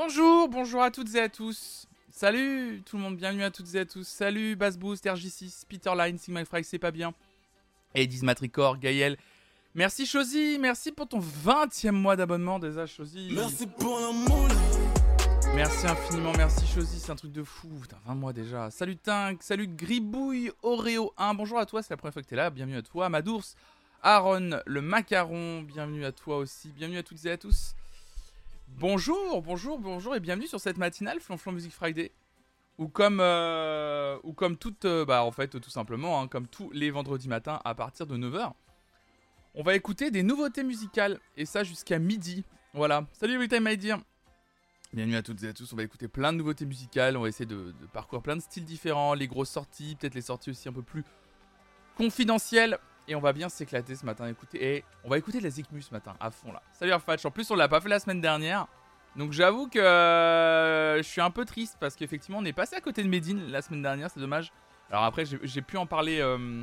Bonjour, bonjour à toutes et à tous. Salut tout le monde, bienvenue à toutes et à tous. Salut Bass Boost, RJ6, Peter Line, Sigma Fry, c'est pas bien. Edis Matricor, Gaël. Merci Chosy, merci pour ton 20 e mois d'abonnement déjà Chosy. Merci pour l'amour. Merci infiniment, merci Chosy, c'est un truc de fou. Putain, 20 mois déjà. Salut Tink, salut Gribouille, Oreo 1, bonjour à toi, c'est la première fois que t'es là, bienvenue à toi. Madours, Aaron, le macaron, bienvenue à toi aussi, bienvenue à toutes et à tous. Bonjour, bonjour, bonjour et bienvenue sur cette matinale Flonflon Music Friday. Ou comme, euh, ou comme euh, bah en fait tout simplement, hein, comme tous les vendredis matins à partir de 9h. On va écouter des nouveautés musicales et ça jusqu'à midi. Voilà. Salut Everytime My Dear. Bienvenue à toutes et à tous. On va écouter plein de nouveautés musicales. On va essayer de parcourir plein de styles différents, les grosses sorties, peut-être les sorties aussi un peu plus confidentielles. Et on va bien s'éclater ce matin. Écoutez, et on va écouter les Ecmus ce matin à fond là. Salut Arfatch. En plus, on l'a pas fait la semaine dernière. Donc j'avoue que euh, je suis un peu triste parce qu'effectivement on est passé à côté de Medine la semaine dernière, c'est dommage. Alors après j'ai- pu en parler, euh,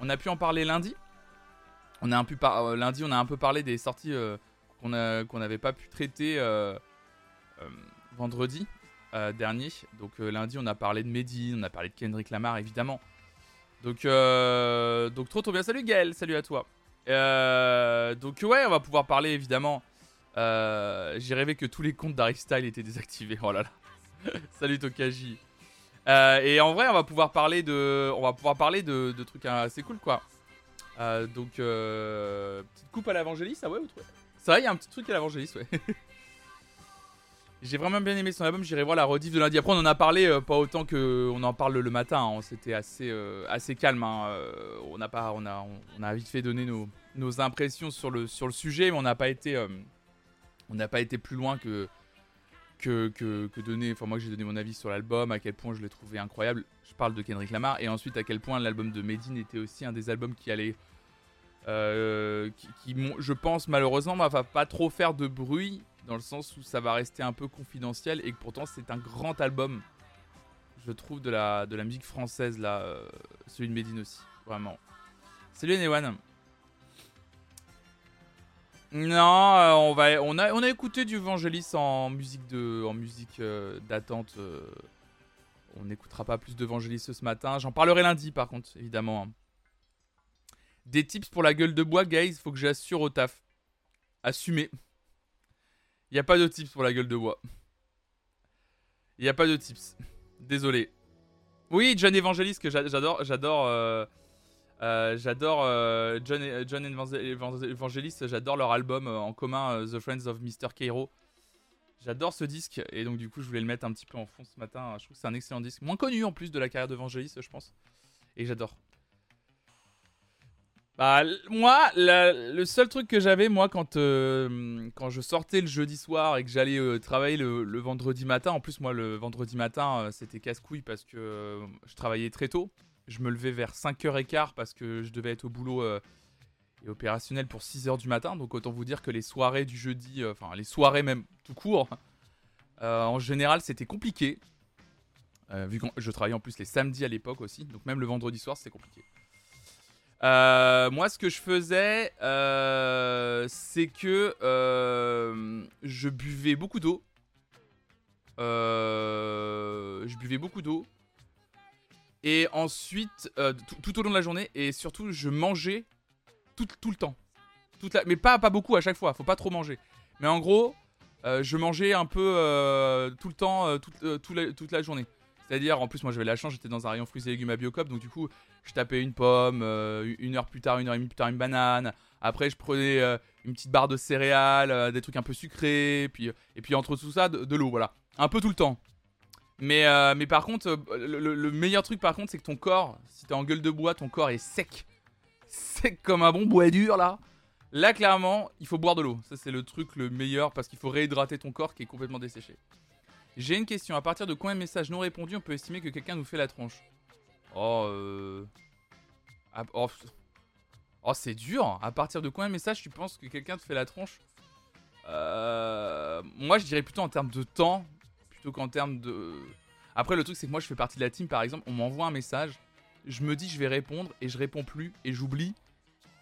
on a pu en parler lundi. On a un peu par- euh, lundi on a un peu parlé des sorties qu'on n'avait pas pu traiter vendredi dernier. Donc lundi on a parlé de Medine, on a parlé de Kendrick Lamar évidemment. Donc euh, donc trop trop bien. Salut Gaël, salut à toi. Euh, donc ouais on va pouvoir parler évidemment. Euh, J'ai rêvé que tous les comptes d'Harry étaient désactivés. Oh là là. Salut Tokaji. Et en vrai, on va pouvoir parler de, on va pouvoir parler de, de trucs assez cool quoi. Donc petite coupe à l'Evangélis, ah ouais trouvez C'est vrai, il y a un petit truc à l'Evangélis, ouais. J'ai vraiment bien aimé son album. J'irai voir la rediff de lundi. Après, on en a parlé euh, pas autant que on en parle le matin. hein. C'était assez, euh, assez calme. hein. Euh, on a, vite fait donner nos, impressions sur le, sujet, mais on n'a pas été, plus loin que donner. Enfin, moi, j'ai donné mon avis sur l'album, à quel point je l'ai trouvé incroyable. Je parle de Kendrick Lamar, et ensuite à quel point l'album de Medine était aussi un des albums qui allait, qui, je pense malheureusement, va pas trop faire de bruit dans le sens où ça va rester un peu confidentiel et que pourtant c'est un grand album. Je trouve de la de la musique française là, euh, celui de Medine aussi, vraiment. Salut Newan. Non, euh, on va, on a, on a écouté du Vangelis en musique de, en musique euh, d'attente. on n'écoutera pas plus de Vangelis ce matin. J'en parlerai lundi, par contre, évidemment. hein. Des tips pour la gueule de bois, guys. Faut que j'assure au taf. Assumez. Il y a pas de tips pour la gueule de bois. Il y a pas de tips. Désolé. Oui, John Evangelist que j'a- j'adore, j'adore. euh, euh, j'adore euh, John, John Evangel- Evangel- Evangelist, j'adore leur album euh, en commun, euh, The Friends of Mr. Cairo. J'adore ce disque et donc du coup je voulais le mettre un petit peu en fond ce matin. Je trouve que c'est un excellent disque, moins connu en plus de la carrière d'Evangelist, je pense. Et j'adore. Bah moi, le seul truc que j'avais moi quand euh, quand je sortais le jeudi soir et que j'allais euh, travailler le, vendredi matin, en plus moi le vendredi matin euh, c'était casse-couille parce que je travaillais très tôt. Je me levais vers 5h15 parce que je devais être au boulot et opérationnel pour 6h du matin. Donc autant vous dire que les soirées du jeudi, enfin les soirées même tout court, en général c'était compliqué. Vu que je travaillais en plus les samedis à l'époque aussi. Donc même le vendredi soir c'était compliqué. Euh, moi ce que je faisais, euh, c'est que euh, je buvais beaucoup d'eau. Je buvais beaucoup d'eau. Et ensuite, tout, au long de la journée, et surtout, je mangeais tout, le temps. Mais pas, beaucoup à chaque fois, faut pas trop manger. Mais en gros, je mangeais un peu tout le temps, toute la journée. C'est-à-dire, en plus, moi j'avais la chance, j'étais dans un rayon fruits et légumes à Biocop, donc du coup, je tapais une pomme, euh, une heure plus tard, une heure et demie plus tard, une banane. Après, je prenais euh, une petite barre de céréales, euh, des trucs un peu sucrés, puis, et puis entre tout ça, de, l'eau, voilà. Un peu tout le temps. Mais, par contre, le meilleur truc par contre, c'est que ton corps, si t'es en gueule de bois, ton corps est sec. Sec comme un bon bois dur là. Là, clairement, il faut boire de l'eau. Ça, c'est le truc le meilleur parce qu'il faut réhydrater ton corps qui est complètement desséché. J'ai une question. À partir de combien de messages non répondus on peut estimer que quelqu'un nous fait la tronche? Oh, euh. ah, oh. Oh, c'est dur. À partir de combien de messages tu penses que quelqu'un te fait la tronche? Euh, Moi, je dirais plutôt en termes de temps plutôt qu'en termes de. Après, le truc, c'est que moi, je fais partie de la team, par exemple, on m'envoie un message, je me dis, je vais répondre, et je réponds plus, et j'oublie.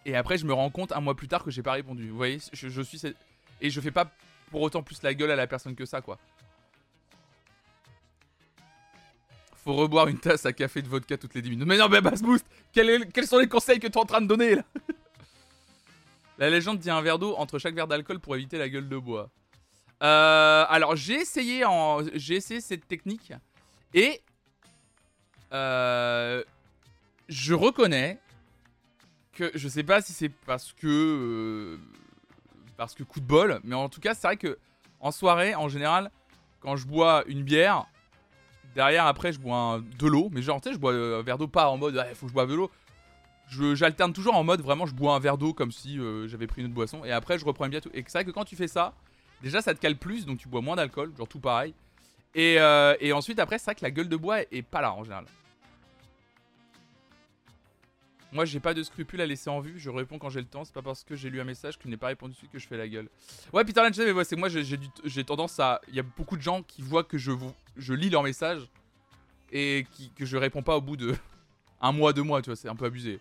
Et après, je me rends compte un mois plus tard que j'ai pas répondu. Vous voyez, je, suis. Et je fais pas pour autant plus la gueule à la personne que ça, quoi. Faut reboire une tasse à café de vodka toutes les 10 minutes. Mais non, mais Bass Boost, quels sont les conseils que tu es en train de donner là? La légende dit un verre d'eau entre chaque verre d'alcool pour éviter la gueule de bois. Euh, alors j'ai essayé en, j'ai essayé cette technique et euh, je reconnais que je sais pas si c'est parce que euh, parce que coup de bol, mais en tout cas c'est vrai que en soirée en général quand je bois une bière derrière après je bois de l'eau, mais genre tu sais je bois un verre d'eau pas en mode il faut que je boive de l'eau. J'alterne toujours en mode vraiment je bois un verre d'eau comme si j'avais pris une autre boisson et après je reprends une bière et c'est vrai que quand tu fais ça Déjà, ça te cale plus, donc tu bois moins d'alcool, genre tout pareil. Et, euh, ensuite, après, c'est vrai que la gueule de bois est, pas là en général. Moi, j'ai pas de scrupules à laisser en vue. Je réponds quand j'ai le temps. C'est pas parce que j'ai lu un message qu'il n'est pas répondu dessus que je fais la gueule. Ouais, Peter Lynch, mais c'est moi, j'ai tendance à. Il y a beaucoup de gens qui voient que je, lis leurs messages et que je réponds pas au bout de un mois, deux mois, tu vois. C'est un peu abusé.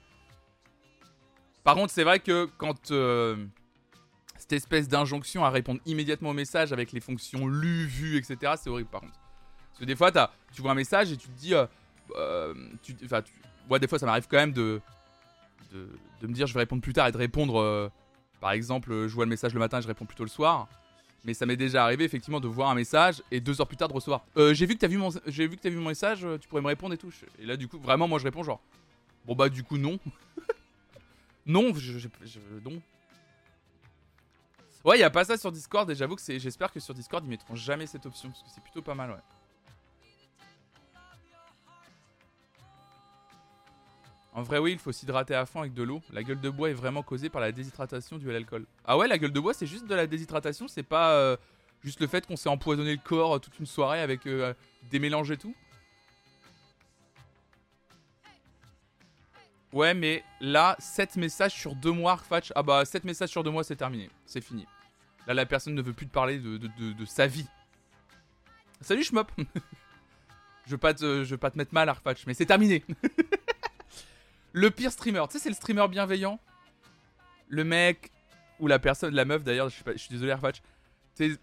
Par contre, c'est vrai que quand. Euh, cette espèce d'injonction à répondre immédiatement au message avec les fonctions lu, vu, etc. C'est horrible par contre. Parce que des fois, as, tu vois un message et tu te dis. Euh, euh tu, tu, des fois, ça m'arrive quand même de, de, me dire je vais répondre plus tard et de répondre. Euh, par exemple, je vois le message le matin et je réponds plutôt le soir. Mais ça m'est déjà arrivé effectivement de voir un message et deux heures plus tard de recevoir. Euh, j'ai vu que t'as vu mon, vu que as vu mon message. Tu pourrais me répondre et tout. Et là, du coup, vraiment, moi, je réponds genre. Bon bah, du coup, non. non, je, je, non. Ouais, y a pas ça sur Discord et j'avoue que j'espère que sur Discord ils mettront jamais cette option parce que c'est plutôt pas mal, ouais. En vrai, oui, il faut s'hydrater à fond avec de l'eau. La gueule de bois est vraiment causée par la déshydratation due à l'alcool. Ah ouais, la gueule de bois, c'est juste de la déshydratation, c'est pas euh, juste le fait qu'on s'est empoisonné le corps toute une soirée avec euh, des mélanges et tout. Ouais, mais là, 7 messages sur 2 mois, Arfatch. Ah bah, 7 messages sur 2 mois, c'est terminé. C'est fini. Là, la personne ne veut plus te parler de, de, sa vie. Salut, Schmop je, veux pas te, je veux pas te mettre mal, Arfatch, mais c'est terminé. le pire streamer, tu sais, c'est le streamer bienveillant. Le mec, ou la personne, la meuf d'ailleurs, je, suis, désolé, Arfatch. Tu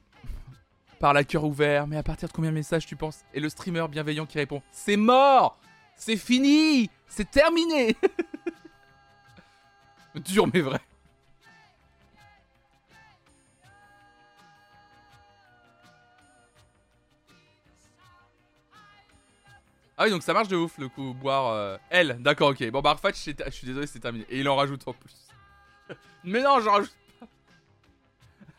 par la cœur ouvert, mais à partir de combien de messages tu penses? Et le streamer bienveillant qui répond C'est mort C'est fini c'est terminé Dur mais vrai. Ah oui, donc ça marche de ouf le coup, boire. Euh, elle, d'accord, ok. Bon, bah, je suis désolé, c'est terminé. Et il en rajoute en plus. Mais non, j'en rajoute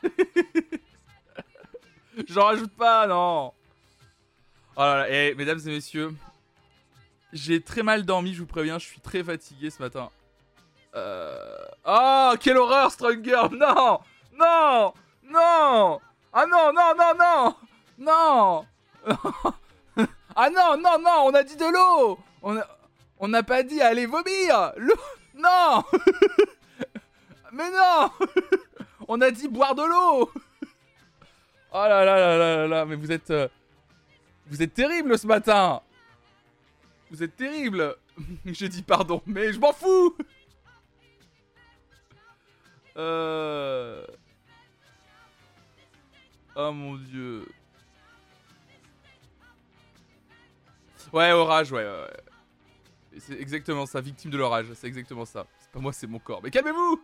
pas. j'en rajoute pas, non. Oh là là, et mesdames et messieurs, j'ai très mal dormi, je vous préviens, je suis très fatigué ce matin. Euh... Oh, quelle horreur, Stronger Non Non Non Ah non, non, non, non Non Ah non, non, non, on a dit de l'eau. On a... On n'a pas dit aller vomir. L'eau Non. Mais non. On a dit boire de l'eau. Oh là là là là là mais vous êtes... Euh, vous êtes terrible ce matin. Vous êtes terrible. J'ai dit pardon, mais je m'en fous. Euh... Oh mon dieu. Ouais, orage, ouais, ouais. C'est exactement ça, victime de l'orage, c'est exactement ça. C'est pas moi, c'est mon corps. Mais calmez-vous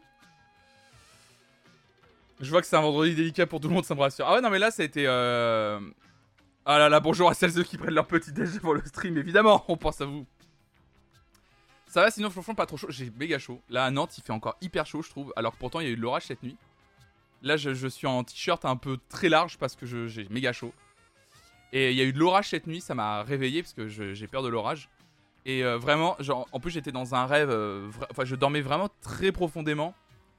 Je vois que c'est un vendredi délicat pour tout le monde, ça me rassure. Ah ouais, non, mais là, ça a été... Euh... Ah là là, bonjour à celles qui prennent leur petit déj pour le stream, évidemment, on pense à vous. Ça va sinon franchement pas trop chaud, j'ai méga chaud. Là à Nantes il fait encore hyper chaud je trouve, alors que pourtant il y a eu de l'orage cette nuit. Là je, suis en t-shirt un peu très large parce que j'ai méga chaud. Et il y a eu de l'orage cette nuit, ça m'a réveillé parce que j'ai peur de l'orage. Et euh, vraiment, genre, en plus j'étais dans un rêve, euh, enfin je dormais vraiment très profondément.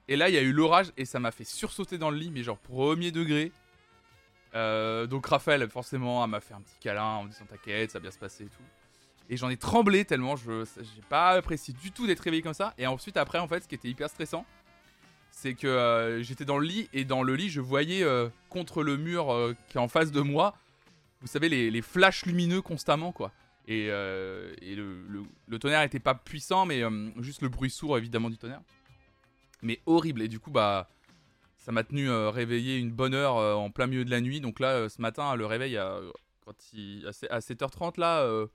Et là il y a eu l'orage et ça m'a fait sursauter dans le lit, mais genre premier degré. Euh, donc Raphaël, forcément, m'a fait un petit câlin en me disant t'inquiète, ça va bien se passer et tout. Et j'en ai tremblé tellement je j'ai pas apprécié du tout d'être réveillé comme ça. Et ensuite après en fait, ce qui était hyper stressant, c'est que j'étais dans le lit et dans le lit je voyais contre le mur qui est en face de moi, vous savez les, flashs lumineux constamment quoi. Et, et le, tonnerre était pas puissant mais juste le bruit sourd évidemment du tonnerre. Mais horrible et du coup bah ça m'a tenu réveillé une bonne heure en plein milieu de la nuit. Donc là, ce matin, le réveil à, quand il, à 7h30, là,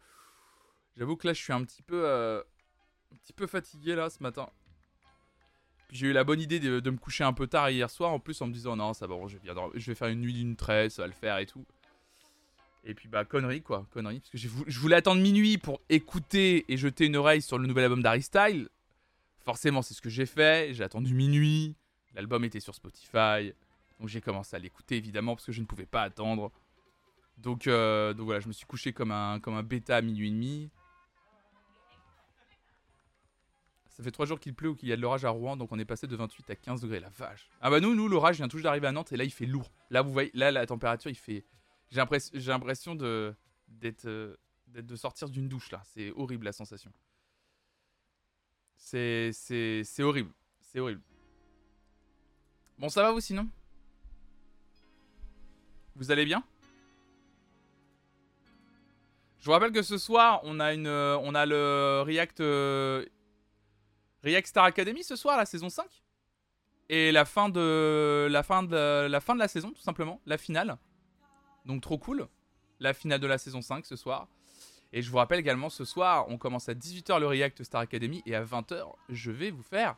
j'avoue que là, je suis un petit peu, un petit peu fatigué là ce matin. J'ai eu la bonne idée de, me coucher un peu tard hier soir, en plus en me disant non, ça va, je vais, je vais faire une nuit d'une traite, ça va le faire et tout. Et puis bah connerie quoi, connerie, parce que je voulais attendre minuit pour écouter et jeter une oreille sur le nouvel album d'Harry. Forcément c'est ce que j'ai fait, j'ai attendu minuit, l'album était sur Spotify, donc j'ai commencé à l'écouter évidemment parce que je ne pouvais pas attendre. Donc, euh, donc voilà, je me suis couché comme un, comme un bêta à minuit et demi. Ça fait 3 jours qu'il pleut ou qu'il y a de l'orage à Rouen, donc on est passé de 28 à 15 degrés. La vache. Ah bah nous, nous l'orage vient toujours d'arriver à Nantes et là il fait lourd. Là vous voyez, là la température il fait. J'ai l'impression de d'être de sortir d'une douche là. C'est horrible la sensation. C'est c'est horrible. C'est horrible. Bon ça va vous sinon? Vous allez bien? Je vous rappelle que ce soir, on a, une, on a le React euh, React Star Academy ce soir, la saison 5. Et la fin de la fin de la fin de la saison, tout simplement, la finale. Donc trop cool. La finale de la saison 5 ce soir. Et je vous rappelle également, ce soir, on commence à 18h le React Star Academy et à 20h, je vais vous faire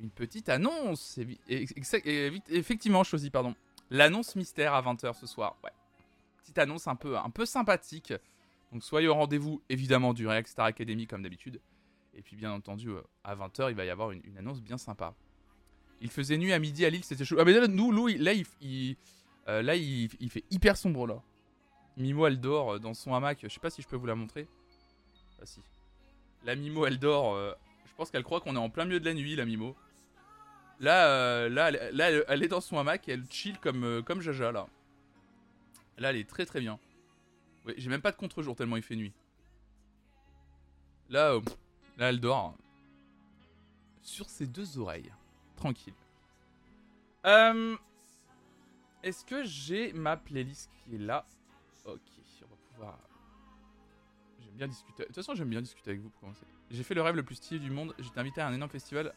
une petite annonce. effectivement, choisi, pardon. L'annonce mystère à 20h ce soir. Ouais. Petite annonce un peu, un peu sympathique. Donc soyez au rendez-vous, évidemment, du React Star Academy comme d'habitude. Et puis bien entendu, euh, à 20h, il va y avoir une, annonce bien sympa. Il faisait nuit à midi à Lille, c'était chaud. Ah mais nous, là, il, euh, là il, fait hyper sombre là. Mimo, elle dort euh, dans son hamac. Je sais pas si je peux vous la montrer. Ah si. La Mimo, elle dort. je pense qu'elle croit qu'on est en plein milieu de la nuit, la Mimo. Là, là, là, elle est dans son hamac et elle chill comme, comme Jaja là. Là, elle est très très bien. Ouais, j'ai même pas de contre-jour tellement il fait nuit. Là, Là, elle dort. Sur ses deux oreilles. Tranquille. Euh, Est-ce que j'ai ma playlist qui est là Ok, on va pouvoir... J'aime bien discuter. De toute façon, j'aime bien discuter avec vous pour commencer. J'ai fait le rêve le plus stylé du monde. J'étais invité à un énorme festival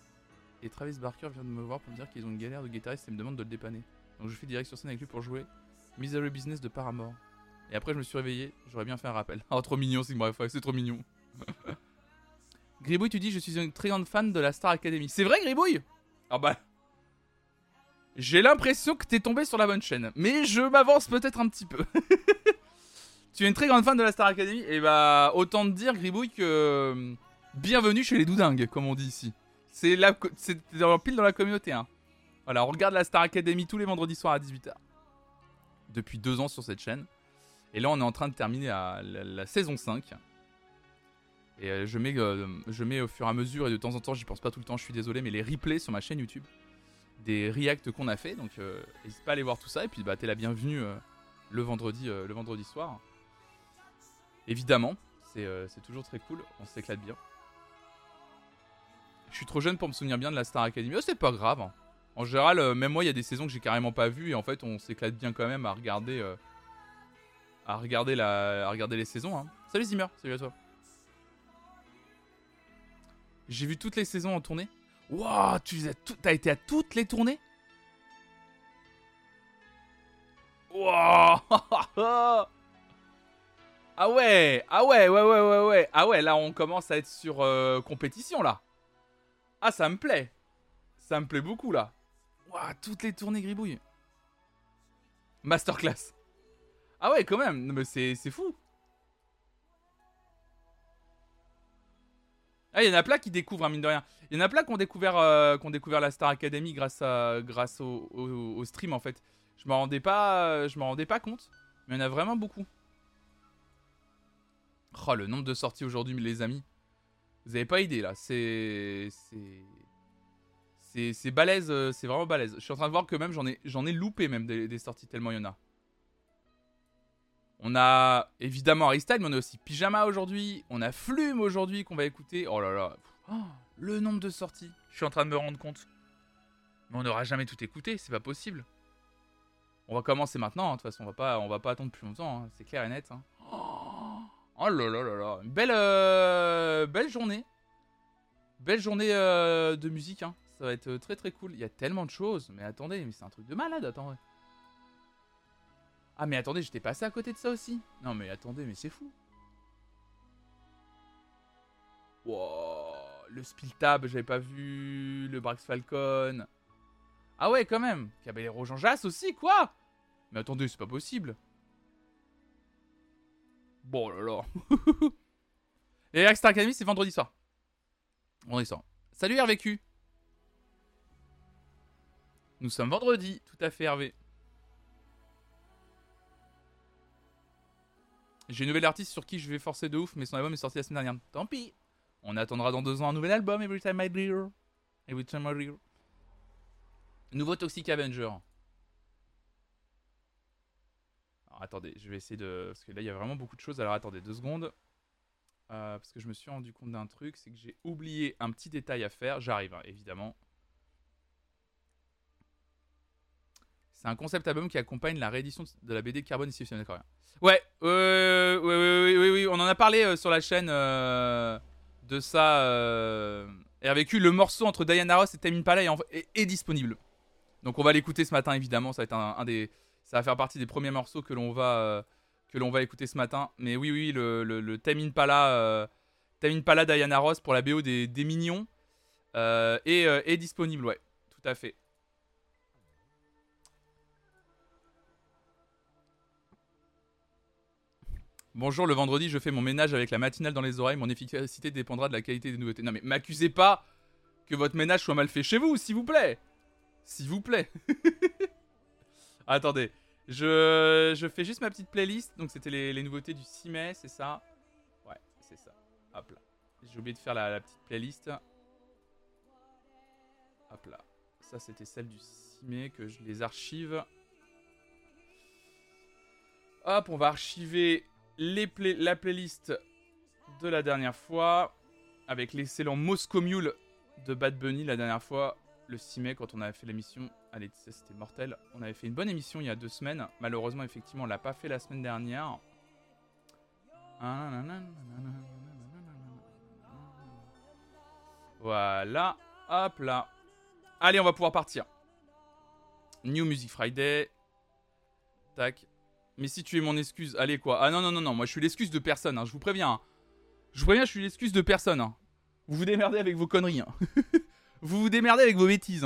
et Travis Barker vient de me voir pour me dire qu'ils ont une galère de guitariste et me demande de le dépanner. Donc je fais direct sur scène avec lui pour jouer Misery Business de Paramore. Et après je me suis réveillé, j'aurais bien fait un rappel. Oh trop mignon, bref, c'est trop mignon. Gribouille, tu dis je suis une très grande fan de la Star Academy. C'est vrai, Gribouille? Ah bah. J'ai l'impression que t'es tombé sur la bonne chaîne. Mais je m'avance peut-être un petit peu. tu es une très grande fan de la Star Academy. Et bah, autant te dire, Gribouille, que. Euh, bienvenue chez les doudingues, comme on dit ici. C'est la... pile dans la communauté. Hein. Voilà, on regarde la Star Academy tous les vendredis soirs à 18h. Depuis deux ans sur cette chaîne. Et là, on est en train de terminer la, saison 5. Et euh, je, mets, euh, je mets au fur et à mesure, et de temps en temps, j'y pense pas tout le temps, je suis désolé, mais les replays sur ma chaîne YouTube des reacts qu'on a fait. Donc euh, n'hésite pas à aller voir tout ça. Et puis bah, t'es la bienvenue le, vendredi, le vendredi soir. Évidemment, c'est toujours très cool, on s'éclate bien. Je suis trop jeune pour me souvenir bien de la Star Academy. Oh, c'est pas grave. Hein. En général, même moi, il y a des saisons que j'ai carrément pas vues. Et en fait, on s'éclate bien quand même à regarder, à regarder, la, à regarder les saisons. Hein. Salut Zimmer, salut à toi. J'ai vu toutes les saisons en tournée. Waouh, tu as, as été à toutes les tournées? Waouh Ah ouais, ah ouais, ouais, ouais, ouais, ouais. Ah ouais, là on commence à être sur euh, compétition là. Ah, ça me plaît. Ça me plaît beaucoup là. Waouh, toutes les tournées gribouilles. Masterclass. Ah ouais, quand même, mais c'est fou. Ah, il y en a plein qui découvrent, hein, mine de rien. Il y en a plein qui ont découvert, euh, découvert la Star Academy grâce, à, grâce au, stream, en fait. Je m'en rendais, pas, je rendais pas compte, mais il y en a vraiment beaucoup. Oh, le nombre de sorties aujourd'hui, les amis. Vous avez pas idée, là. C'est... C'est... C'est balèze, euh, c'est vraiment balèze. Je suis en train de voir que même j'en ai, ai loupé même des, sorties tellement il y en a. On a évidemment Aristide, mais on a aussi Pyjama aujourd'hui. On a Flume aujourd'hui qu'on va écouter. Oh là là. Oh, le nombre de sorties. Je suis en train de me rendre compte. Mais on n'aura jamais tout écouté, c'est pas possible. On va commencer maintenant, hein. de toute façon, on va pas, va pas attendre plus longtemps, hein. c'est clair et net. Hein. Oh là là là là, une belle, euh, belle journée. Belle journée euh, de musique, Ça va être euh, très très cool. Il y a tellement de choses. Mais attendez, mais c'est un truc de malade, attendez. Ah mais attendez, j'étais passé à côté de ça aussi. Non mais attendez, mais c'est fou. Wow, le Spiltab, j'avais pas vu. Le Brax Falcon. Ah ouais, quand même. Caballero Jean Jass aussi, quoi Mais attendez, c'est pas possible. Bon là là. Et Star Academy, c'est vendredi soir. Vendredi soir. Salut RVQ. Nous sommes vendredi, tout à fait Hervé. J'ai une nouvelle artiste sur qui je vais forcer de ouf, mais son album est sorti la semaine dernière. Tant pis. On attendra dans deux ans un nouvel album, Every Time I Dear. Every Time I Dear. Nouveau Toxic Avenger. Alors attendez, je vais essayer de... Parce que là, il y a vraiment beaucoup de choses. Alors attendez, deux secondes. Euh, parce que je me suis rendu compte d'un truc, c'est que j'ai oublié un petit détail à faire. J'arrive, hein, évidemment. C'est un concept album qui accompagne la réédition de la BD Carbone ici d'accord. Ouais, euh, oui, oui, oui, on en a parlé euh, sur la chaîne euh, de ça. Euh, avec le morceau entre Diana Ross et Tamim Pala est, disponible. Donc on va l'écouter ce matin évidemment, ça va faire partie des premiers morceaux que l'on va que l'on va écouter ce matin. Mais oui, oui, le, le, le Tamim Pala Diana Ross pour la BO des, des Mignons est, est disponible, ouais, tout à fait. Bonjour, le vendredi, je fais mon ménage avec la matinale dans les oreilles. Mon efficacité dépendra de la qualité des nouveautés. Non, mais m'accusez pas que votre ménage soit mal fait chez vous, s'il vous plaît. S'il vous plaît. Attendez. Je, je, fais juste ma petite playlist. Donc, c'était les, nouveautés du 6 mai, c'est ça? Ouais, c'est ça. Hop là. J'ai oublié de faire la, la, petite playlist. Hop là. Ça, c'était celle du 6 mai que je les archive. Hop, on va archiver la playlist de la dernière fois, avec l'excellent Moscow Mule de Bad Bunny la dernière fois, le 6 mai, quand on avait fait l'émission. Allez, c'était mortel. On avait fait une bonne émission il y a deux semaines. Malheureusement, effectivement, on l'a pas fait la semaine dernière. Voilà. Hop là. Allez, on va pouvoir partir. New Music Friday. Tac. Mais si tu es mon excuse, allez quoi. Ah non, non, non, non, moi je suis l'excuse de personne, hein, je vous préviens. Hein. Je vous préviens, je suis l'excuse de personne. Hein. Vous vous démerdez avec vos conneries. Vous vous démerdez avec vos bêtises.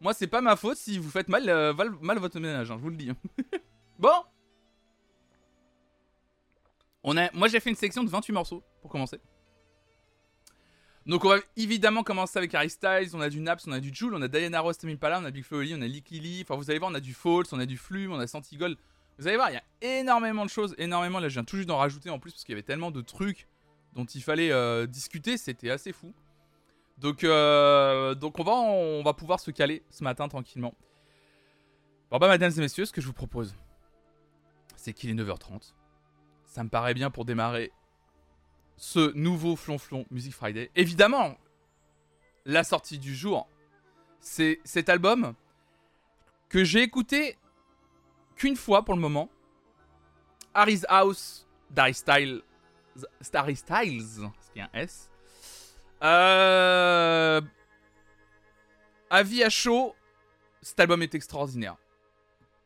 Moi, c'est pas ma faute si vous faites mal, euh, mal, votre ménage, je vous le dis. bon on a, Moi, j'ai fait une sélection de 28 morceaux, pour commencer. Donc on va évidemment commencer avec Harry Styles, on a du Naps, on a du Joule, on a Diana Ross, Pala, on a Big Flo on a Licky Lee, enfin vous allez voir on a du Falls, on a du Flume, on a Santigol, vous allez voir, il y a énormément de choses, énormément. Là, je viens tout juste d'en rajouter en plus parce qu'il y avait tellement de trucs dont il fallait euh, discuter, c'était assez fou. Donc, euh, donc on, va, on va pouvoir se caler ce matin tranquillement. Bon bah mesdames et messieurs, ce que je vous propose, c'est qu'il est 9h30. Ça me paraît bien pour démarrer ce nouveau flonflon Music Friday. Évidemment, la sortie du jour, c'est cet album que j'ai écouté qu'une fois pour le moment. Harry's House d'Harry Styles. Starry Styles, ce qui est un S. Euh... Avis à chaud, cet album est extraordinaire.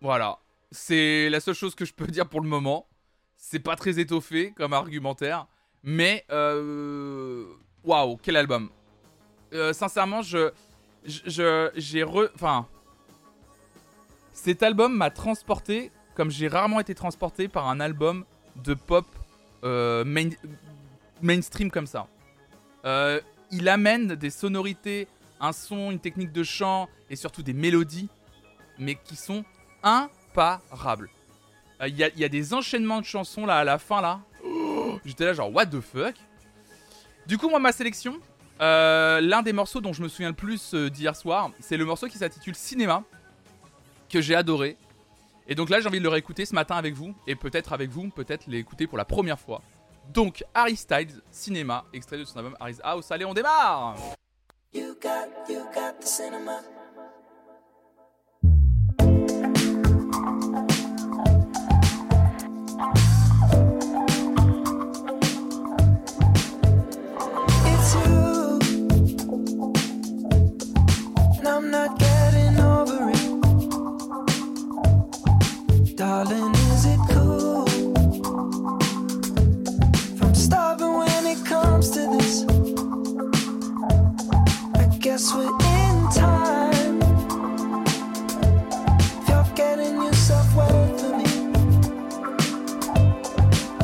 Voilà. C'est la seule chose que je peux dire pour le moment. C'est pas très étoffé comme argumentaire. Mais, euh... waouh, quel album. Euh, sincèrement, je. Je. J'ai re. Enfin. Cet album m'a transporté comme j'ai rarement été transporté par un album de pop euh, mainstream comme ça. Euh, il amène des sonorités, un son, une technique de chant et surtout des mélodies, mais qui sont imparables. Euh, il y, y, a des enchaînements de chansons là à la fin là. J'étais là genre what the fuck? Du coup moi ma sélection, l'un des morceaux dont je me souviens le plus d'hier soir, c'est le morceau qui s'intitule Cinéma que j'ai adoré. Et donc là, j'ai envie de le réécouter ce matin avec vous, et peut-être avec vous, peut-être l'écouter pour la première fois. Donc, Harry Styles, cinéma, extrait de son album Harry's House. Allez, on démarre! darling, is it cool? I'm starving when it comes to this, I guess we're in time. If you're getting yourself well for me,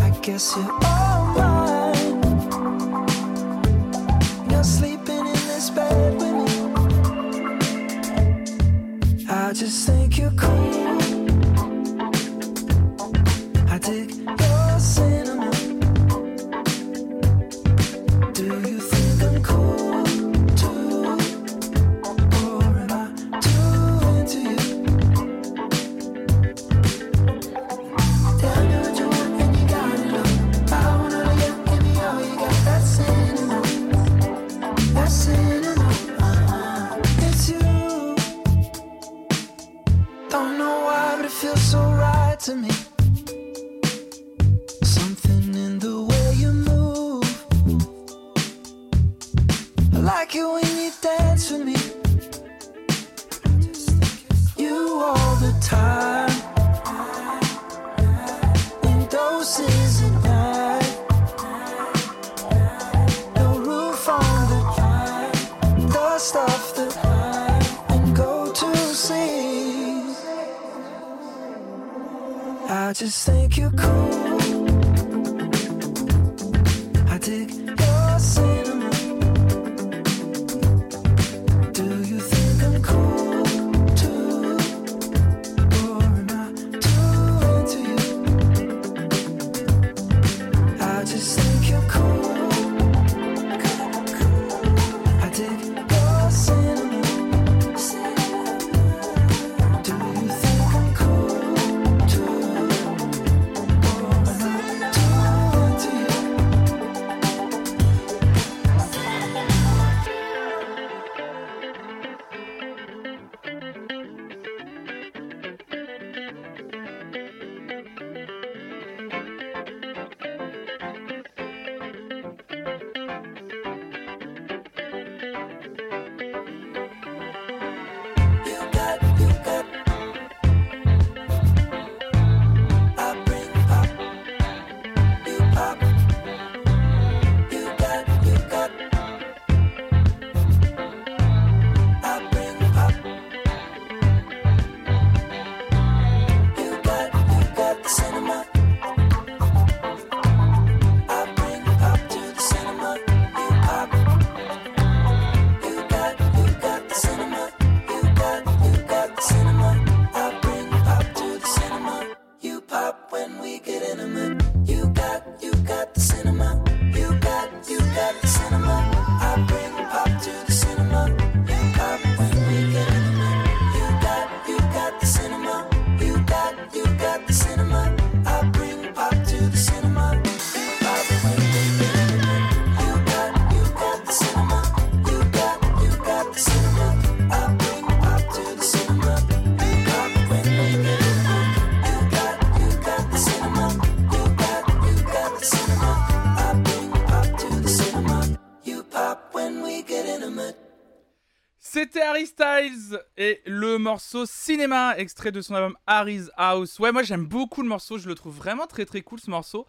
I guess you're all mine. You're sleeping in this bed with me. I just think you're cool. Et le morceau Cinéma, extrait de son album Harry's House. Ouais, moi j'aime beaucoup le morceau, je le trouve vraiment très très cool ce morceau.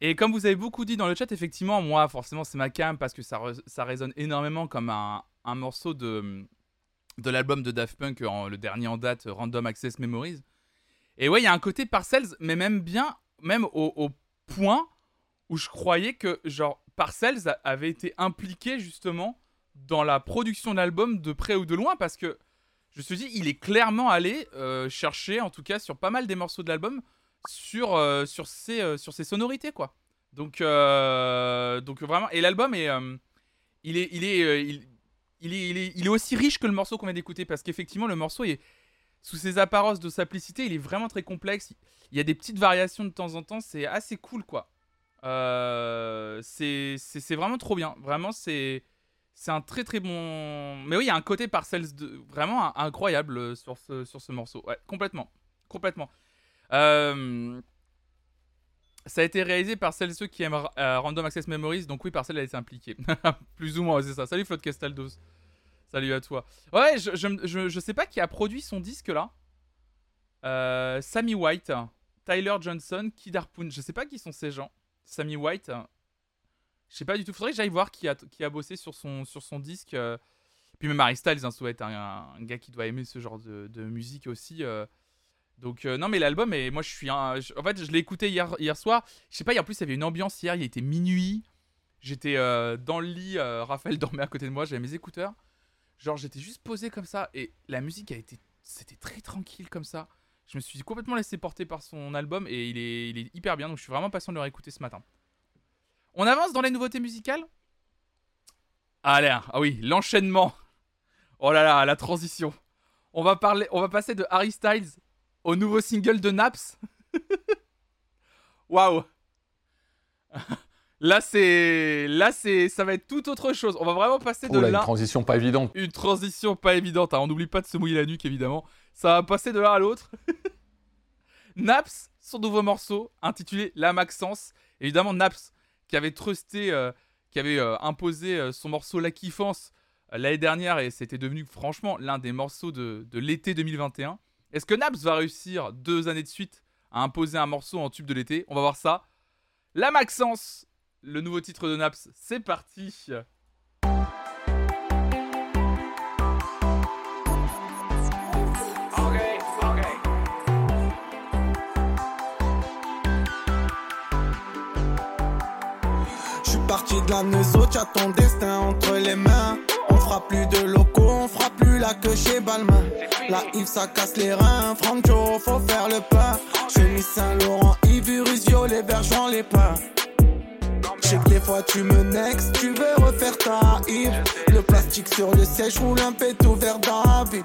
Et comme vous avez beaucoup dit dans le chat, effectivement, moi forcément c'est ma cam parce que ça, ça résonne énormément comme un, un morceau de, de l'album de Daft Punk, en- le dernier en date, Random Access Memories. Et ouais, il y a un côté Parcells, mais même bien, même au, au point où je croyais que genre Parcells avait été impliqué justement dans la production de l'album de près ou de loin parce que je me suis dit il est clairement allé euh, chercher en tout cas sur pas mal des morceaux de l'album sur euh, sur ses euh, sur ses sonorités quoi. Donc donc vraiment et l'album est il est il est, il, il est il est il est aussi riche que le morceau qu'on vient d'écouter parce qu'effectivement le morceau est sous ses apparences de simplicité il est vraiment très complexe. Il y a des petites variations de temps en temps c'est assez cool quoi. C'est vraiment trop bien. Vraiment c'est c'est un très très bon. Mais oui, il y a un côté Parcells de... vraiment incroyable euh, sur ce, sur ce morceau. Ouais, complètement. Complètement. Euh, Ça a été réalisé par celles ceux qui aiment euh, Random Access Memories, donc oui, Parcel a été impliqué. Plus ou moins, c'est ça. Salut Flood Castaldos. Salut à toi. Ouais, je, je, je, je sais pas qui a produit son disque là. Sammy White, Tyler Johnson, Kid Harpoon. Je sais pas qui sont ces gens. Sammy White. Je sais pas du tout. Faudrait que j'aille voir qui a, qui a bossé sur son, sur son disque. euh. Puis même Harry Styles, hein, ça doit être un, gars qui doit aimer ce genre de, musique aussi. euh. Donc euh, non mais l'album et moi je suis un... en fait je l'ai écouté hier hier soir. Je sais pas, en plus il y avait une ambiance hier, il était minuit. J'étais euh, dans le lit, Raphaël dormait à côté de moi, j'avais mes écouteurs. Genre j'étais juste posé comme ça et la musique a été c'était très tranquille comme ça. Je me suis complètement laissé porter par son album et il est, il est hyper bien donc je suis vraiment patient de le réécouter ce matin. On avance dans les nouveautés musicales? Allez, hein. ah oui, l'enchaînement. Oh là là, la transition. On va parler, on va passer de Harry Styles au nouveau single de Naps. Waouh. Là c'est, là c'est, ça va être tout autre chose. On va vraiment passer de Oh là, une transition pas évidente. une transition pas évidente. hein. On n'oublie pas de se mouiller la nuque, évidemment. Ça va passer de l'un à l'autre. Naps, son nouveau morceau, intitulé La Maxence. Évidemment, Naps, qui avait trusté, euh, qui avait euh, imposé euh, son morceau La Kiffance l'année dernière, et c'était devenu, franchement, l'un des morceaux de, de l'été 2021. Est-ce que Naps va réussir, deux années de suite, à imposer un morceau en tube de l'été? On va voir ça. La Maxence, le nouveau titre de Naps, c'est parti. De la t'as ton destin entre les mains. On fera plus de locaux, on fera plus la queue chez Balmain. La Yves ça casse les reins, Francho faut faire le pain. Chemise Saint-Laurent, Yves violet, Bergeron les pains. Je sais que des fois tu me next, tu veux refaire ta Yves. Le plastique sur le siège roule un pétou vers David.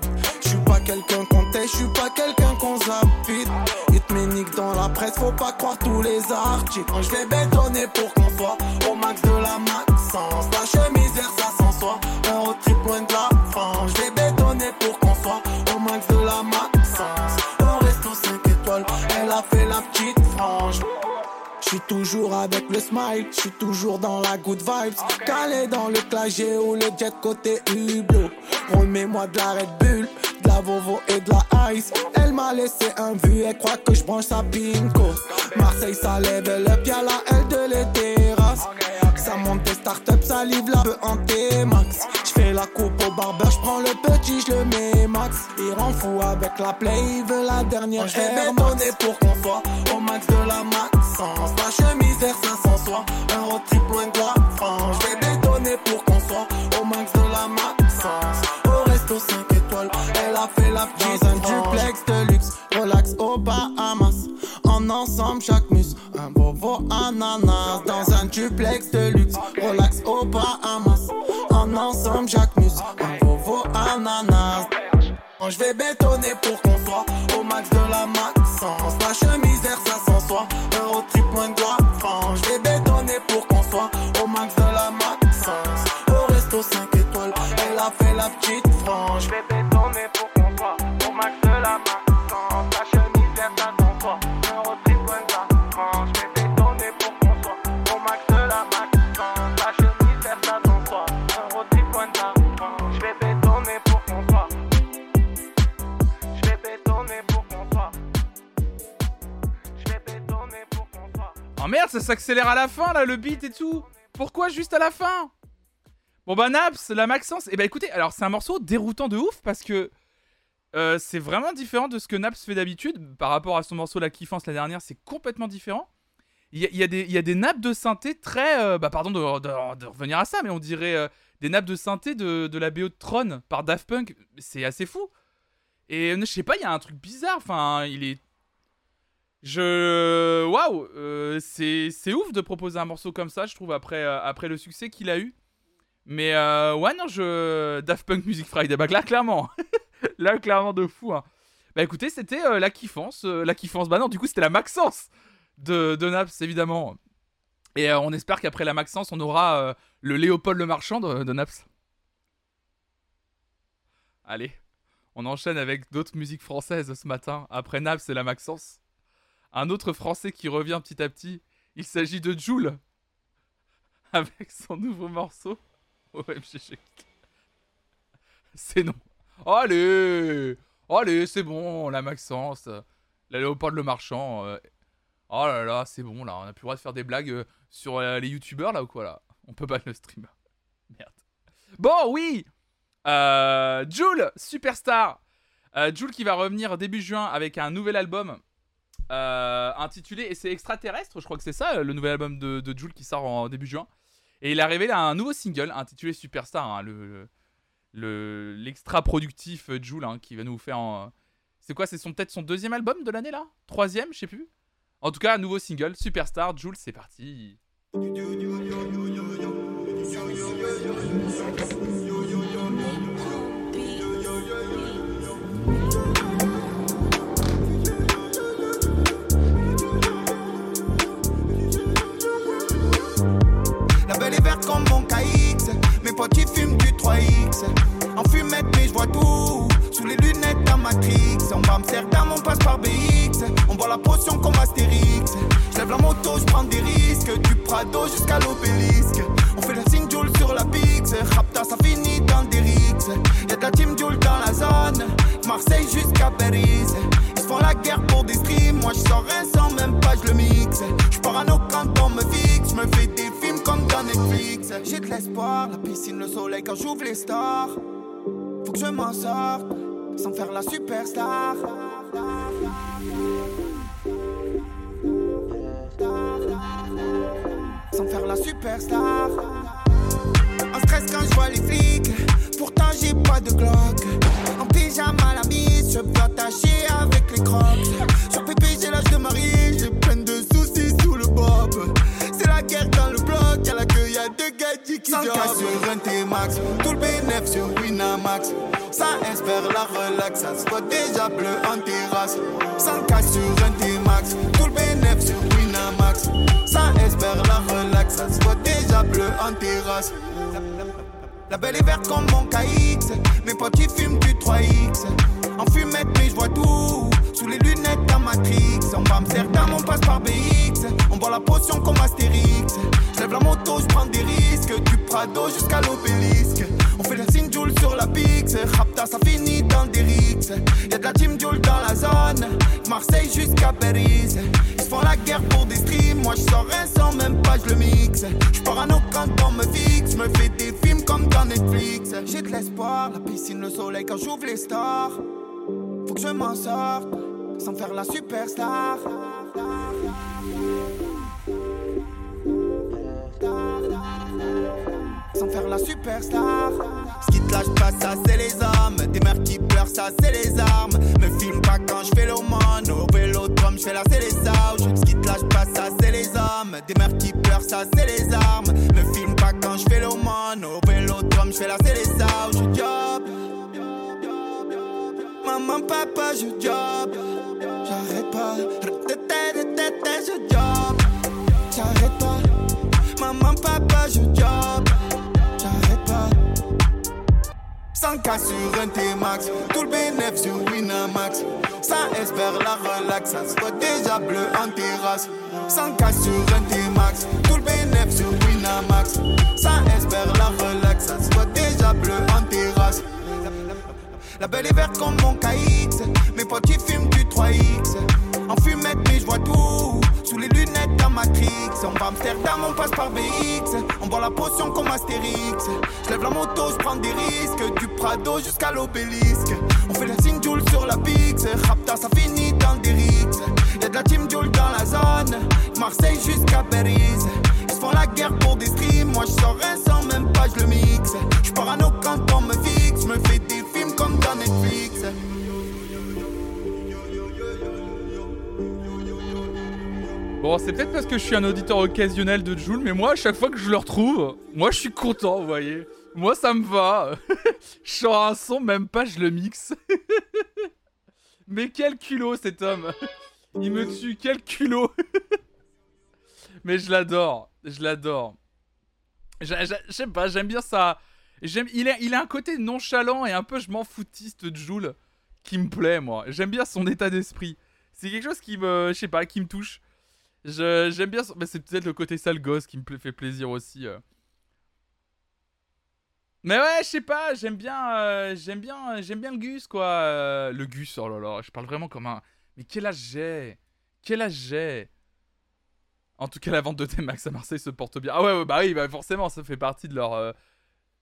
Je suis pas quelqu'un qu'on tait, je suis pas quelqu'un qu'on zapide. Il te ménique dans la presse, faut pas croire tous les articles. Je vais bétonner pour qu'on soit au max de la maxence. La chemise vers ça sans soi, un road trip loin de la France. Je vais bétonner pour qu'on soit au max de la maxence. On reste aux 5 étoiles, elle a fait la petite frange. Je suis toujours avec le smile, je suis toujours dans la good vibes. Calé dans le clagé ou le jet côté hublot. Remets-moi de la Red Bull, de la Vovo et de la Ice. Elle m'a laissé un vu, elle croit que je branche sa pinko. Marseille, ça lève le pied à la L de les terrasses. Ça monte des startups, ça livre la peu en T-Max. Je fais la coupe au barbeur, je prends le petit, je le mets max. Il rend fou avec la play, il veut la dernière. Je vais bétonner pour qu'on soit au max de la maxence. La chemise vers 500 soir, un road trip loin de la relax au Bahamas. En ensemble, chaque mus, un bobo ananas. Dans un duplex de luxe, relax au Bahamas. En ensemble, chaque mus, un bobo ananas. Je vais bétonner pour qu'on soit au max de la maxence. La chemise vers 500 soir, un road trip loin de la France. Je vais bétonner pour qu'on soit au max de la maxence. Au resto 5 étoiles, elle a fait la petite Ça s'accélère à la fin là, le beat et tout. Pourquoi juste à la fin? Bon bah Naps, la Maxence. Et bah écoutez, alors c'est un morceau déroutant de ouf parce que euh, c'est vraiment différent de ce que Naps fait d'habitude par rapport à son morceau La Kiffance la dernière. C'est complètement différent. Il y, a- des- nappes de synthé très. euh, bah pardon de, revenir à ça, mais on dirait euh, des nappes de synthé de, la BO de par Daft Punk. C'est assez fou. Et je sais pas, il y a un truc bizarre. Enfin, il est je. Waouh euh, C'est ouf de proposer un morceau comme ça, je trouve, après, euh, après le succès qu'il a eu. Mais euh, ouais, non, je. Daft Punk Music Friday, bah là, clairement. là, clairement de fou. hein. Bah écoutez, c'était euh, la kiffance. la kiffance, bah non, du coup, c'était la Maxence de, de Naps, évidemment. Et on espère qu'après la Maxence, on aura le Léopold le Marchand de, de Naps. Allez, on enchaîne avec d'autres musiques françaises ce matin. Après Naps et la Maxence un autre français qui revient petit à petit. Il s'agit de Joule. Avec son nouveau morceau. OMG. C'est non. Allez Allez, c'est bon, la Maxence. La Léopold le Marchand. euh, Oh là là, c'est bon, là. On a plus le droit de faire des blagues euh, sur euh, les youtubeurs, là, ou quoi, là? On peut pas le stream. Merde. Bon, oui euh, Joule, superstar Jules qui va revenir début juin avec un nouvel album euh, intitulé, et c'est Extraterrestre, je crois que c'est ça, le nouvel album de, de Jules qui sort en début juin. Et il a révélé un nouveau single intitulé Superstar, hein, le l'extra productif euh, Jules hein, qui va nous faire en... C'est quoi C'est son peut-être son deuxième album de l'année là? Troisième, je sais plus. En tout cas, un nouveau single, Superstar, Jules, c'est parti. Comme mon KX. Mes potes ils fument du 3X. En fumette, mais je vois tout. Sous les lunettes d'un Matrix. On va Amsterdam, on passe par BX. On boit la potion comme Astérix. Je lève la moto, je prends des risques. Du Prado jusqu'à l'obélisque. On fait le signe Joule sur la Pix. Rapta, ça finit dans des rixes. Y'a de la team Joule dans la zone. Marseille jusqu'à Paris. Font la guerre pour des streams. Moi je sors un sans même pas, je le mixe. Je parano quand on me fixe. Me fais des films comme dans Netflix. J'ai de l'espoir, la piscine, le soleil quand j'ouvre les stars. Faut que je m'en sorte sans faire la superstar. Sans faire la superstar. En stress quand je vois les flics. Pourtant j'ai pas de Glock. En pyjama la mise, je peux attacher avec les crocs. Sur pépé j'ai l'âge de marier, j'ai plein de soucis sous le bob. C'est la guerre dans le bloc, y'a la queue, y'a deux gadgets qui 100 sur un T-Max, tout le bénéf sur Winamax. Ça espère la relax, ça se voit déjà bleu en terrasse. 100 sur un T-Max, tout le bénéf sur Ça espère la relax, ça se voit déjà bleu en terrasse. La belle est verte comme mon KX. Mes potes ils fument du 3X. En fumette, mais je vois tout. Sous les lunettes d'un Matrix. On va Amsterdam, on passe par BX. On boit la potion comme Astérix. Je lève la moto, je prends des risques. Du Prado jusqu'à l'obélisque. On fait le signe sur la Pix. Rapta, ça finit dans des rixes. Y'a de la team Joule dans la zone. Marseille jusqu'à Paris. Font la guerre pour des streams. Moi je un sans même pas, je le mixe. Je parano quand on me fixe. Me fais des films comme dans Netflix. J'ai de l'espoir, la piscine, le soleil quand j'ouvre les stars. Faut que je m'en sorte sans faire la superstar. Sans faire la superstar. Ce qui te lâche pas, ça c'est les hommes. Des mères qui pleurent, ça c'est les armes. Me filme pas quand je fais l'aumône. Au vélodrome, je fais la c'est les ouches. Ce qui te lâche pas, ça c'est les hommes. Des mères qui pleurent, ça c'est les armes. Me filme pas quand je fais l'aumône. Au vélodrome, je fais la c'est les ouches. Job. Maman, papa, je job. J'arrête pas. Je job. J'arrête pas. Maman, papa, je job. J'arrête pas. 100K sur un T-Max, tout le bénéf sur Winamax. Ça espère la relax, ça se voit déjà bleu en terrasse. 100K sur un T-Max, tout le bénéf sur Winamax. Ça espère la relax, ça se voit déjà bleu en terrasse. La belle est verte comme mon KX. Mes potes ils fument du 3X. En fumette, mais je vois tout. Sous les lunettes d'un Matrix. On va Amsterdam, on passe par BX. On boit la potion comme Astérix. Je lève la moto, je prends des risques. Du Prado jusqu'à l'obélisque. On fait le signe Joule sur la Pix. Rapta, ça finit dans des rixes. Y'a de la team Joule dans la zone. Marseille jusqu'à Paris. Ils se font la guerre pour des streams. Moi je sors sans même pas, je le mixe. Je parano quand on me fixe. Je me fais des films comme dans Netflix. Bon, c'est peut-être parce que je suis un auditeur occasionnel de Joule, mais moi, à chaque fois que je le retrouve, moi, je suis content, vous voyez. Moi, ça me va. je sors un son, même pas, je le mixe. mais quel culot, cet homme. Il me tue, quel culot. mais je l'adore, je l'adore. J'a- j'a- Je sais pas, j'aime bien ça. J'aime, il, a, il a un côté nonchalant et un peu je m'en foutiste de Joule qui me plaît, moi. J'aime bien son état d'esprit. C'est quelque chose qui me, je sais pas, qui me touche. J'aime bien. Mais c'est peut-être le côté sale gosse qui me fait plaisir aussi. euh. Mais ouais, je sais pas. J'aime bien. euh, j'aime bien. J'aime bien le Gus quoi. euh, le Gus. Oh là là. Je parle vraiment comme un. Mais quel âge j'ai? Quel âge j'ai? En tout cas, la vente de T-Max à Marseille se porte bien. Ah ouais, bah oui, bah forcément, ça fait partie de leur. euh,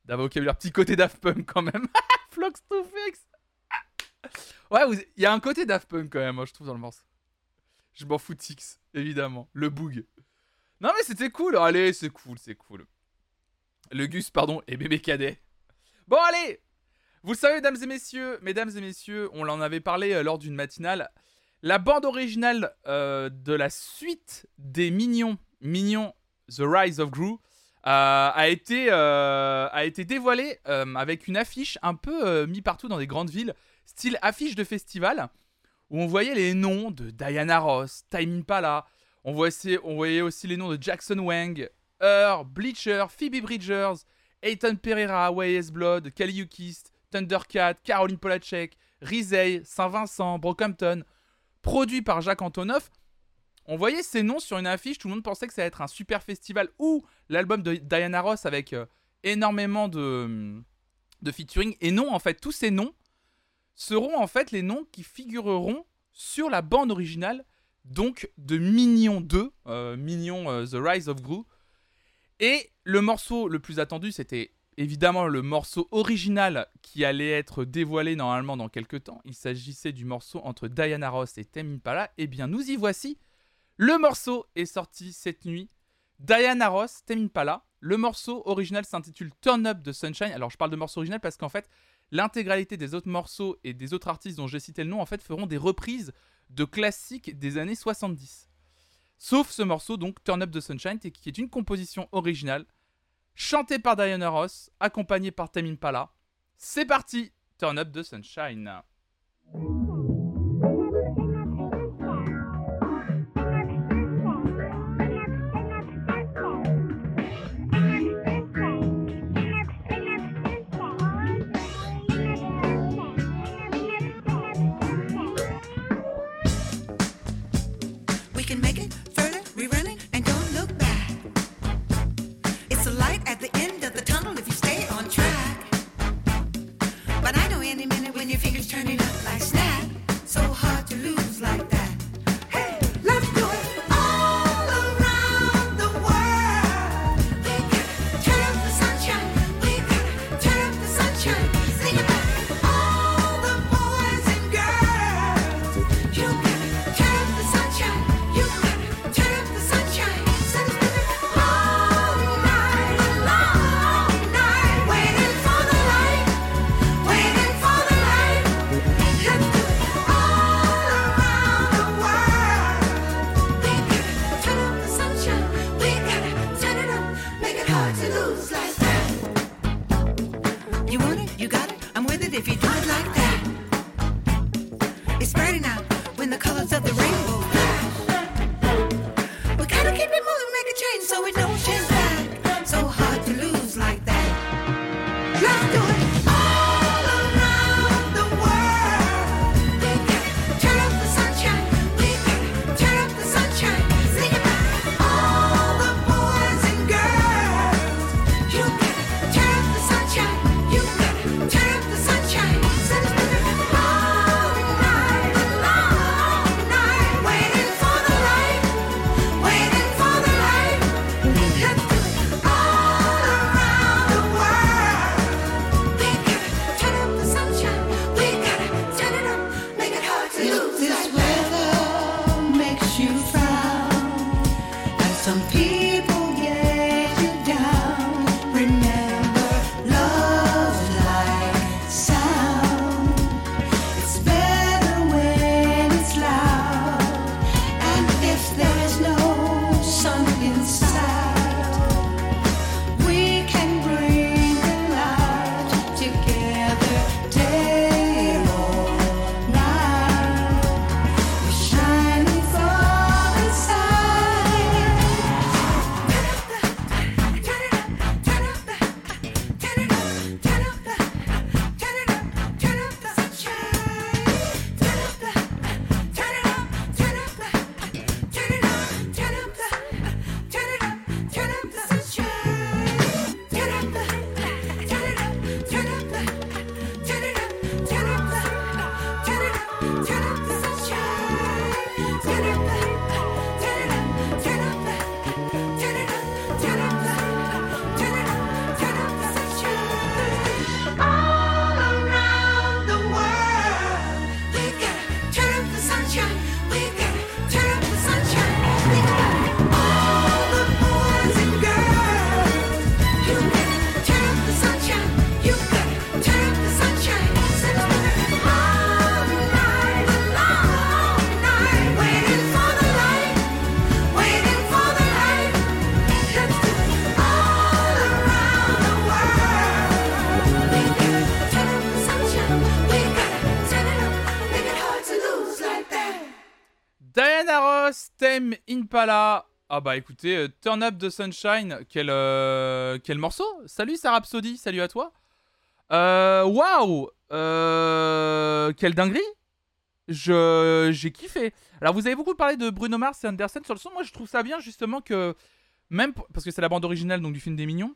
d'un vocabulaire. Petit côté Daft Punk quand même. Flox to fix. Ouais, il y a un côté Daft Punk quand même, je trouve, dans le morceau. Je m'en fous de évidemment. Le boog. Non, mais c'était cool. Allez, c'est cool, c'est cool. Le Gus, pardon, et bébé cadet. Bon, allez Vous le savez, mesdames et messieurs, mesdames et messieurs, on en avait parlé euh, lors d'une matinale. La bande originale euh, de la suite des Mignons, Mignons The Rise of Gru, euh, a, été, a été dévoilée avec une affiche un peu mis partout dans des grandes villes, style affiche de festival, où on voyait les noms de Diana Ross, Time Impala, on voyait, on voyait aussi les noms de Jackson Wang, Earl, Bleacher, Phoebe Bridgers, Ayton Pereira, YS Blood, Kali Ukist, Thundercat, Caroline Polacek, Rizey, Saint-Vincent, Brockhampton, produit par Jacques Antonoff. On voyait ces noms sur une affiche, tout le monde pensait que ça allait être un super festival ou l'album de Diana Ross avec euh, énormément de, de featuring. Et non, en fait, tous ces noms seront en fait les noms qui figureront sur la bande originale, donc de Minion 2, euh, Minion euh, The Rise of Gru. Et le morceau le plus attendu, c'était évidemment le morceau original qui allait être dévoilé normalement dans quelques temps. Il s'agissait du morceau entre Diana Ross et Tame Impala. Eh bien, nous y voici. Le morceau est sorti cette nuit. Diana Ross, Tame Impala. Le morceau original s'intitule Turn Up the Sunshine. Alors, je parle de morceau original parce qu'en fait, l'intégralité des autres morceaux et des autres artistes dont j'ai cité le nom, en fait, feront des reprises de classiques des années 70. Sauf ce morceau, donc Turn Up the Sunshine, qui est une composition originale, chantée par Diana Ross, accompagnée par Tame Impala. C'est parti, Turn Up the Sunshine. Tame Impala. Ah bah écoutez, euh, Turn Up the Sunshine, quel, euh, quel morceau Salut Sarah Rhapsody, salut à toi. Euh, Waouh euh, Quelle dinguerie Je J'ai kiffé. Alors vous avez beaucoup parlé de Bruno Mars et Anderson sur le son, moi je trouve ça bien justement que, même parce que c'est la bande originale donc du film des Mignons,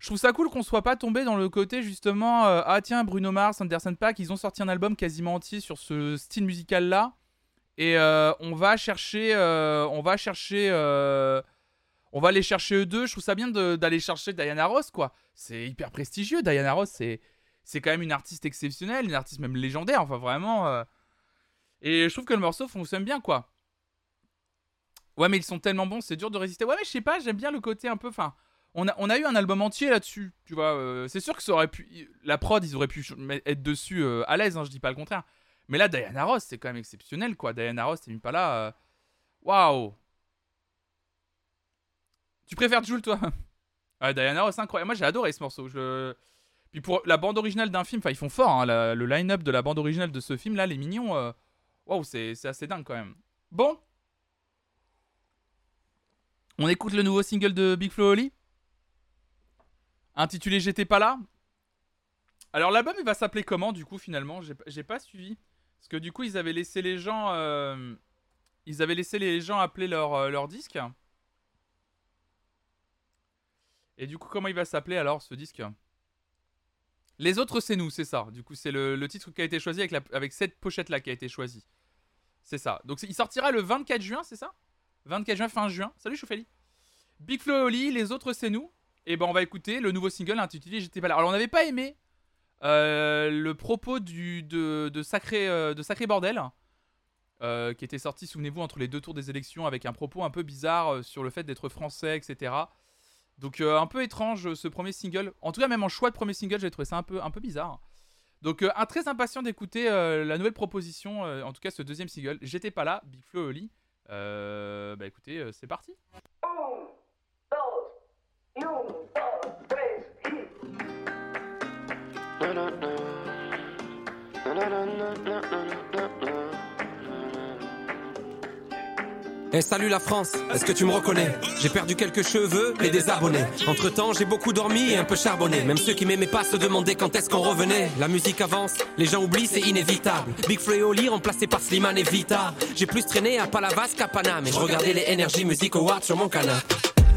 je trouve ça cool qu'on soit pas tombé dans le côté justement, ah tiens Bruno Mars, Anderson Paak, ils ont sorti un album quasiment entier sur ce style musical là. Et euh, on va chercher, euh, on va chercher, euh, on va aller chercher eux deux. Je trouve ça bien d'aller chercher Diana Ross, quoi. C'est hyper prestigieux. Diana Ross, c'est, c'est quand même une artiste exceptionnelle, une artiste même légendaire. Enfin, vraiment. Et je trouve que le morceau fonctionne bien, quoi. Ouais, mais ils sont tellement bons, c'est dur de résister. Ouais, mais je sais pas, j'aime bien le côté un peu. Enfin, on a, on a eu un album entier là-dessus, tu vois. c'est sûr que ça aurait pu. La prod, ils auraient pu être dessus à l'aise, hein, je dis pas le contraire. Mais là, Diana Ross, c'est quand même exceptionnel, quoi. Diana Ross, pas là. euh, Waouh! Tu préfères Jules, toi? Ouais, Diana Ross, incroyable. Moi, j'ai adoré ce morceau. Puis pour la bande originale d'un film, enfin, ils font fort, hein, le line-up de la bande originale de ce film, là, Les Mignons. euh, Waouh, c'est c'est assez dingue quand même. Bon. On écoute le nouveau single de Big Flo Oli Intitulé J'étais pas là Alors l'album il va s'appeler comment du coup finalement? J'ai pas suivi. Parce que du coup ils avaient laissé les gens... euh, Ils avaient laissé les gens appeler leur, euh, leur disque. Et du coup comment il va s'appeler alors ce disque? Les autres c'est nous, c'est ça. Du coup c'est le, le titre qui a été choisi avec, la, avec cette pochette là qui a été choisi. C'est ça. Donc il sortira le 24 juin, c'est ça? 24 juin, fin juin. Salut Choufeli. Big Flo et Oli, les autres c'est nous. Et ben on va écouter le nouveau single intitulé J'étais pas là. Alors on n'avait pas aimé le propos euh, de Sacré Bordel, euh, qui était sorti, souvenez-vous, entre les deux tours des élections, avec un propos un peu bizarre euh, sur le fait d'être français, etc. Donc euh, un peu étrange euh, ce premier single. En tout cas, même en choix de premier single, j'ai trouvé ça un peu, bizarre. Donc euh, un très impatient d'écouter euh, la nouvelle proposition, euh, en tout cas ce deuxième single. J'étais pas là, Big Flo Oli. Euh, bah écoutez, euh, c'est parti. Eh salut la France, est-ce que tu me reconnais? J'ai perdu quelques cheveux et des abonnés. Entre temps, j'ai beaucoup dormi et un peu charbonné. Même ceux qui m'aimaient pas se demandaient quand est-ce qu'on revenait. La musique avance, les gens oublient, c'est inévitable. Big Flo et Oli remplacé par Slimane et Vita. J'ai plus traîné à Palavas qu'à Paname et je regardais les Energy Music Awards sur mon canapé.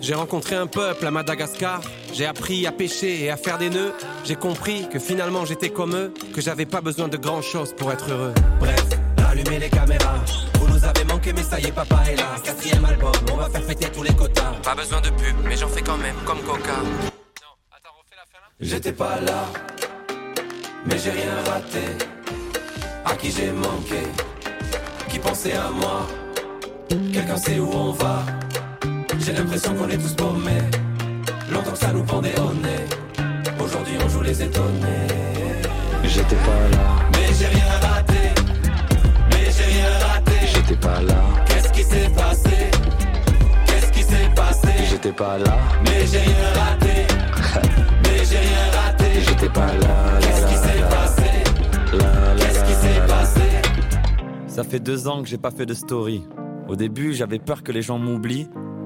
J'ai rencontré un peuple à Madagascar. J'ai appris à pêcher et à faire des nœuds. J'ai compris que finalement j'étais comme eux, que j'avais pas besoin de grand chose pour être heureux. Bref, allumez les caméras. Vous nous avez manqué, mais ça y est, papa est là. Quatrième album, on va faire péter tous les quotas. Pas besoin de pub, mais j'en fais quand même, comme Coca. J'étais pas là, mais j'ai rien raté. À qui j'ai manqué, qui pensait à moi? Quelqu'un sait où on va? J'ai l'impression qu'on est tous paumés. Longtemps que ça nous pendait au nez. Aujourd'hui on joue les étonnés. J'étais pas là, Mais j'ai rien raté. Mais j'ai rien raté. j'étais pas là, Qu'est-ce qui s'est passé? Qu'est-ce qui s'est passé? J'étais pas là, Mais j'ai rien raté. Mais j'ai rien raté. j'étais pas là. Qu'est-ce qui s'est passé? Qu'est-ce qui s'est passé? Ça fait deux ans que j'ai pas fait de story. Au début, j'avais peur que les gens m'oublient.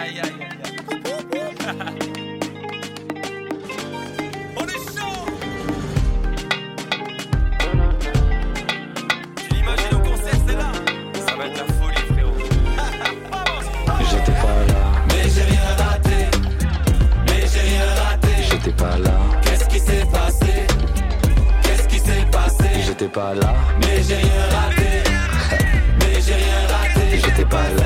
Aïe, aïe, aïe, aïe. On est chaud Tu l'imagines au concert, c'est là Ça va être la folie, frérot. J'étais pas là, Mais j'ai rien raté. Mais j'ai rien raté. j'étais pas là, Qu'est-ce qui s'est passé? Qu'est-ce qui s'est passé? J'étais pas là, Mais j'ai rien raté. Mais j'ai rien raté. j'étais pas là.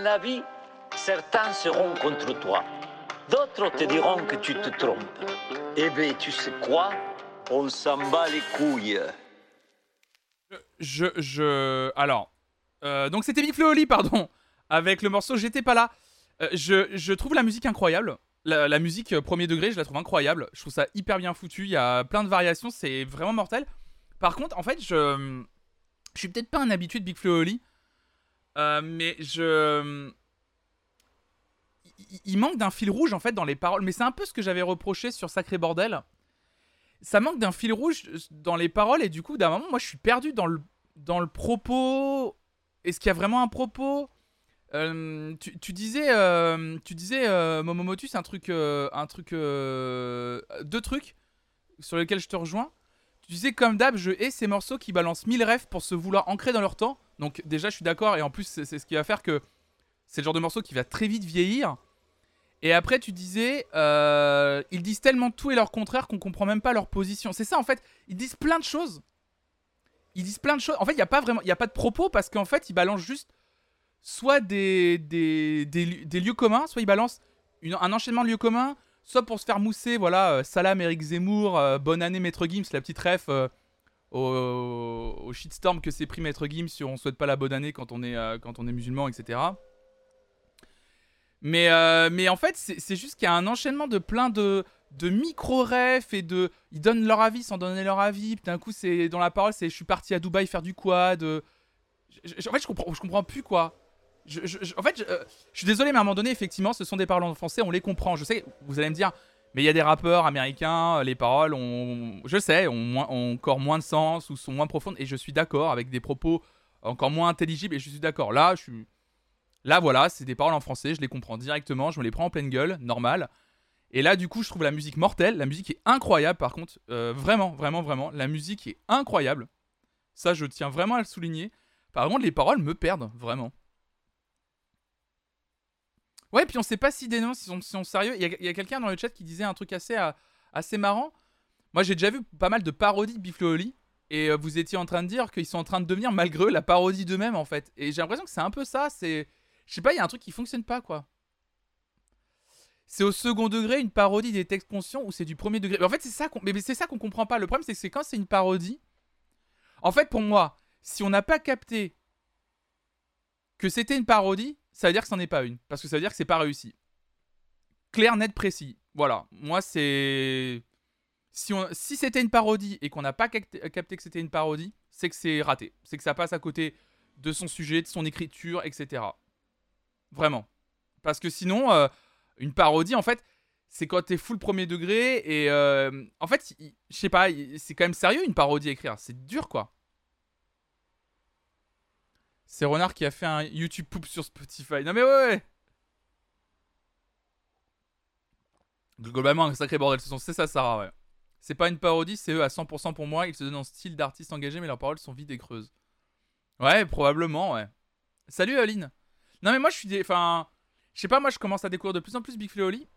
Dans la vie, certains seront contre toi. D'autres te diront que tu te trompes. Eh bien, tu sais quoi? On s'en bat les couilles. Je, je, alors, euh, donc c'était Big Flo Oli, pardon, avec le morceau J'étais pas là. Euh, je, je trouve la musique incroyable. La, musique euh, premier degré, je la trouve incroyable. Je trouve ça hyper bien foutu. Il y a plein de variations, c'est vraiment mortel. Par contre, en fait, je, je suis peut-être pas un habitué de Big Flo Oli, euh, mais je, il- il manque d'un fil rouge en fait dans les paroles. Mais c'est un peu ce que j'avais reproché sur Sacré Bordel. Ça manque d'un fil rouge dans les paroles et du coup, d'un moment, moi, je suis perdu dans le dans le propos. Est-ce qu'il y a vraiment un propos? Euh, tu, disais, euh, tu disais, euh, Momomotus, un truc, euh, un truc, euh, deux trucs sur lesquels je te rejoins. Tu disais comme d'hab, je hais ces morceaux qui balancent mille rêves pour se vouloir ancrer dans leur temps. Donc déjà, je suis d'accord et en plus, c'est ce qui va faire que c'est le genre de morceau qui va très vite vieillir. Et après, tu disais, euh, ils disent tellement tout et leur contraire qu'on comprend même pas leur position. C'est ça, en fait. Ils disent plein de choses. Ils disent plein de choses. En fait, il n'y a pas vraiment, pas de propos parce qu'en fait, ils balancent juste soit des, des, des, lieux- communs, soit ils balancent un enchaînement de lieux communs, soit pour se faire mousser, voilà, euh, Salam, Eric Zemmour, euh, bonne année Maître Gims, la petite ref euh, au, au shitstorm que s'est pris Maître Gims sur on souhaite pas la bonne année quand on est, quand on est musulman, etc. Mais, mais en fait, c'est juste qu'il y a un enchaînement de plein de, de micro-refs et de. Ils donnent leur avis sans donner leur avis. Puis D'un coup, c'est dans la parole, c'est je suis parti à Dubaï faire du quad. en fait, je comprends, je comprends plus quoi. En fait, je, euh, je suis désolé, mais à un moment donné, effectivement, ce sont des paroles en français, on les comprend. Je sais, vous allez me dire, mais il y a des rappeurs américains, euh, les paroles ont, je sais, ont, encore moins de sens ou sont moins profondes. Et je suis d'accord avec des propos encore moins intelligibles. Et je suis d'accord. Là. Là, voilà, c'est des paroles en français, je les comprends directement, je me les prends en pleine gueule, normal. Et là, du coup, je trouve la musique mortelle. La musique est incroyable, par contre. Euh, vraiment, vraiment, vraiment. La musique est incroyable. Ça, je tiens vraiment à le souligner. Par contre, les paroles me perdent, vraiment. Ouais, puis on sait pas si des noms sont, sont sérieux. Il y a, quelqu'un dans le chat qui disait un truc assez, euh, assez marrant. Moi, j'ai déjà vu pas mal de parodies de Biflo Oli. Et euh, vous étiez en train de dire qu'ils sont en train de devenir, malgré eux, la parodie d'eux-mêmes, en fait. Et j'ai l'impression que c'est un peu ça. C'est. Je sais pas, il y a un truc qui fonctionne pas, quoi. C'est au second degré une parodie des textes conscients ou c'est du premier degré? Mais en fait, c'est ça qu'on mais c'est ça qu'on comprend pas. Le problème, c'est que quand c'est une parodie. En fait, pour moi, si on n'a pas capté que c'était une parodie, ça veut dire que c'en est pas une. Parce que ça veut dire que c'est pas réussi. Clair, net, précis. Voilà. Moi, c'est. Si, si c'était une parodie et qu'on n'a pas capté, que c'était une parodie, c'est que c'est raté. C'est que ça passe à côté de son sujet, de son écriture, etc. Vraiment. Parce que sinon, euh, une parodie, en fait, c'est quand t'es full premier degré et. euh, en fait, je sais pas, c'est quand même sérieux une parodie à écrire. C'est dur, quoi. C'est Renard qui a fait un YouTube poop sur Spotify. Non mais ouais. Globalement, un sacré bordel. C'est ça, Sarah, ouais. C'est pas une parodie, c'est eux à 100% pour moi. Ils se donnent un style d'artiste engagé, mais leurs paroles sont vides et creuses. Ouais, probablement, ouais. Salut Aline. Non mais moi je suis des... Enfin... Je sais pas, moi je commence à découvrir de plus en plus Big Flo Oli.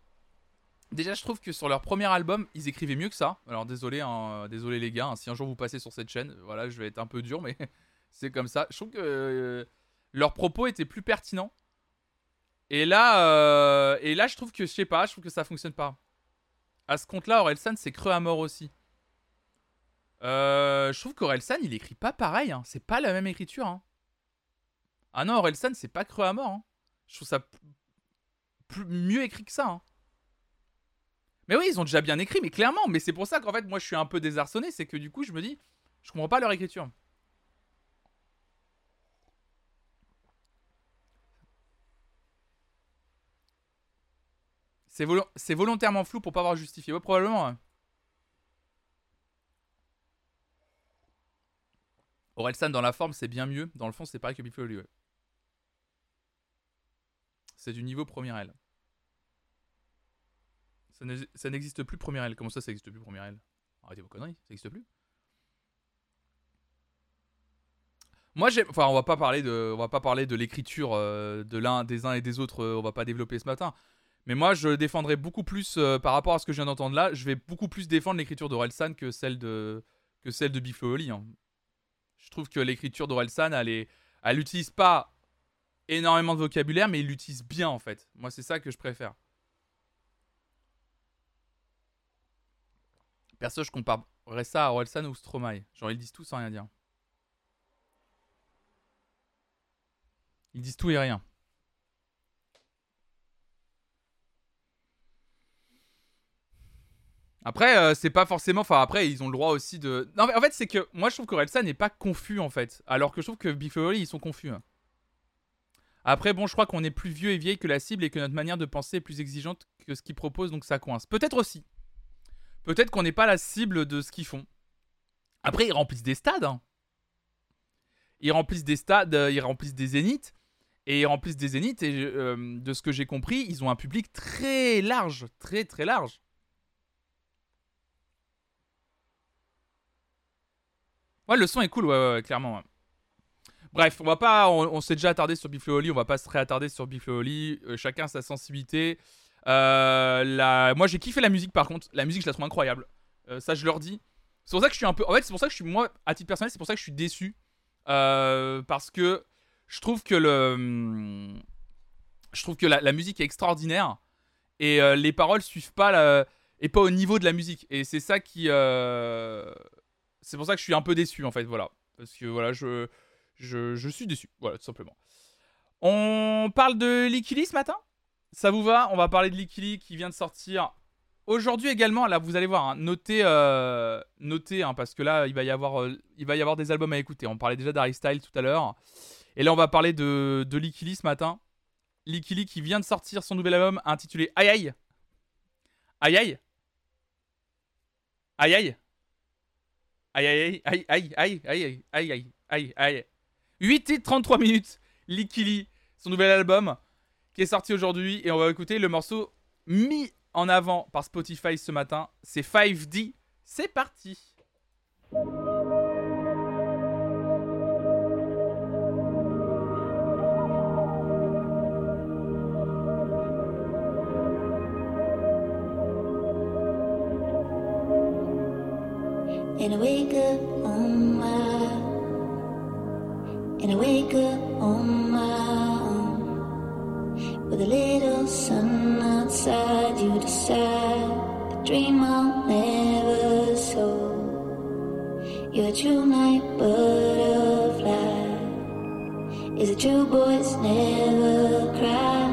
Déjà, je trouve que sur leur premier album, ils écrivaient mieux que ça. Alors désolé, hein, désolé les gars, hein, si un jour vous passez sur cette chaîne, voilà, je vais être un peu dur, mais c'est comme ça. Je trouve que euh, leurs propos étaient plus pertinents. Et là, euh, et là, je trouve que je sais pas, je trouve que ça fonctionne pas. À ce compte-là, Orelsan, c'est creux à mort aussi. Euh, je trouve qu'Orelsan, il écrit pas pareil. hein. C'est pas la même écriture. hein. Ah non, Orelsan, c'est pas creux à mort. hein. Je trouve ça plus, mieux écrit que ça. Mais oui, ils ont déjà bien écrit, mais clairement. Mais c'est pour ça qu'en fait, moi, je suis un peu désarçonné. C'est que du coup, je me dis, je comprends pas leur écriture. C'est volo- c'est volontairement flou pour pas avoir justifié. Ouais, probablement. ouais. Orelsan dans la forme, c'est bien mieux. Dans le fond, c'est pareil que Biff Loli, ouais. C'est du niveau premier L. Ça n'e- ça n'existe plus premier L. Comment ça, ça n'existe plus premier L? Arrêtez vos conneries, ça n'existe plus. Moi, j'ai. Enfin, on va pas parler de, on va pas parler de l'écriture euh, de l'un, des uns et des autres. euh, on va pas développer ce matin. Mais moi, je défendrai beaucoup plus euh, par rapport à ce que je viens d'entendre là. Je vais beaucoup plus défendre l'écriture d'Orelsan que celle de que celle de Loli, hein. Je trouve que l'écriture d'Orelsan, elle est, elle utilise pas énormément de vocabulaire, mais il l'utilise bien en fait. Moi, c'est ça que je préfère. Perso, je comparerais ça à Orelsan ou Stromae. Genre, ils disent tout sans rien dire. Ils disent tout et rien. Après, euh, c'est pas forcément. Enfin, après, ils ont le droit aussi de. Non, mais en fait, c'est que moi, je trouve qu'Orelsan n'est pas confus en fait. Alors que je trouve que et Oli, ils sont confus. hein. Après, bon, je crois qu'on est plus vieux et vieille que la cible et que notre manière de penser est plus exigeante que ce qu'ils proposent, donc ça coince. Peut-être aussi. Peut-être qu'on n'est pas la cible de ce qu'ils font. Après, ils remplissent des stades. hein. Ils remplissent des stades, euh, ils remplissent des zéniths. Et ils remplissent des zéniths. Et euh, de ce que j'ai compris, ils ont un public très large. Très, très large. Ouais, le son est cool, ouais, ouais, clairement. Bref, on va pas, on, s'est déjà attardé sur et Oli, on va pas se réattarder sur et Oli. euh, chacun sa sensibilité. Euh, la... Moi, j'ai kiffé la musique par contre. La musique, je la trouve incroyable. Euh, ça, je leur dis. C'est pour ça que je suis un peu. En fait, c'est pour ça que je suis moi, à titre personnel, c'est pour ça que je suis déçu parce que je trouve que le, je trouve que la, la musique est extraordinaire et les paroles suivent pas la... et pas au niveau de la musique. Et c'est ça qui, c'est pour ça que je suis un peu déçu en fait, voilà. Parce que voilà, je, je, suis déçu, voilà, tout simplement. On parle de Likili ce matin? Ça vous va? On va parler de Likili qui vient de sortir aujourd'hui également. Là, vous allez voir, hein, notez, euh, notez hein, parce que là, il va, y avoir, euh, il va y avoir des albums à écouter. On parlait déjà d'Harry Style tout à l'heure. Et là, on va parler de, de Likili ce matin. Likili qui vient de sortir son nouvel album intitulé Aïe Aïe. Aïe Aïe? Aïe Aïe? Aïe aïe aïe aïe aïe aïe aïe aïe aïe aïe 8 titres 33 minutes Likili son nouvel album qui est sorti aujourd'hui et on va écouter le morceau mis en avant par Spotify ce matin c'est 5D c'est parti And I wake up on my And I wake up on my own. With a little sun outside you decide The dream I'll never sow. You're a true night butterfly Is it true boys? Never cry.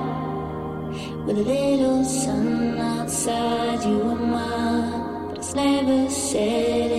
With a little sun outside you are mine but it's never set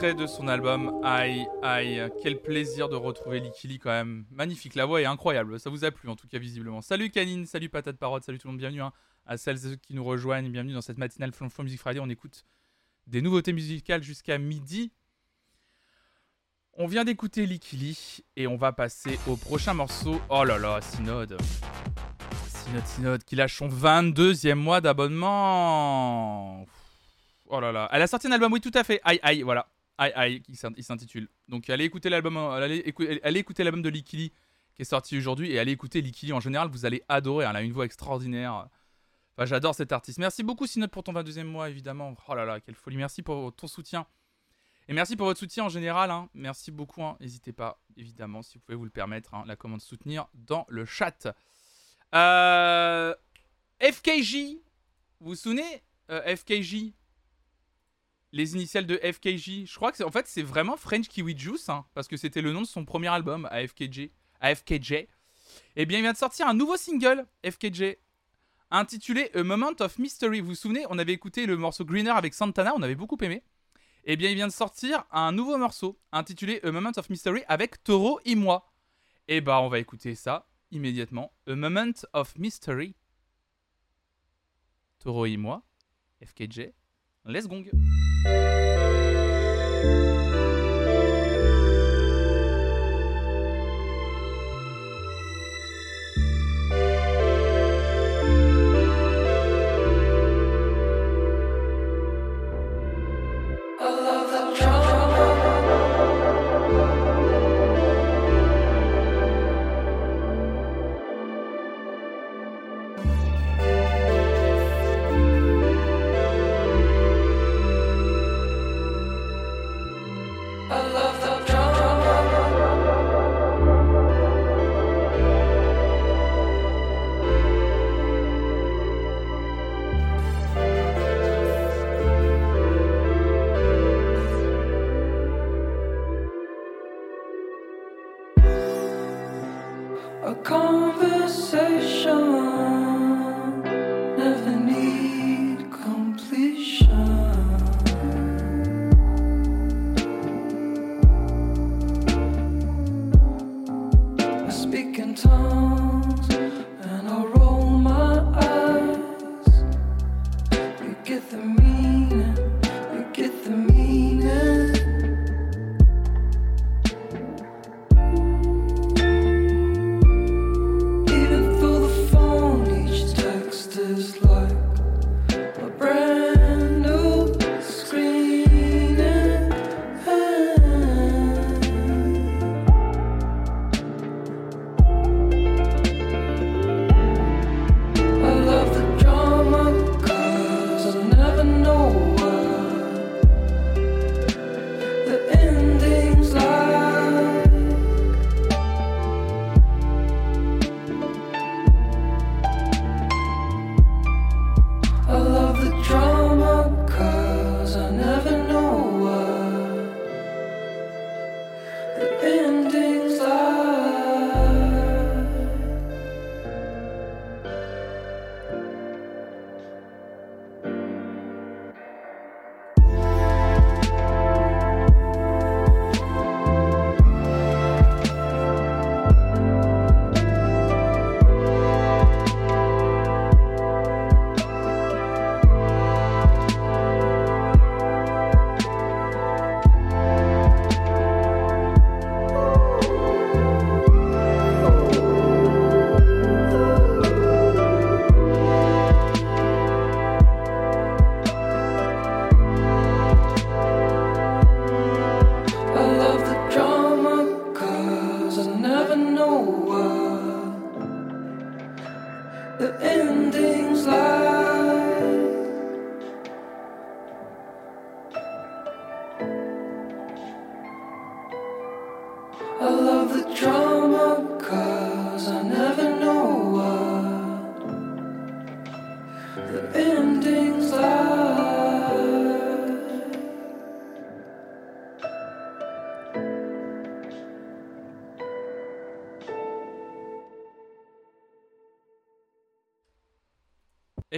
de son album Aïe Aïe. Quel plaisir de retrouver Likili quand même. Magnifique, la voix est incroyable. Ça vous a plu en tout cas visiblement. Salut Canine, salut Patate Parotte, salut tout le monde, bienvenue hein, à celles et ceux qui nous rejoignent. Bienvenue dans cette matinale Flon Flon Music Friday. On écoute des nouveautés musicales jusqu'à midi. On vient d'écouter Likili et on va passer au prochain morceau. Oh là là, Synode. Synode, Synode, qui lâche son 22e mois d'abonnement. Oh là là. Elle a sorti un album, oui, tout à fait. Aïe, aïe, voilà. Aïe, aïe, il s'intitule. Donc allez écouter l'album, écou- allez écouter l'album de Likili qui est sorti aujourd'hui et allez écouter Likili en général. Vous allez adorer. Elle a une voix extraordinaire. J'adore cet artiste. Merci beaucoup, Synode, pour ton 22e mois, évidemment. Oh là là, quelle folie. Merci pour ton soutien. Et merci pour votre soutien en général. hein. Merci beaucoup. hein. N'hésitez pas, évidemment, si vous pouvez vous le permettre, hein, la commande soutenir dans le chat. Euh, FKJ, vous vous souvenez euh, FKJ Les initiales de FKJ. Je crois que c'est en fait c'est vraiment French Kiwi Juice, hein, parce que c'était le nom de son premier album à FKJ. À FKJ. Et bien il vient de sortir un nouveau single, FKJ, intitulé A Moment of Mystery. Vous vous souvenez, on avait écouté le morceau Greener avec Santana, on avait beaucoup aimé. Et bien il vient de sortir un nouveau morceau intitulé A Moment of Mystery avec Toro et moi. Et bah on va écouter ça immédiatement. A Moment of Mystery. Toro et moi. FKJ. Let's gong. A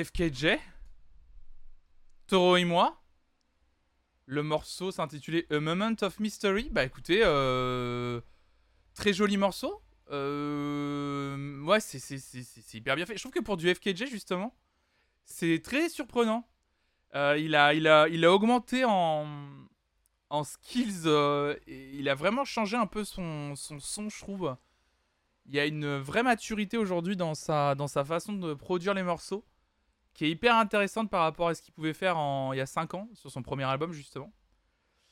FKJ. Toro et moi. Le morceau s'intitulait A Moment of Mystery. Bah écoutez, euh, très joli morceau. Euh, ouais, c'est hyper bien fait. Je trouve que pour du FKJ, justement, c'est très surprenant. Euh, il, a, il, a, il a augmenté en, skills. euh, il a vraiment changé un peu son, son son, je trouve. Il y a une vraie maturité aujourd'hui dans sa, dans sa façon de produire les morceaux qui est hyper intéressante par rapport à ce qu'il pouvait faire il y a 5 ans sur son premier album justement.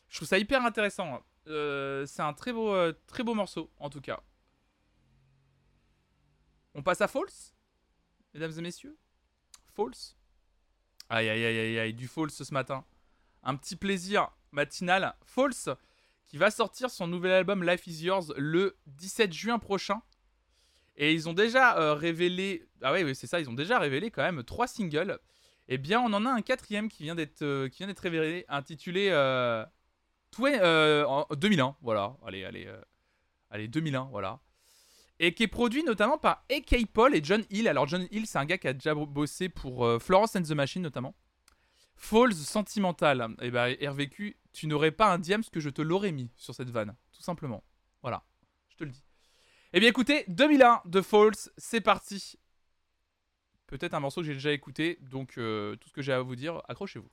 Je trouve ça hyper intéressant. Euh, c'est un très beau, euh, très beau morceau en tout cas. On passe à False, mesdames et messieurs. False. Aïe aïe aïe aïe aïe, du False ce matin. Un petit plaisir matinal. False qui va sortir son nouvel album Life is Yours le 17 juin prochain. Et ils ont déjà euh, révélé. Ah ouais, c'est ça, ils ont déjà révélé quand même trois singles. Et bien, on en a un quatrième qui vient d'être euh, révélé, intitulé euh, euh, en 2001. Voilà, allez, allez, allez, 2001, voilà. Et qui est produit notamment par A.K. Paul et John Hill. Alors, John Hill, c'est un gars qui a déjà bossé pour Florence and the Machine notamment. Falls Sentimental. Et bah, RVQ, tu n'aurais pas un diams que je te l'aurais mis sur cette vanne. Tout simplement. Voilà, je te le dis. Eh bien écoutez, 2001 de Falls, c'est parti. Peut-être un morceau que j'ai déjà écouté, donc euh, tout ce que j'ai à vous dire, accrochez-vous.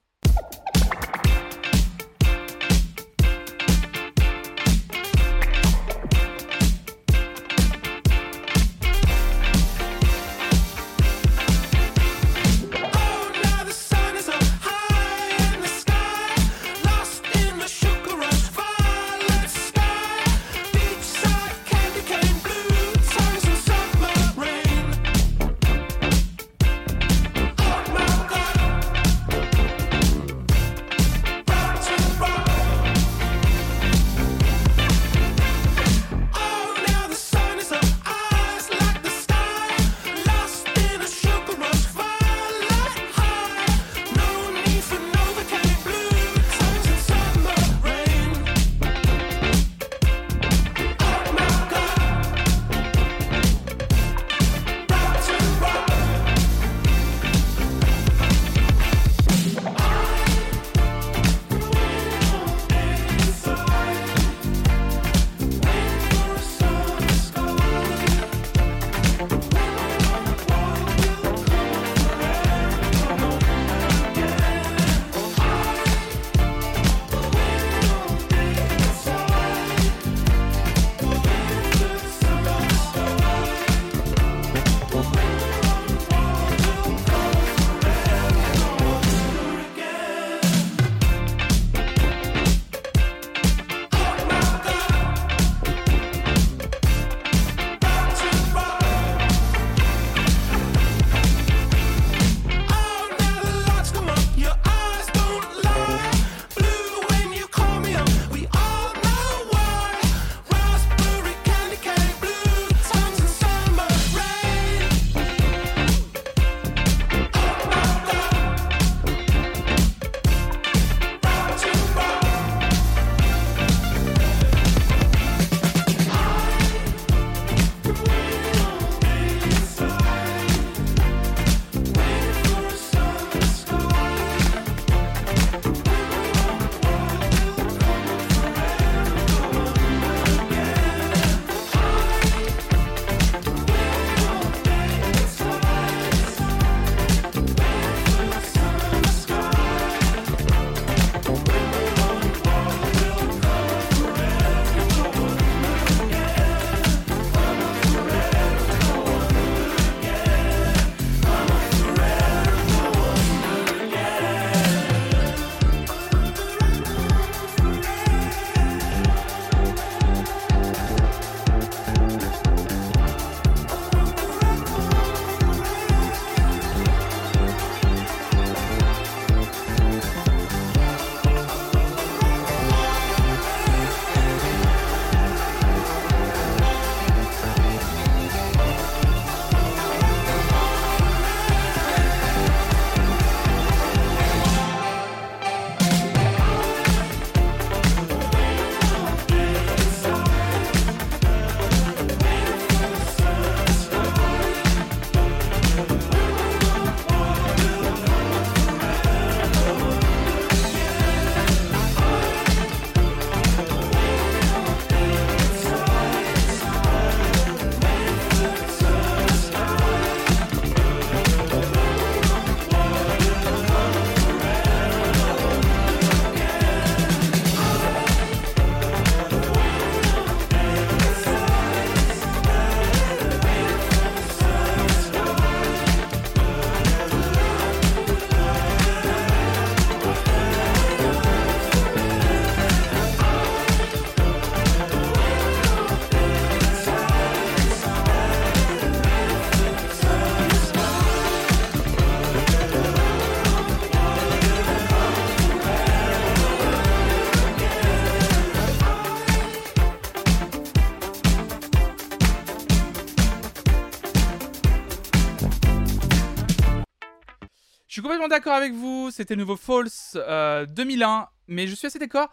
D'accord avec vous. C'était le nouveau False euh, 2001. Mais je suis assez d'accord.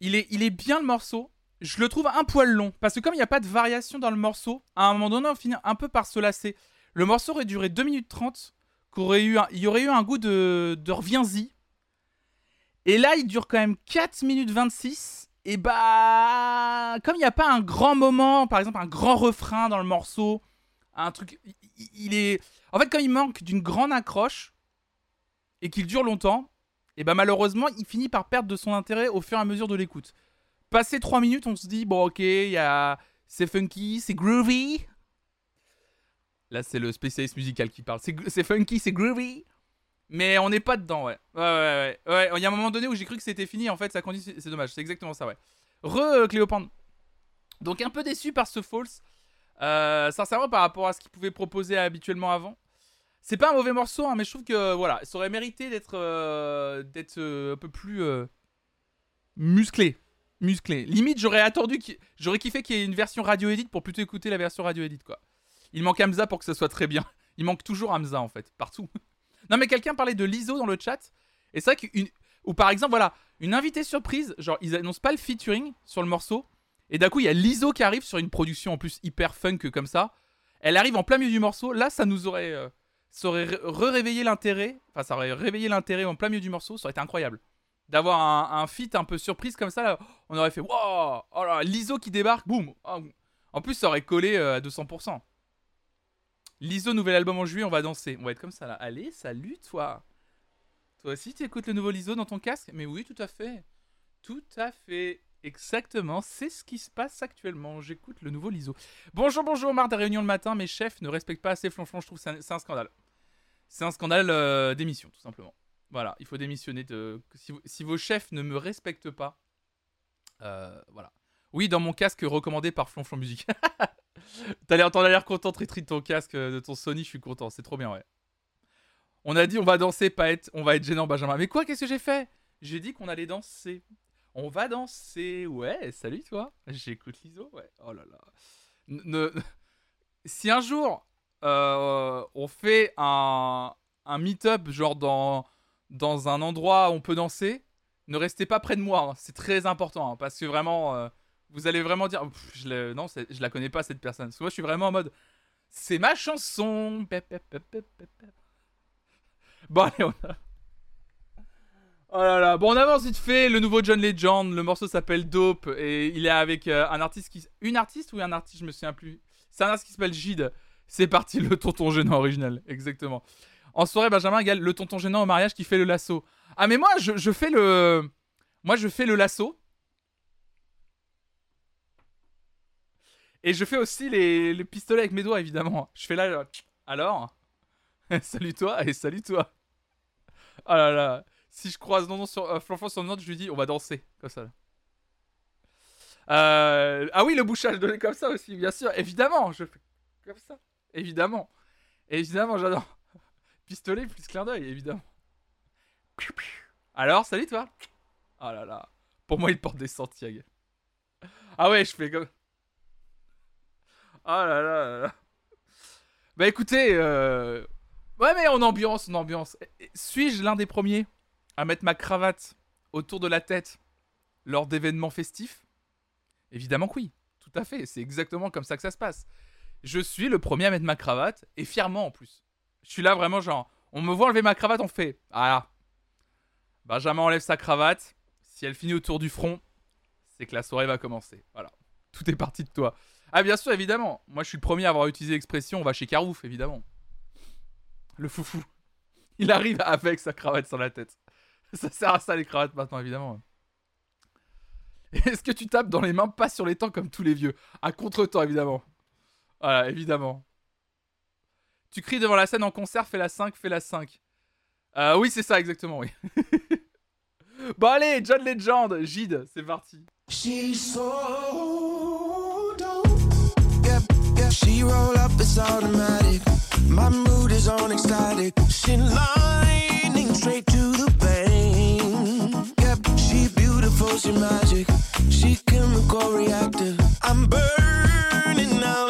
Il est, il est bien le morceau. Je le trouve un poil long. Parce que comme il n'y a pas de variation dans le morceau, à un moment donné, on finit un peu par se lasser. Le morceau aurait duré 2 minutes 30. qu'aurait eu il y aurait eu un goût de, de reviens-y. Et là, il dure quand même 4 minutes 26. Et bah. Comme il n'y a pas un grand moment, par exemple, un grand refrain dans le morceau, un truc. Il est. En fait, comme il manque d'une grande accroche et qu'il dure longtemps, et bah malheureusement, il finit par perdre de son intérêt au fur et à mesure de l'écoute. Passé 3 minutes, on se dit, bon, ok, a. C'est funky, c'est groovy. Là, c'est le spécialiste musical qui parle. C'est funky, c'est groovy. Mais on n'est pas dedans, ouais. Ouais, ouais, ouais. Il y a un moment donné où j'ai cru que c'était fini. En fait, ça continue. C'est dommage. C'est exactement ça, ouais. Re euh, Cléopâtre. Donc, un peu déçu par ce false. Euh, sincèrement, par rapport à ce qu'il pouvait proposer habituellement avant. C'est pas un mauvais morceau, hein, mais je trouve que voilà, ça aurait mérité d'être euh, d'être euh, un peu plus euh, musclé. Musclé. Limite, j'aurais attendu, j'aurais kiffé qu'il y ait une version radio edit pour plutôt écouter la version radio edit, quoi. Il manque Hamza pour que ça soit très bien. Il manque toujours Hamza, en fait, partout. non, mais quelqu'un parlait de l'ISO dans le chat. Et c'est vrai qu'une. Ou par exemple, voilà, une invitée surprise, genre, ils annoncent pas le featuring sur le morceau. Et d'un coup, il y a l'ISO qui arrive sur une production en plus hyper funk comme ça. Elle arrive en plein milieu du morceau. Là, ça nous aurait. Ça aurait re-réveillé l'intérêt. Enfin, ça aurait réveillé l'intérêt en plein milieu du morceau. Ça aurait été incroyable. D'avoir un, un feat un peu surprise comme ça, là, on aurait fait Wow Oh là, l'ISO qui débarque, boum Ah, En plus, ça aurait collé euh, à 200%. L'ISO, nouvel album en juillet, on va danser. On va être comme ça là. Allez, salut toi Toi aussi, tu écoutes le nouveau l'ISO dans ton casque? Mais oui, tout à fait. Tout à fait. Exactement, c'est ce qui se passe actuellement. J'écoute le nouveau l'ISO. Bonjour, bonjour, marre des réunions le matin. Mes chefs ne respectent pas assez Flonflon. Je trouve c'est un scandale. C'est un scandale euh, d'émission, tout simplement. Voilà, il faut démissionner. De... Si, vos chefs ne me respectent pas, euh, voilà. Oui, dans mon casque recommandé par Flonflon Musique. T'as l'air, l'air content, Tritri, de ton casque, euh, de ton Sony. Je suis content, c'est trop bien, ouais. On a dit on va danser, pas être, on va être gênant, Benjamin. Mais quoi, qu'est-ce que j'ai fait? J'ai dit qu'on allait danser. On va danser. Ouais, salut toi. J'écoute l'ISO, ouais. Oh là là. Ne- Si un jour euh, on fait un, meet-up, genre dans, dans un endroit où on peut danser, ne restez pas près de moi. hein. C'est très important hein, parce que vraiment, euh, vous allez vraiment dire Pff, je non, je la connais pas cette personne. Parce moi, je suis vraiment en mode c'est ma chanson. Bon, allez, on a. Oh là là, bon on avance vite fait, le nouveau John Legend, le morceau s'appelle Dope et il est avec euh, un artiste qui... Une artiste ou un artiste, je me souviens plus. C'est un artiste qui s'appelle Gide. C'est parti, le tonton gênant original, exactement. En soirée, Benjamin égale le tonton gênant au mariage qui fait le lasso. Ah mais moi je, fais le... Moi je fais le lasso. Et je fais aussi les, pistolets avec mes doigts évidemment. Je fais là, alors? Salut toi et salut toi. Oh là là. Si je croise non, sur, euh, sur le note, je lui dis on va danser. Comme ça. Euh, ah oui, le bouchage de comme ça aussi, bien sûr. Évidemment, je fais comme ça. Évidemment. Évidemment, j'adore. Pistolet plus clin d'œil, évidemment. Alors, salut toi. Oh là là. Pour moi, il porte des Santiago. Ah ouais, je fais comme. Oh là là là. Bah écoutez, euh... ouais mais on ambiance, on ambiance. Suis-je l'un des premiers à mettre ma cravate autour de la tête lors d'événements festifs? Évidemment que oui, tout à fait, c'est exactement comme ça que ça se passe. Je suis le premier à mettre ma cravate, et fièrement en plus. Je suis là vraiment genre, on me voit enlever ma cravate, on fait, ah là, Benjamin enlève sa cravate, si elle finit autour du front, c'est que la soirée va commencer. Voilà, tout est parti de toi. Ah bien sûr, évidemment, moi je suis le premier à avoir utilisé l'expression, on va chez Carouf, évidemment. Le foufou. Il arrive avec sa cravate sur la tête. Ça sert à ça les cravates maintenant, évidemment. Est-ce que tu tapes dans les mains, pas sur les temps comme tous les vieux? À contre-temps, évidemment. Voilà, évidemment. Tu cries devant la scène en concert, fais la 5, fais la 5. Euh, oui, c'est ça, exactement, oui. bon, allez, John Legend, Gide, c'est parti. She's so. She roll up, it's automatic. My mood is on ecstatic. She lightning straight to the. Yep, she beautiful, she magic. She. I'm burning now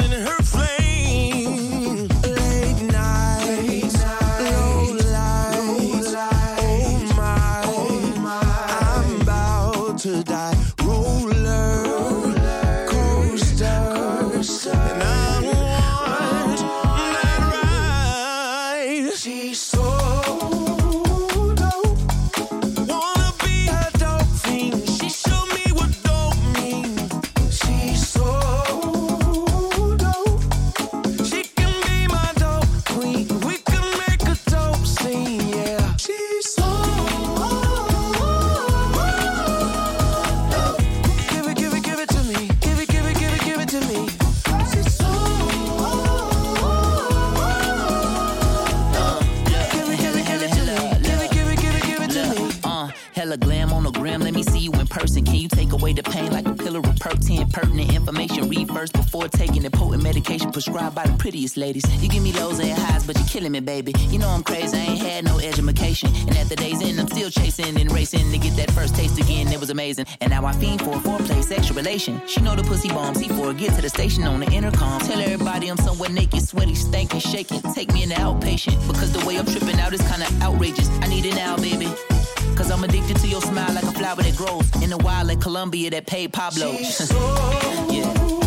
10 pertinent information. Read first before taking the potent medication prescribed by the prettiest ladies. You give me lows and highs, but you're killing me, baby. You know I'm crazy, I ain't had no education. And at the day's end, I'm still chasing and racing to get that first taste again. It was amazing. And now I fiend for a foreplay, sexual relation. She know the pussy bomb, C4, get to the station on the intercom. Tell everybody I'm somewhere naked, sweaty, stankin', shaking. Take me in the outpatient, because the way I'm tripping out is kinda outrageous. I need it now, baby. Cause I'm addicted to your smile like a flower that grows in the wild like Colombia that paid Pablo. yeah,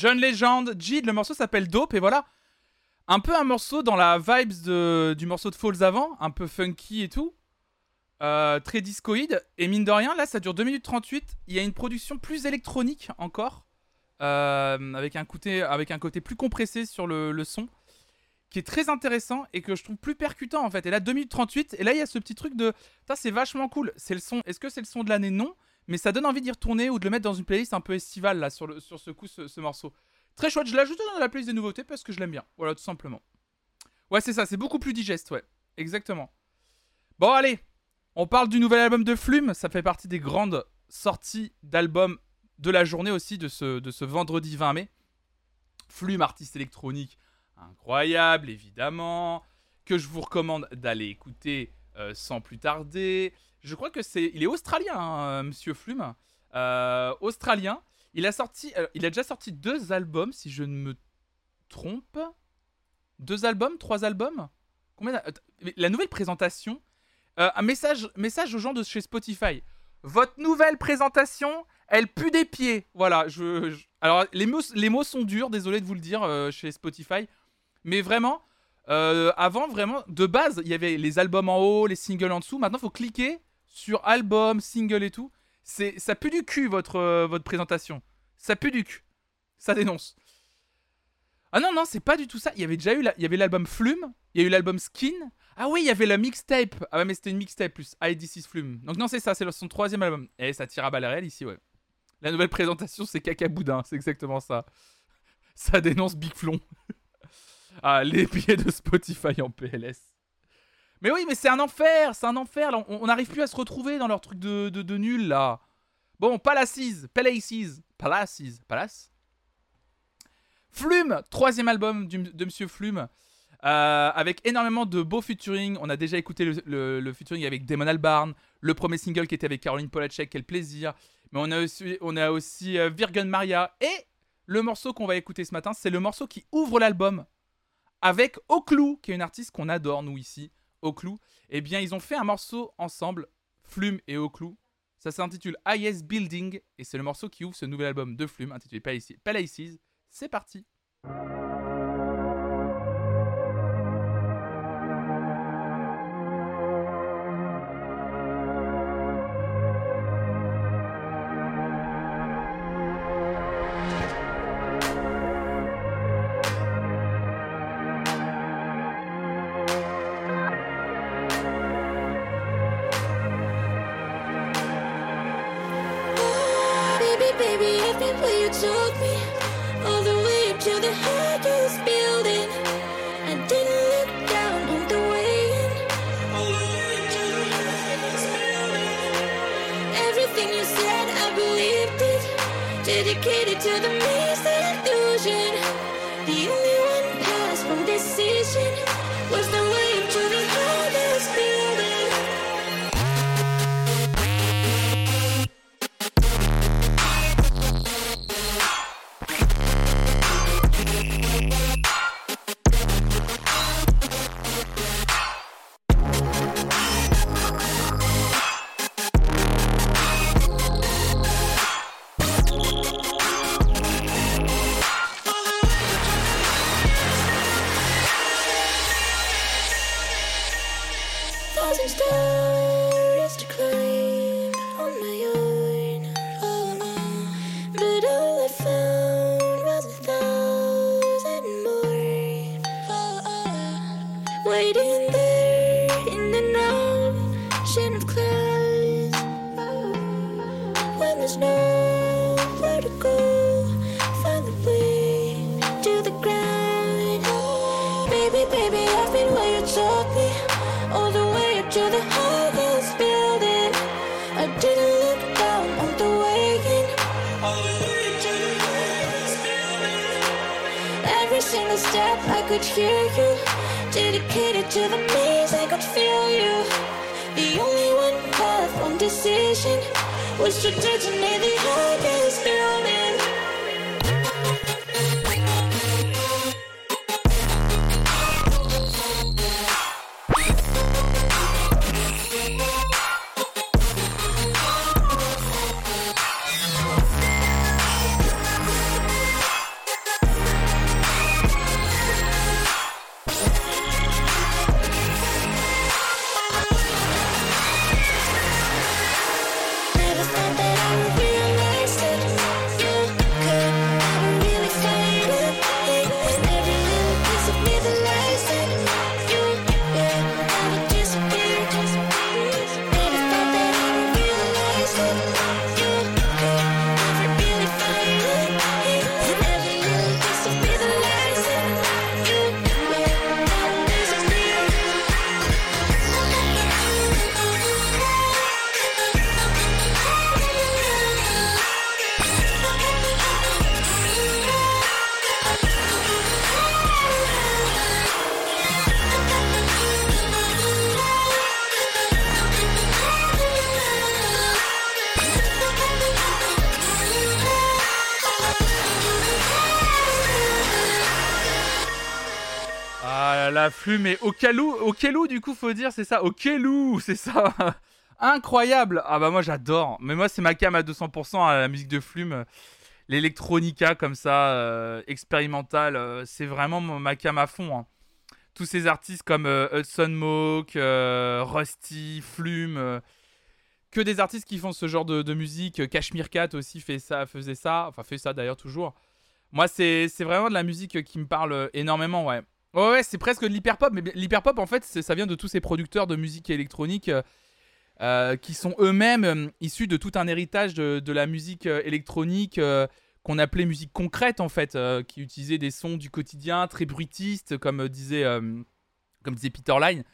John Legend, Jid, le morceau s'appelle Dope, et voilà. Un peu un morceau dans la vibes du morceau de Falls avant, un peu funky et tout. Euh, très discoïde. Et mine de rien, là, ça dure 2 minutes 38. Il y a une production plus électronique encore. euh, avec, un côté, plus compressé sur le, le son. Qui est très intéressant et que je trouve plus percutant en fait. Et là, 2 minutes 38. Et là, il y a ce petit truc de. C'est vachement cool. C'est le son. Est-ce que c'est le son de l'année? Non. Mais ça donne envie d'y retourner ou de le mettre dans une playlist un peu estivale là sur, ce coup, ce, ce morceau. Très chouette. Je l'ai ajouté dans la playlist des nouveautés parce que je l'aime bien. Voilà, tout simplement. Ouais, c'est ça. C'est beaucoup plus digeste, ouais. Exactement. Bon, allez. On parle du nouvel album de Flume. Ça fait partie des grandes sorties d'albums de la journée aussi, de ce, de ce vendredi 20 mai. Flume, artiste électronique incroyable, évidemment. Que je vous recommande d'aller écouter euh, sans plus tarder. Je crois que c'est. Il est australien, hein, monsieur Flume. Euh, australien. Il a sorti. euh, il a déjà sorti deux albums, si je ne me trompe. Deux albums Trois albums? Combien La nouvelle présentation. Euh, un message, message aux gens de chez Spotify. Votre nouvelle présentation, elle pue des pieds. Voilà. Je, Alors, les mots, les mots sont durs, désolé de vous le dire, euh, chez Spotify. Mais vraiment, euh, avant, vraiment, de base, il y avait les albums en haut, les singles en dessous. Maintenant, il faut cliquer sur album, single et tout. C'est, ça pue du cul, votre, euh, votre présentation. Ça pue du cul. Ça dénonce. Ah non, non, c'est pas du tout ça. Il y avait déjà eu, il y avait l'album Flume, il y a eu l'album Skin. Ah oui, il y avait la mixtape. Ah ouais, mais c'était une mixtape plus. ID6 Flume. Donc non, c'est ça, c'est son troisième album. Et ça tire à balles réelles ici, ouais. La nouvelle présentation, c'est Caca Boudin, c'est exactement ça. Ça dénonce Big Flon. ah, les billets de Spotify en PLS. Mais oui, mais c'est un enfer, c'est un enfer. On n'arrive plus à se retrouver dans leur truc de, de, nul, là. Bon, Palaces, Palaces, Palaces, Palace. Flume, troisième album de Monsieur Flume. euh, avec énormément de beaux featuring. On a déjà écouté le, le- featuring avec Damon Albarn, le premier single qui était avec Caroline Polachek, quel plaisir. Mais on a aussi, on euh, Maria. Et le morceau qu'on va écouter ce matin, c'est le morceau qui ouvre l'album avec Oclou, qui est une artiste qu'on adore, nous, ici. Oclou. Eh bien, ils ont fait un morceau ensemble, Flume et Oclou. Ça s'intitule IS Building et c'est le morceau qui ouvre ce nouvel album de Flume intitulé. Palaces. C'est parti. La flume et Okelou, du coup faut dire c'est ça, Okelou, c'est ça. Incroyable. Ah bah moi j'adore. Mais moi c'est ma cam à 200% à la musique de flume. L'électronica comme ça, euh, expérimentale, euh, c'est vraiment ma cam à fond. hein. Tous ces artistes comme euh, Hudson euh, Rusty, Flume, que des artistes qui font ce genre de, musique. Cashmere Cat aussi fait ça, faisait ça, enfin fait ça d'ailleurs toujours. Moi c'est vraiment de la musique qui me parle énormément, ouais. Ouais, ouais, c'est presque de l'hyperpop, mais l'hyperpop en fait, ça vient de tous ces producteurs de musique électronique euh, euh, qui sont eux-mêmes euh, issus de tout un héritage de, la musique électronique qu'on appelait musique concrète en fait, qui utilisait des sons du quotidien très bruitistes, comme disait, comme disait Peter Line.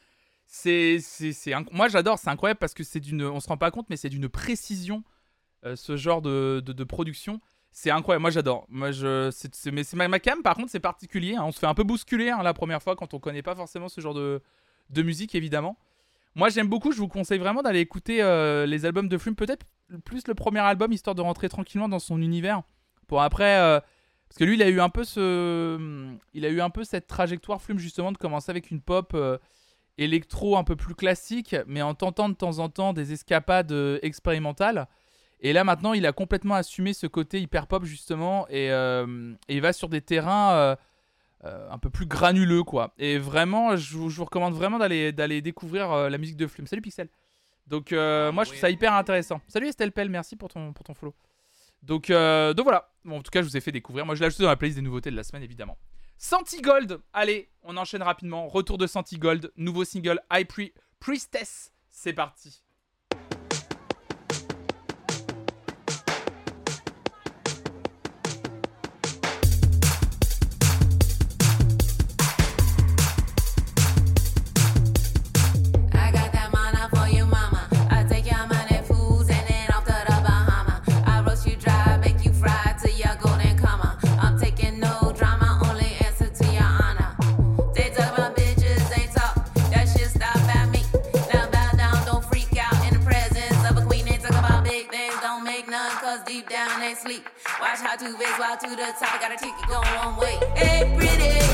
C'est, c'est, inc- moi j'adore, c'est incroyable parce que c'est d'une, on se rend pas compte, mais c'est d'une précision ce genre de, de production. C'est incroyable, moi j'adore. Moi je, mais c'est ma, cam par contre c'est particulier. hein. On se fait un peu bousculer hein, la première fois quand on connaît pas forcément ce genre de, musique évidemment. Moi j'aime beaucoup, je vous conseille vraiment d'aller écouter euh, les albums de Flume, peut-être plus le premier album histoire de rentrer tranquillement dans son univers. Pour après, euh, parce que lui il a eu un peu ce, il a eu un peu cette trajectoire Flume justement de commencer avec une pop euh, électro un peu plus classique, mais en tentant de temps en temps des escapades expérimentales. Et là maintenant, il a complètement assumé ce côté hyper pop justement, et, euh, et il va sur des terrains euh, euh, un peu plus granuleux quoi. Et vraiment, je vous, je vous recommande vraiment d'aller d'aller découvrir la musique de Flume. Salut Pixel. Donc euh, moi je trouve ça hyper intéressant. Salut Estelle Pell, merci pour ton pour ton follow. Donc donc voilà. Bon, en tout cas, je vous ai fait découvrir. Moi je l'ai ajouté dans la playlist des nouveautés de la semaine évidemment. Santigold, allez, on enchaîne rapidement. Retour de Santigold, nouveau single High Pri- Priestess. C'est parti. Watch how two bigs walk to the top. I Got a ticket going one way. Hey, pretty.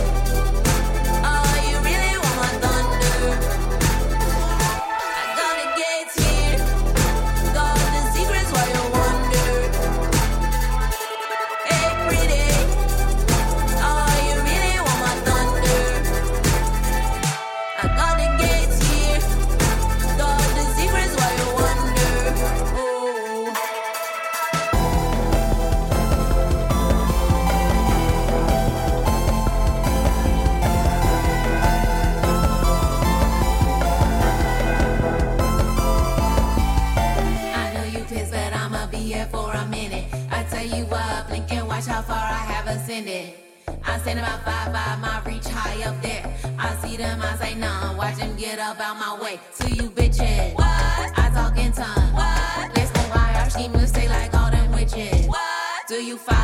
Far I have ascended. I'm standing about five five, my reach high up there. I see them, I say none. Watch them get up out my way. To you bitches, what? I talk in tongues. What? Let's go why our schemers stay like all them witches. What? Do you follow?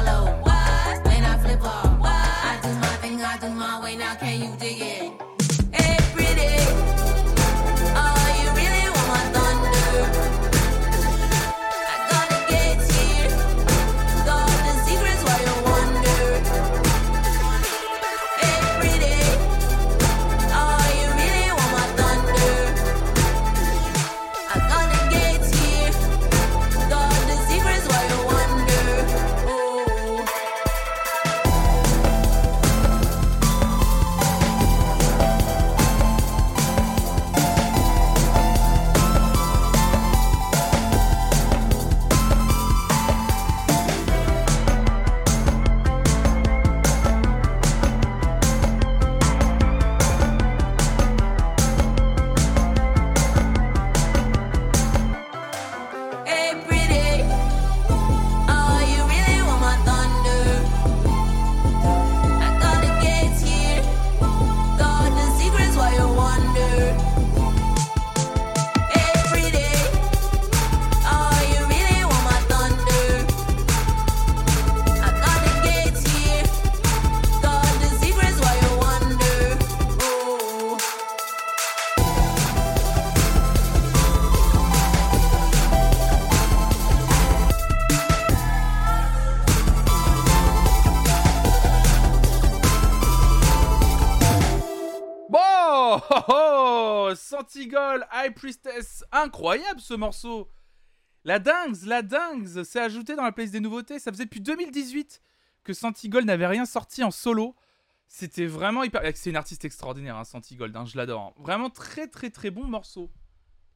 Priestess, incroyable ce morceau La dingue, la dingue, c'est ajouté dans la playlist des nouveautés, ça faisait depuis 2018 que Santigold n'avait rien sorti en solo. C'était vraiment hyper... C'est une artiste extraordinaire, hein, Santigold, hein, je l'adore. hein. Vraiment très très très bon morceau.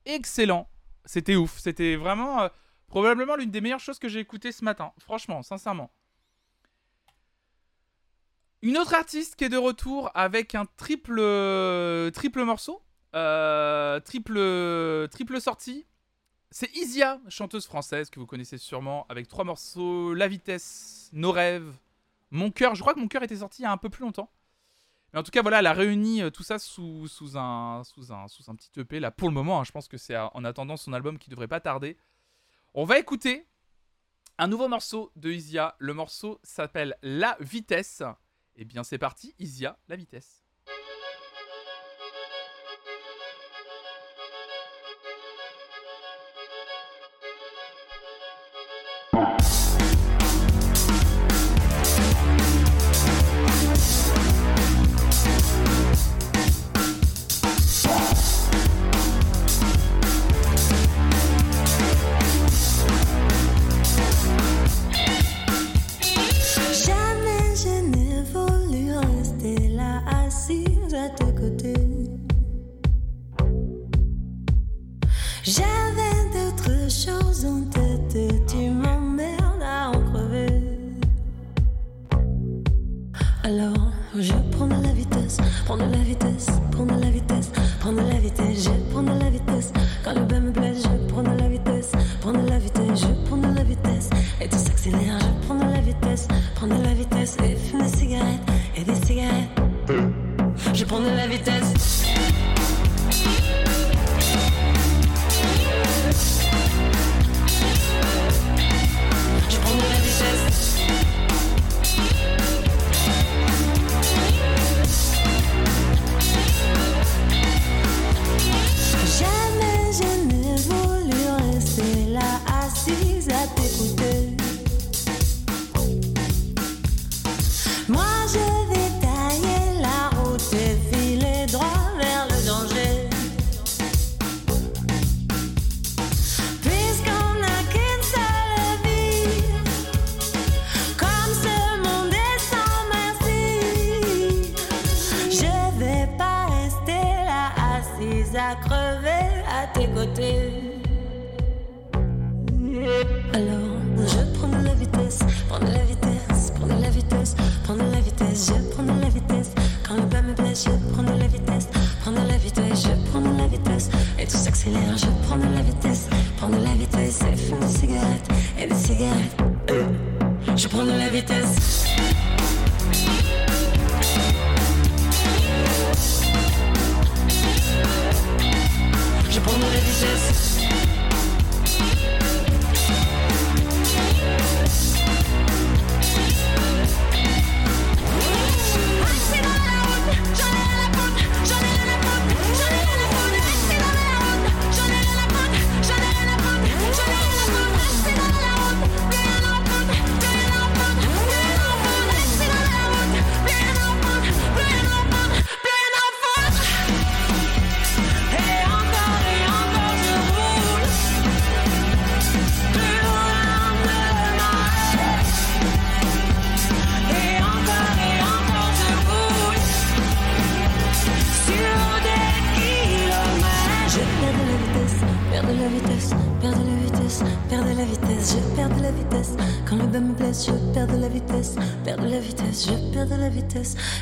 Excellent. C'était ouf, c'était vraiment euh, probablement l'une des meilleures choses que j'ai écoutées ce matin. Franchement, sincèrement. Une autre artiste qui est de retour avec un triple, euh, triple morceau, euh, triple, sortie. C'est Isia, chanteuse française que vous connaissez sûrement, avec trois morceaux La Vitesse, Nos Rêves, Mon Cœur. Je crois que Mon Cœur était sorti il y a un peu plus longtemps. Mais en tout cas, voilà, elle a réuni euh, tout ça sous, un, sous, un, sous un petit EP là pour le moment. hein. Je pense que c'est en attendant son album qui devrait pas tarder. On va écouter un nouveau morceau de Isia. Le morceau s'appelle La Vitesse. Eh bien, c'est parti, Isia, La Vitesse.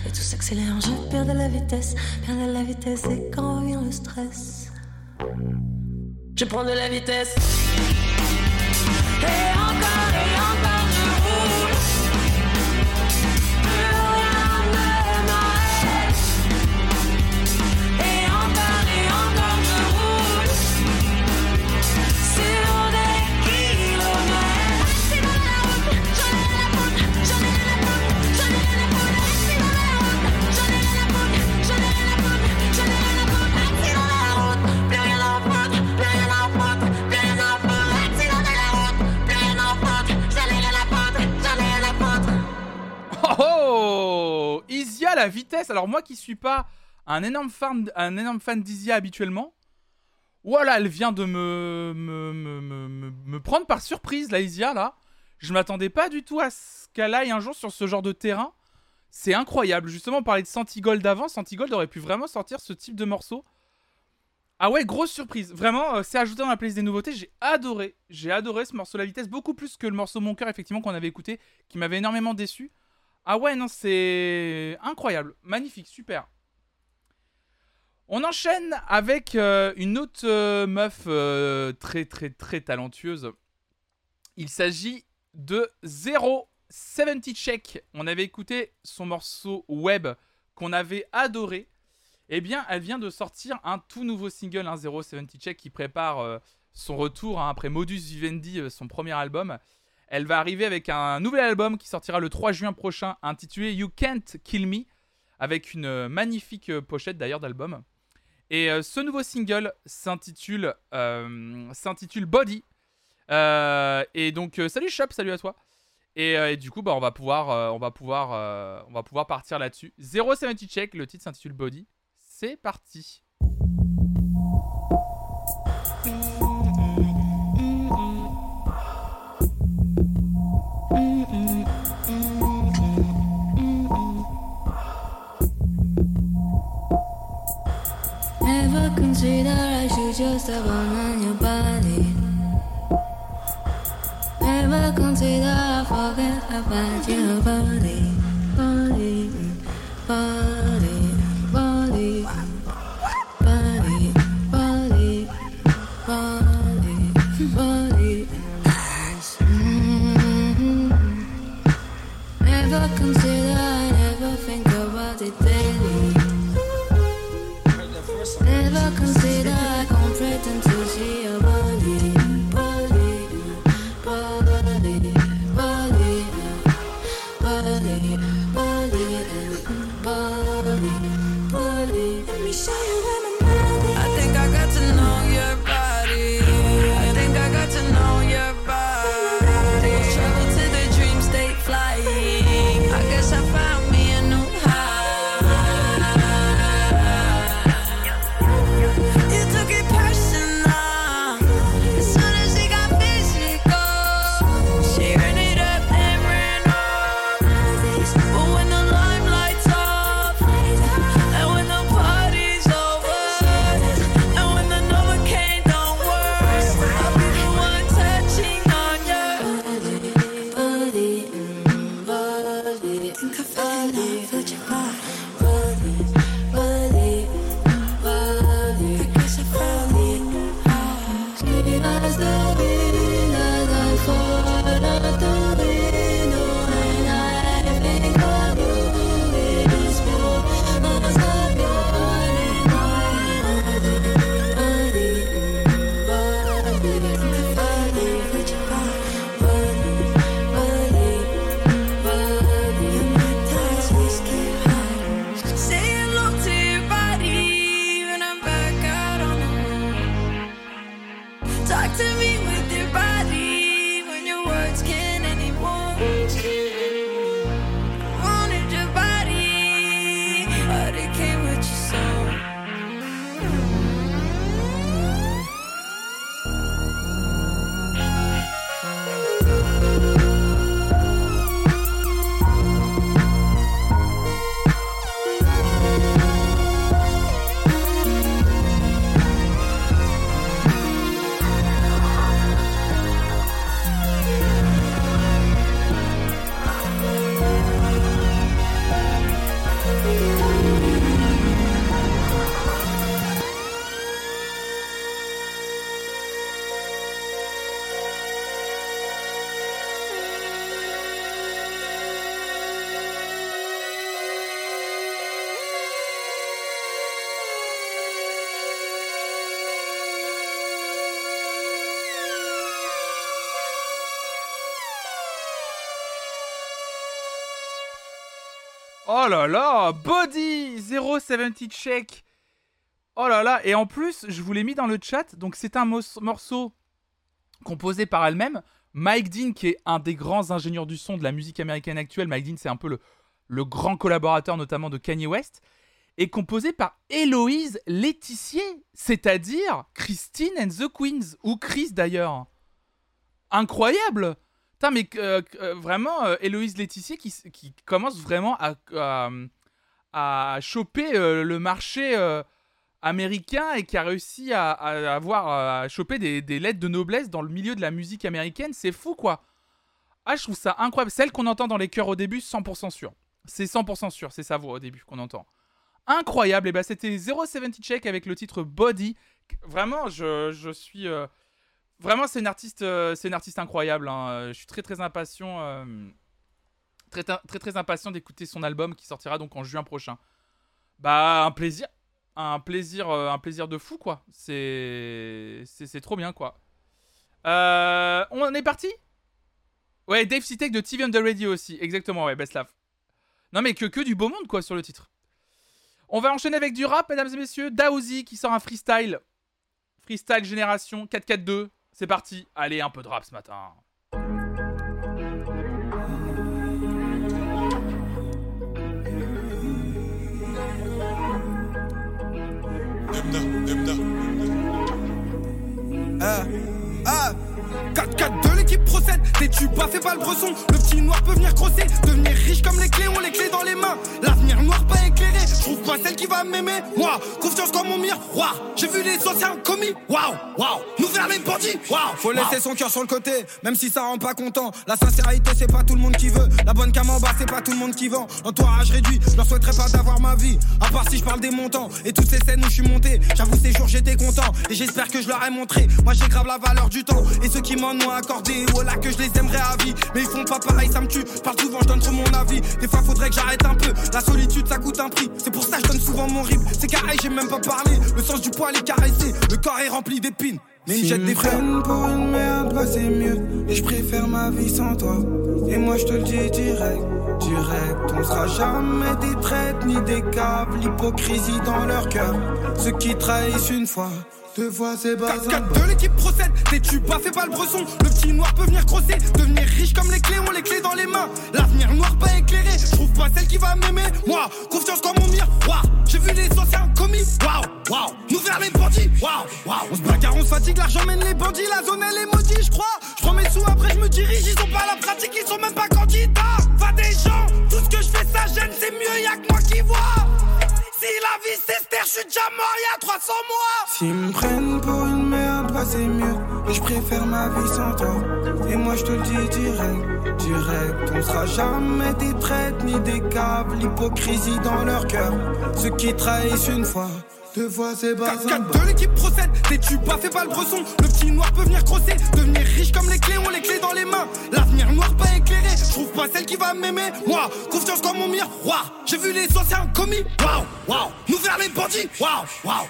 Et tout s'accélère, je perds de la vitesse, perds de la vitesse. Et quand vient le stress, je prends de la vitesse. La vitesse. Alors moi qui suis pas un énorme fan, un énorme fan d'Isia habituellement, voilà, elle vient de me me, prendre par surprise la Isia là. Je m'attendais pas du tout à ce qu'elle aille un jour sur ce genre de terrain. C'est incroyable. Justement, on parlait de Santigold avant. Santigold aurait pu vraiment sortir ce type de morceau. Ah ouais, grosse surprise. Vraiment, euh, c'est ajouté dans la playlist des nouveautés. J'ai adoré. J'ai adoré ce morceau La Vitesse. Beaucoup plus que le morceau Mon Cœur, effectivement, qu'on avait écouté, qui m'avait énormément déçu. Ah ouais, non, c'est incroyable. Magnifique, super. On enchaîne avec euh, une autre euh, meuf euh, très très très talentueuse. Il s'agit de 070 Check. On avait écouté son morceau web qu'on avait adoré. Eh bien, elle vient de sortir un tout nouveau single, un 070 Check, qui prépare son retour hein, après Modus Vivendi, son premier album. Elle va arriver avec un nouvel album qui sortira le 3 juin prochain, intitulé You Can't Kill Me, avec une euh, magnifique euh, pochette d'ailleurs d'album. Et euh, ce nouveau single s'intitule Body. Et donc salut Shop, salut à toi. Et, du coup bah on va pouvoir on va pouvoir on va pouvoir partir là-dessus. 070 check, le titre s'intitule Body. C'est parti. Consider I should just have on your body. Never consider I forget about your body. Body, body, là là, Body 070 check. Oh là là, et en plus, je vous l'ai mis dans le chat, donc c'est un morceau composé par elle-même. Mike Dean, qui est un des grands ingénieurs du son de la musique américaine actuelle, Mike Dean, c'est un peu le, le grand collaborateur notamment de Kanye West, est composé par Héloïse Laetissier, c'est-à-dire Christine and the Queens, ou Chris d'ailleurs. Incroyable Mais euh, euh, vraiment, euh, Héloïse Laetissier qui, commence vraiment à, choper le marché américain et qui a réussi à, à avoir à choper des, des lettres de noblesse dans le milieu de la musique américaine. C'est fou, quoi. Ah, je trouve ça incroyable. Celle qu'on entend dans les chœurs au début, 100% sûr. C'est 100% sûr, c'est sa voix au début qu'on entend. Incroyable. Et bah, c'était 070 Check avec le titre Body. Vraiment, je, je suis. Vraiment, c'est une artiste, euh, incroyable. hein. Je suis très très impatient, euh, très très impatient d'écouter son album qui sortira donc en juin prochain. Bah un plaisir, un plaisir, euh, un plaisir de fou quoi. C'est trop bien quoi. On est parti? Ouais, Dave Citek de TV the Radio aussi, exactement ouais, Best Love. Non mais que que du beau monde quoi sur le titre. On va enchaîner avec du rap, mesdames et messieurs. Daouzi qui sort un freestyle. Freestyle Génération 442. C'est parti. Allez, un peu de rap ce matin. Ah, 4-4-2, l'équipe procède. T'es tu pas, fais pas le bresson. Le petit noir peut venir crosser. Devenir riche comme les clés, on les clés dans les mains. L'avenir noir pas éclairé. Je trouve pas celle qui va m'aimer. Moi, confiance comme mon miroir. J'ai vu les anciens commis. Waouh, waouh. Nous vers les bandits. Waouh. Faut laisser son cœur sur le côté, même si ça rend pas content. La sincérité, c'est pas tout le monde qui veut. La bonne cam en bas, c'est pas tout le monde qui vend. Entourage réduit, je leur souhaiterais pas d'avoir ma vie. À part si je parle des montants et toutes ces scènes où je suis monté. J'avoue, ces jours j'étais content et j'espère que je leur ai montré. Moi, j'ai grave la valeur du temps et ceux qui m'en ont accordé. Oh là, que je les aimerais à vie. Mais ils font pas pareil, ça me tue. Parle souvent, je donne trop mon avis. Des fois, faudrait que j'arrête un peu. La solitude, ça coûte un prix. C'est pour ça que je donne souvent mon rip. C'est carré, j'ai même pas parlé. Le sens du poil est caressé. Le corps est rempli d'épines. Mais ils jettent des frères. pour une merde, bah c'est mieux. Et je préfère ma vie sans toi. Et moi je te le dis direct, direct. On sera jamais des traites ni des câbles. L'hypocrisie dans leur cœur. Ceux qui trahissent une fois, deux fois c'est pas 4-4-2, l'équipe procède. T'es tu pas, fais pas le bresson. Le petit noir peut venir crosser. Devenir riche comme les clés, on les clés dans les mains. L'avenir noir pas éclairé. Je trouve pas celle qui va m'aimer. Moi, confiance comme mon miroir. J'ai vu les anciens commis. Waouh, waouh. Nous vers les bandits. Waouh, waouh. On se bagarre, on se fatigue. L'argent mène les bandits. La zone elle est maudite, je crois. Je prends mes sous, après je me dirige. Ils ont pas la pratique, ils sont même pas candidats. Va des gens. Tout ce que je fais, ça gêne. C'est mieux, y'a que moi qui vois. Si la vie c'est terre, je suis déjà mort il y a 300 mois. S'ils me prennent pour une merde, bah c'est mieux. Et je préfère ma vie sans toi. Et moi je te le dis direct, direct. On sera jamais des traites ni des câbles. L'hypocrisie dans leur cœur. Ceux qui trahissent une fois, deux fois c'est pas 4-4-2, l'équipe procède. T'es tu pas, fais pas le bresson. Le petit noir peut venir crosser. Devenir riche comme les clés, on les clés dans les mains. L'avenir noir pas éclairé. Je trouve pas celle qui va m'aimer. Moi, confiance comme mon miroir. J'ai vu les anciens commis. Waouh, waouh. Nous vers les bandits. Waouh, waouh.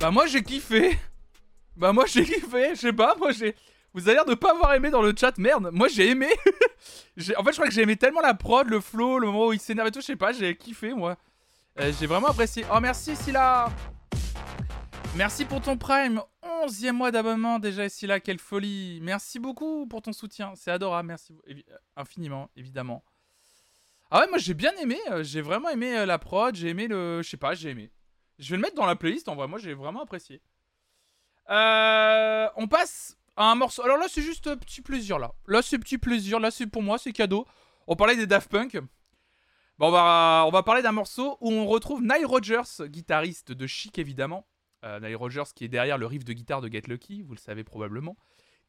Bah moi j'ai kiffé. Bah moi j'ai kiffé, je sais pas, moi j'ai... Vous avez l'air de pas avoir aimé dans le chat, merde. Moi j'ai aimé. En fait je crois que j'ai aimé tellement la prod, le flow, le moment où il s'énerve et tout, je sais pas, j'ai kiffé moi. Euh, j'ai vraiment apprécié. Oh merci Scylla Merci pour ton prime. 11e mois d'abonnement déjà Scylla, quelle folie. Merci beaucoup pour ton soutien, c'est adorable, merci euh, infiniment, évidemment. Ah ouais, moi j'ai bien aimé, euh, j'ai vraiment aimé la prod, j'ai aimé le... Je sais pas, j'ai aimé. Je vais le mettre dans la playlist en vrai, moi j'ai vraiment apprécié. Euh, on passe à un morceau. Alors là, c'est juste un petit plaisir là. Là, c'est petit plaisir. Là, c'est pour moi, c'est cadeau. On parlait des Daft Punk. On va, on va parler d'un morceau où on retrouve Nile Rodgers, guitariste de Chic évidemment. Euh, Nile Rodgers qui est derrière le riff de guitare de Get Lucky, vous le savez probablement.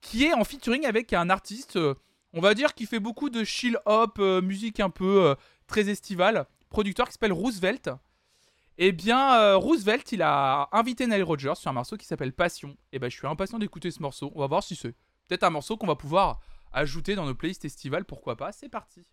Qui est en featuring avec un artiste, euh, on va dire, qui fait beaucoup de chill hop, euh, musique un peu très estivale. Producteur qui s'appelle Roosevelt. Eh bien, euh, Roosevelt, il a invité Nile Rodgers sur un morceau qui s'appelle Passion. Et ben, je suis impatient d'écouter ce morceau. On va voir si c'est peut-être un morceau qu'on va pouvoir ajouter dans nos playlists estivales, pourquoi pas. C'est parti.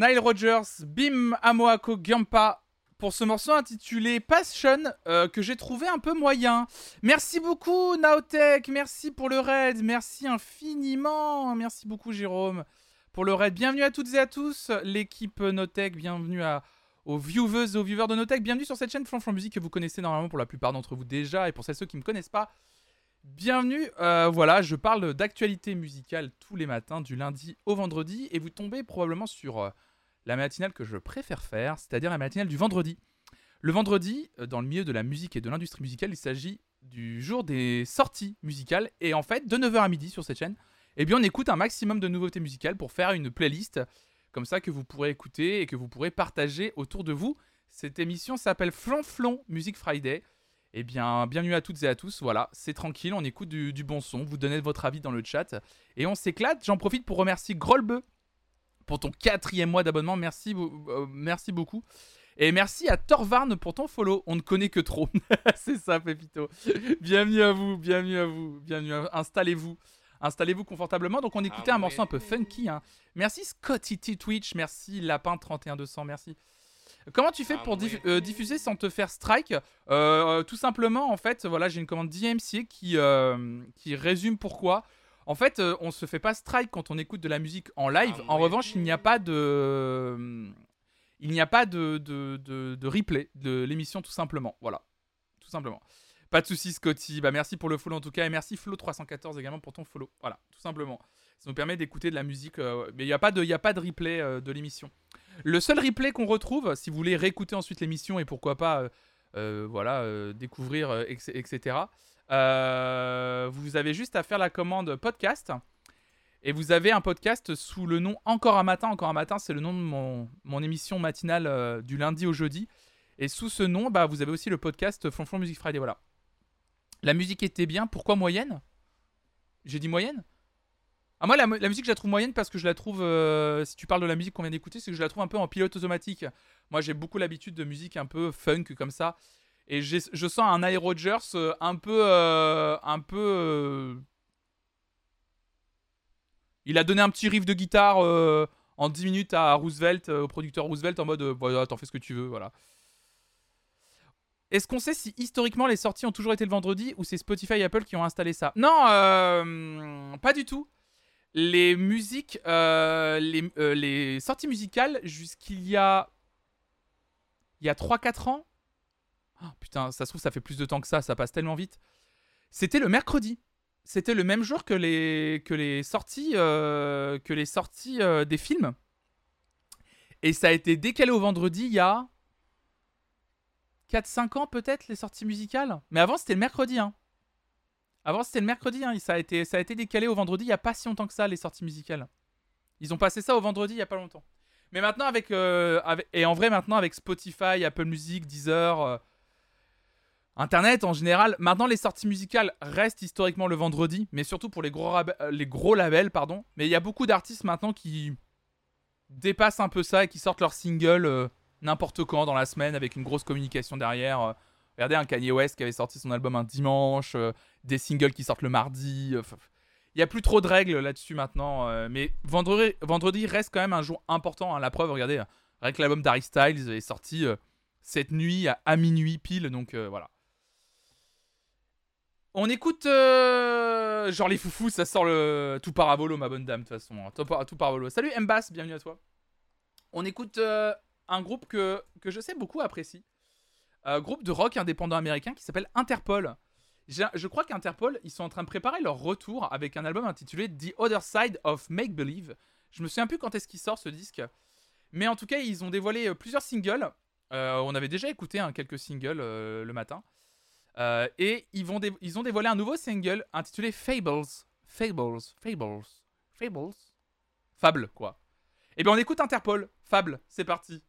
Nile Rodgers, Bim Amoako Gyampa pour ce morceau intitulé Passion euh, que j'ai trouvé un peu moyen. Merci beaucoup Naotech, merci pour le raid, merci infiniment, merci beaucoup Jérôme pour le raid. Bienvenue à toutes et à tous, l'équipe Notech, bienvenue aux viewers et aux viewers de Notech, bienvenue sur cette chaîne Flanflan Musique que vous connaissez normalement pour la plupart d'entre vous déjà et pour celles ceux qui ne me connaissent pas. Bienvenue, euh, voilà, je parle d'actualité musicale tous les matins, du lundi au vendredi, et vous tombez probablement sur euh, la matinale que je préfère faire, c'est-à-dire la matinale du vendredi. Le vendredi, euh, dans le milieu de la musique et de l'industrie musicale, il s'agit du jour des sorties musicales, et en fait, de 9h à midi sur cette chaîne, eh bien on écoute un maximum de nouveautés musicales pour faire une playlist, comme ça que vous pourrez écouter et que vous pourrez partager autour de vous. Cette émission s'appelle Flonflon Music Friday. Eh bien, bienvenue à toutes et à tous. Voilà, c'est tranquille, on écoute du, du bon son, vous donnez votre avis dans le chat et on s'éclate. J'en profite pour remercier Grolbe pour ton quatrième mois d'abonnement. Merci, euh, merci beaucoup. Et merci à Torvarn pour ton follow. On ne connaît que trop. c'est ça, Pépito. bienvenue à vous, bienvenue à vous, bienvenue à Installez-vous. Installez-vous confortablement. Donc on écoutait un morceau un peu funky. hein. Merci Scotty T Twitch, merci Lapin 31200, merci. Comment tu fais pour diff- euh, diffuser sans te faire strike? Euh, Tout simplement, en fait, voilà, j'ai une commande d'IMCA qui, euh, qui résume pourquoi. En fait, euh, on se fait pas strike quand on écoute de la musique en live. en revanche, il n'y a pas de, il n'y a pas de, de, de- de replay de l'émission, tout simplement. Voilà, tout simplement. Pas de soucis, Scotty. Bah, merci pour le follow en tout cas. Et merci Flo314 également pour ton follow. Voilà, tout simplement. Ça nous permet d'écouter de la musique. euh, mais il n'y a, pas de- il a pas de replay euh, de l'émission. Le seul replay qu'on retrouve, si vous voulez réécouter ensuite l'émission et pourquoi pas euh, euh, voilà, euh, découvrir, euh, etc., euh, vous avez juste à faire la commande podcast. Et vous avez un podcast sous le nom Encore un matin. Encore un matin, c'est le nom de mon, mon émission matinale euh, du lundi au jeudi. Et sous ce nom, bah, vous avez aussi le podcast Flonflon Music Friday. Voilà. La musique était bien. Pourquoi moyenne? J'ai dit moyenne? Ah, moi, la, mo- la musique, je la trouve moyenne parce que je la trouve. euh, si tu parles de la musique qu'on vient d'écouter, c'est que je la trouve un peu en pilote automatique. Moi, j'ai beaucoup l'habitude de musique un peu funk comme ça. Et je sens un Rogers euh, un peu. euh, un peu. euh, Il a donné un petit riff de guitare en 10 minutes à Roosevelt, au producteur Roosevelt, en mode voilà, t'en fais ce que tu veux, voilà. Est-ce qu'on sait si historiquement les sorties ont toujours été le vendredi ou c'est Spotify et Apple qui ont installé ça? Non, pas du tout. Les musiques, les sorties musicales jusqu'il y a. Il y a 3-4 ans. Oh, putain, ça se trouve, ça fait plus de temps que ça, ça passe tellement vite. C'était le mercredi. C'était le même jour que les, que les sorties, euh, que les sorties euh, des films. Et ça a été décalé au vendredi il y a 4-5 ans peut-être les sorties musicales. Mais avant c'était le mercredi. Hein. Avant c'était le mercredi. Hein. Ça, a été, ça a été décalé au vendredi il n'y a pas si longtemps que ça les sorties musicales. Ils ont passé ça au vendredi il n'y a pas longtemps. Mais maintenant avec, euh, avec- Et en vrai maintenant avec Spotify, Apple Music, Deezer... Internet en général, maintenant les sorties musicales restent historiquement le vendredi, mais surtout pour les gros, euh, les gros labels, pardon. Mais il y a beaucoup d'artistes maintenant qui dépassent un peu ça et qui sortent leurs singles euh, n'importe quand dans la semaine avec une grosse communication derrière. euh. regardez un Kanye West qui avait sorti son album un dimanche, euh, des singles qui sortent le mardi. Il n'y a plus trop de règles là-dessus maintenant, mais vendredi, vendredi reste quand même un jour important. hein. La preuve, regardez, que l'album d'Harry Styles est sorti cette nuit à, minuit pile, donc voilà. On écoute euh, genre les foufous, ça sort le tout paravolo ma bonne dame de toute façon, hein. tout, par-. Salut Mbas, bienvenue à toi. On écoute euh, un groupe que, je sais beaucoup apprécie. Un groupe de rock indépendant américain qui s'appelle Interpol. Je crois qu'Interpol, ils sont en train de préparer leur retour avec un album intitulé The Other Side of Make Believe. Je me souviens plus quand est-ce qu'il sort ce disque. Mais en tout cas, ils ont dévoilé euh, plusieurs singles. Euh, on avait déjà écouté hein, quelques singles euh, le matin. Euh, et ils, vont ils ont dévoilé un nouveau single intitulé Fables. Fables. Fables. Fables. Fable, quoi. Et bien on écoute Interpol. Fable, c'est parti.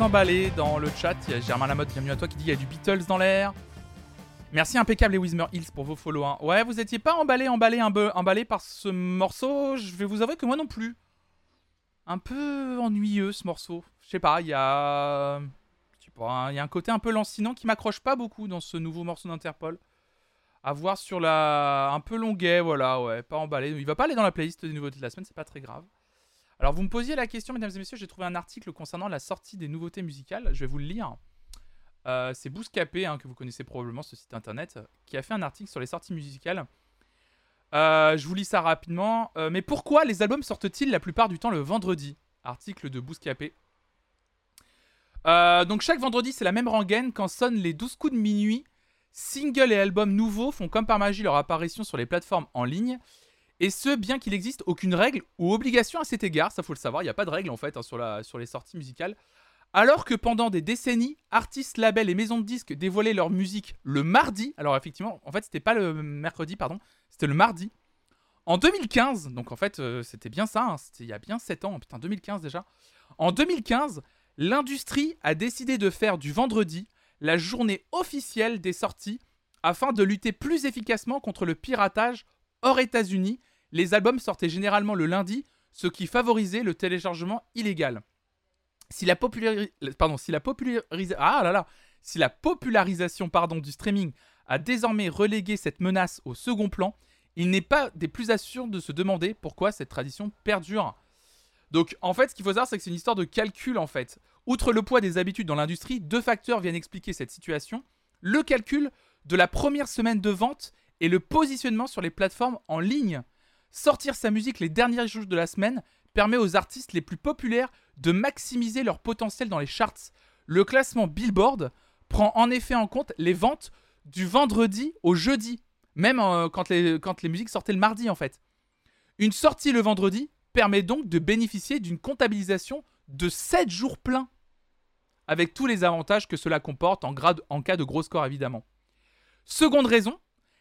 Emballé dans le chat. Il y a Germain Lamotte, bienvenue à toi, qui dit il y a du Beatles dans l'air. Merci impeccable les Wismer Hills pour vos follow. hein. Ouais, vous étiez pas emballé, emballé, emballé par ce morceau. Je vais vous avouer que moi non plus. Un peu ennuyeux ce morceau. Je sais pas, il y a. Je sais pas, il y a un côté un peu lancinant qui m'accroche pas beaucoup dans ce nouveau morceau d'Interpol. À voir sur la. Un peu longuet, voilà, ouais, pas emballé. Il va pas aller dans la playlist des nouveautés de la semaine, c'est pas très grave. Alors, vous me posiez la question, mesdames et messieurs, j'ai trouvé un article concernant la sortie des nouveautés musicales. Je vais vous le lire. Euh, c'est Bouscapé, hein, que vous connaissez probablement, ce site internet, qui a fait un article sur les sorties musicales. Euh, je vous lis ça rapidement. Euh, mais pourquoi les albums sortent-ils la plupart du temps le vendredi? Article de Bouscapé. Donc chaque vendredi, c'est la même rengaine quand sonnent les 12 coups de minuit. Singles et albums nouveaux font comme par magie leur apparition sur les plateformes en ligne. Et ce, bien qu'il n'existe aucune règle ou obligation à cet égard, ça faut le savoir, il n'y a pas de règle en fait hein, sur, la, sur les sorties musicales. Alors que pendant des décennies, artistes, labels et maisons de disques dévoilaient leur musique le mardi, alors effectivement, en fait c'était pas le mercredi, pardon, c'était le mardi. En 2015, donc en fait euh, c'était bien ça, hein, c'était il y a bien 7 ans, putain 2015 déjà. En 2015, l'industrie a décidé de faire du vendredi la journée officielle des sorties afin de lutter plus efficacement contre le piratage hors États-Unis. Les albums sortaient généralement le lundi, ce qui favorisait le téléchargement illégal. Si la, popularisation du streaming a désormais relégué cette menace au second plan, il n'est pas des plus assurés de se demander pourquoi cette tradition perdure. Donc en fait, ce qu'il faut savoir, c'est que c'est une histoire de calcul en fait. Outre le poids des habitudes dans l'industrie, deux facteurs viennent expliquer cette situation. Le calcul de la première semaine de vente et le positionnement sur les plateformes en ligne. Sortir sa musique les derniers jours de la semaine permet aux artistes les plus populaires de maximiser leur potentiel dans les charts. Le classement Billboard prend en effet en compte les ventes du vendredi au jeudi, même euh, quand, les, musiques sortaient le mardi en fait. Une sortie le vendredi permet donc de bénéficier d'une comptabilisation de 7 jours pleins, avec tous les avantages que cela comporte en, grade- en cas de gros score évidemment. Seconde raison,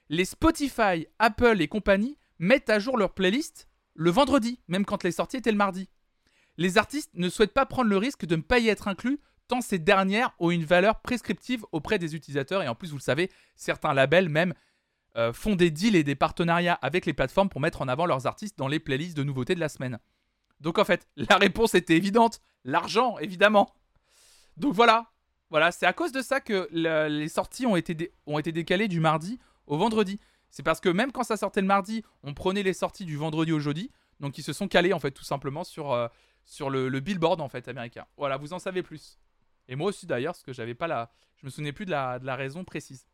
les Spotify, Apple et compagnie mettent à jour leur playlist le vendredi, même quand les sorties étaient le mardi. Les artistes ne souhaitent pas prendre le risque de ne pas y être inclus, tant ces dernières ont une valeur prescriptive auprès des utilisateurs, et en plus, vous le savez, certains labels même euh, font des deals et des partenariats avec les plateformes pour mettre en avant leurs artistes dans les playlists de nouveautés de la semaine. Donc en fait, la réponse était évidente, l'argent, évidemment. Donc voilà, voilà, c'est à cause de ça que les sorties ont été, ont été décalées du mardi au vendredi. C'est parce que même quand ça sortait le mardi, on prenait les sorties du vendredi au jeudi. Donc ils se sont calés en fait tout simplement sur, euh, le, billboard en fait américain. Voilà, vous en savez plus. Et moi aussi d'ailleurs, parce que j'avais pas la. Je me souvenais plus de la, de la raison précise.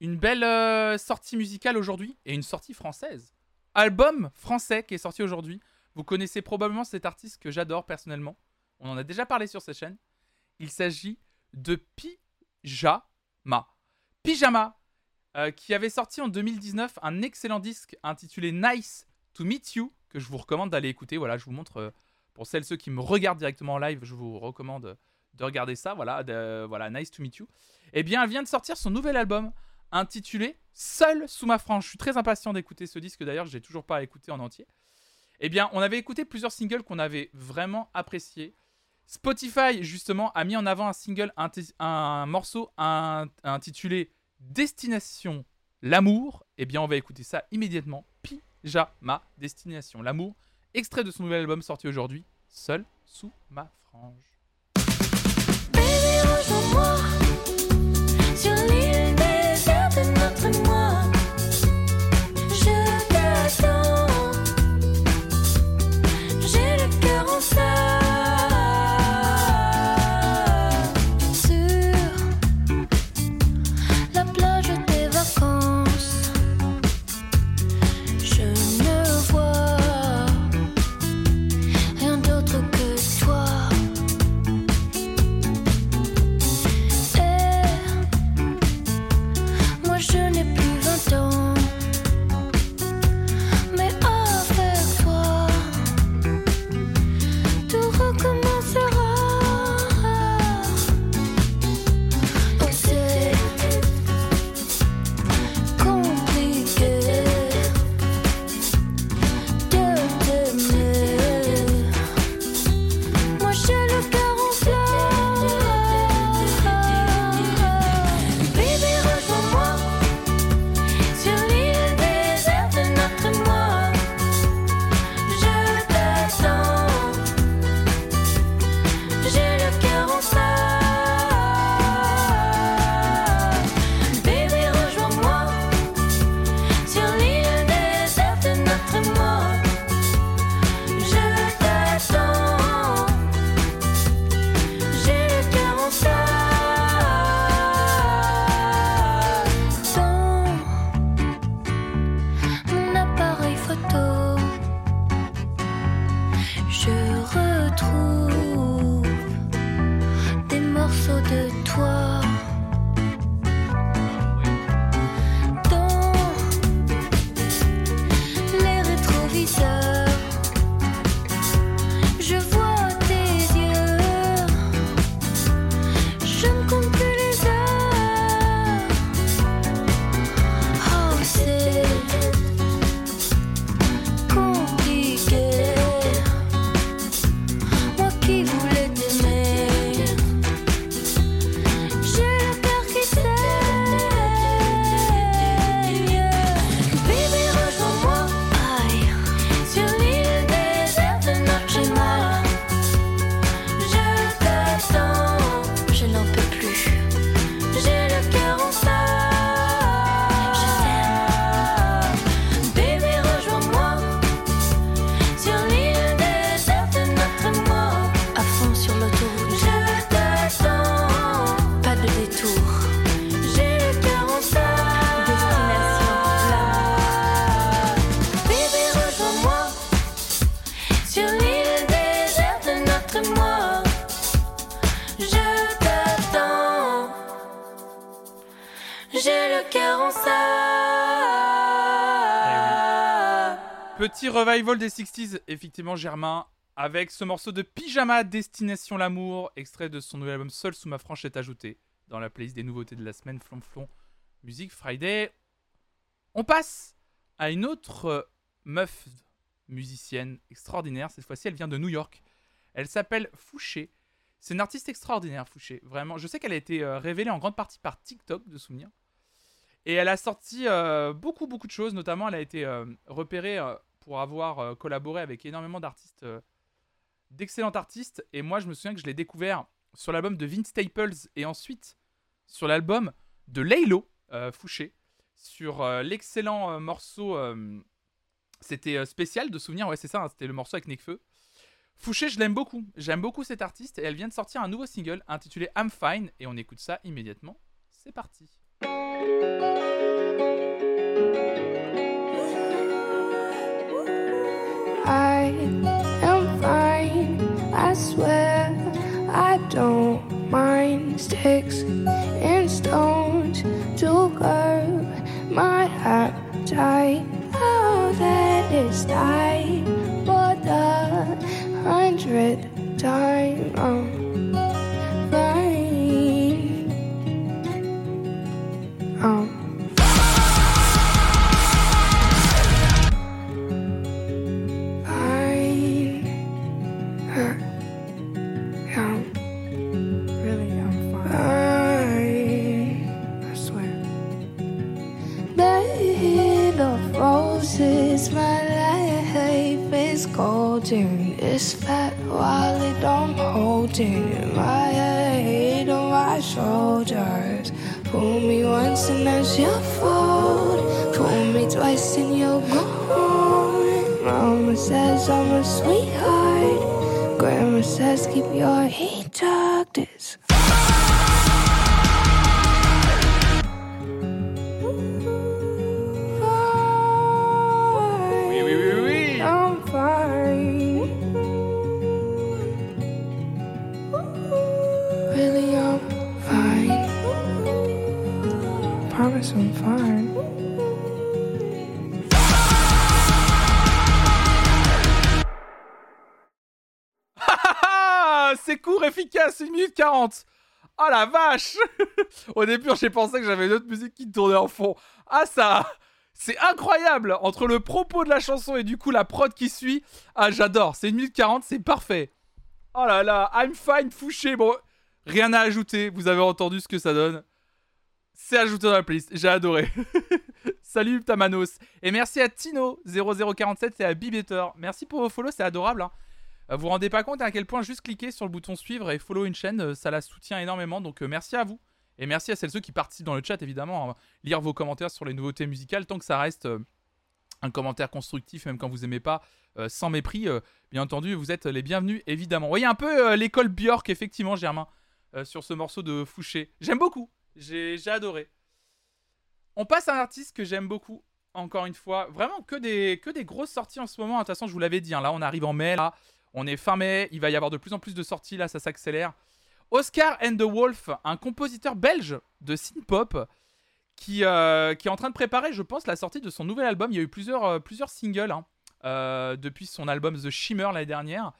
Une belle euh, sortie musicale aujourd'hui et une sortie française. Album français qui est sorti aujourd'hui. Vous connaissez probablement cet artiste que j'adore personnellement. On en a déjà parlé sur cette chaîne. Il s'agit de Pyjama. Pyjama, euh, qui avait sorti en 2019 un excellent disque intitulé Nice to Meet You, que je vous recommande d'aller écouter. Voilà, je vous montre, euh, pour celles ceux qui me regardent directement en live, je vous recommande de regarder ça. Voilà, voilà Nice to Meet You. Eh bien, elle vient de sortir son nouvel album intitulé Seul sous ma frange. Je suis très impatient d'écouter ce disque d'ailleurs, j'ai toujours pas écouté en entier. Eh bien, on avait écouté plusieurs singles qu'on avait vraiment appréciés. Spotify, justement, a mis en avant un single, un, morceau intitulé Destination l'amour. Eh bien, on va écouter ça immédiatement. Pyjama Destination l'amour. Extrait de son nouvel album sorti aujourd'hui, Seul sous ma frange. Revival des 60s, effectivement, Germain, avec ce morceau de Pyjama Destination l'amour, extrait de son nouvel album Seul sous ma frange est ajouté dans la playlist des nouveautés de la semaine Flonflon Music Friday. On passe à une autre euh, meuf musicienne extraordinaire. Cette fois-ci, elle vient de New York. Elle s'appelle Fouché. C'est une artiste extraordinaire, Fouché. Vraiment. Je sais qu'elle a été euh, révélée en grande partie par TikTok, de souvenir. Et elle a sorti euh, beaucoup, beaucoup de choses. Notamment, elle a été repérée pour avoir euh, collaboré avec énormément d'artistes, euh, d'excellents artistes. Et moi, je me souviens que je l'ai découvert sur l'album de Vince Staples et ensuite sur l'album de Laylo euh, Fouché sur l'excellent morceau. c'était spécial de souvenir, ouais, c'est ça, hein, c'était le morceau avec Nekfeu. Fouché, je l'aime beaucoup. J'aime beaucoup cette artiste et elle vient de sortir un nouveau single intitulé I'm Fine et on écoute ça immédiatement. C'est parti. I am fine, I swear I don't mind sticks and stones to curb my appetite. Oh, that is tight for the hundredth time. I'm 1 minute 40. Oh la vache Au début, j'ai pensé que j'avais une autre musique qui tournait en fond. Ah ça C'est incroyable Entre le propos de la chanson et du coup la prod qui suit. Ah j'adore, c'est 1 minute 40, c'est parfait. Oh là là, I'm fine, Fouché. Bon, rien à ajouter, vous avez entendu ce que ça donne. C'est ajouté dans la playlist, j'ai adoré. Salut Tamanos. Et merci à Tino0047 et à Bibetter. Merci pour vos follow, c'est adorable. hein. Euh, Vous vous rendez pas compte à quel point juste cliquer sur le bouton suivre et follow une chaîne, euh, ça la soutient énormément. Donc euh, merci à vous. Et merci à celles ceux qui participent dans le chat, évidemment. hein. Lire vos commentaires sur les nouveautés musicales, tant que ça reste un commentaire constructif, même quand vous aimez pas, sans mépris. bien entendu, vous êtes les bienvenus, évidemment. Vous voyez un peu l'école Björk, effectivement, Germain, sur ce morceau de Fouché. J'aime beaucoup. J'ai j'ai adoré. On passe à un artiste que j'aime beaucoup. Encore une fois, vraiment que des, que des grosses sorties en ce moment. De toute façon, je vous l'avais dit, hein, là on arrive en mai, là on est fin mai, il va y avoir de plus en plus de sorties, là ça s'accélère. Oscar and the Wolf, un compositeur belge de synth-pop qui, euh, qui est en train de préparer, je pense, la sortie de son nouvel album. Il y a eu plusieurs, euh, plusieurs singles hein, euh, depuis son album The Shimmer l'année dernière.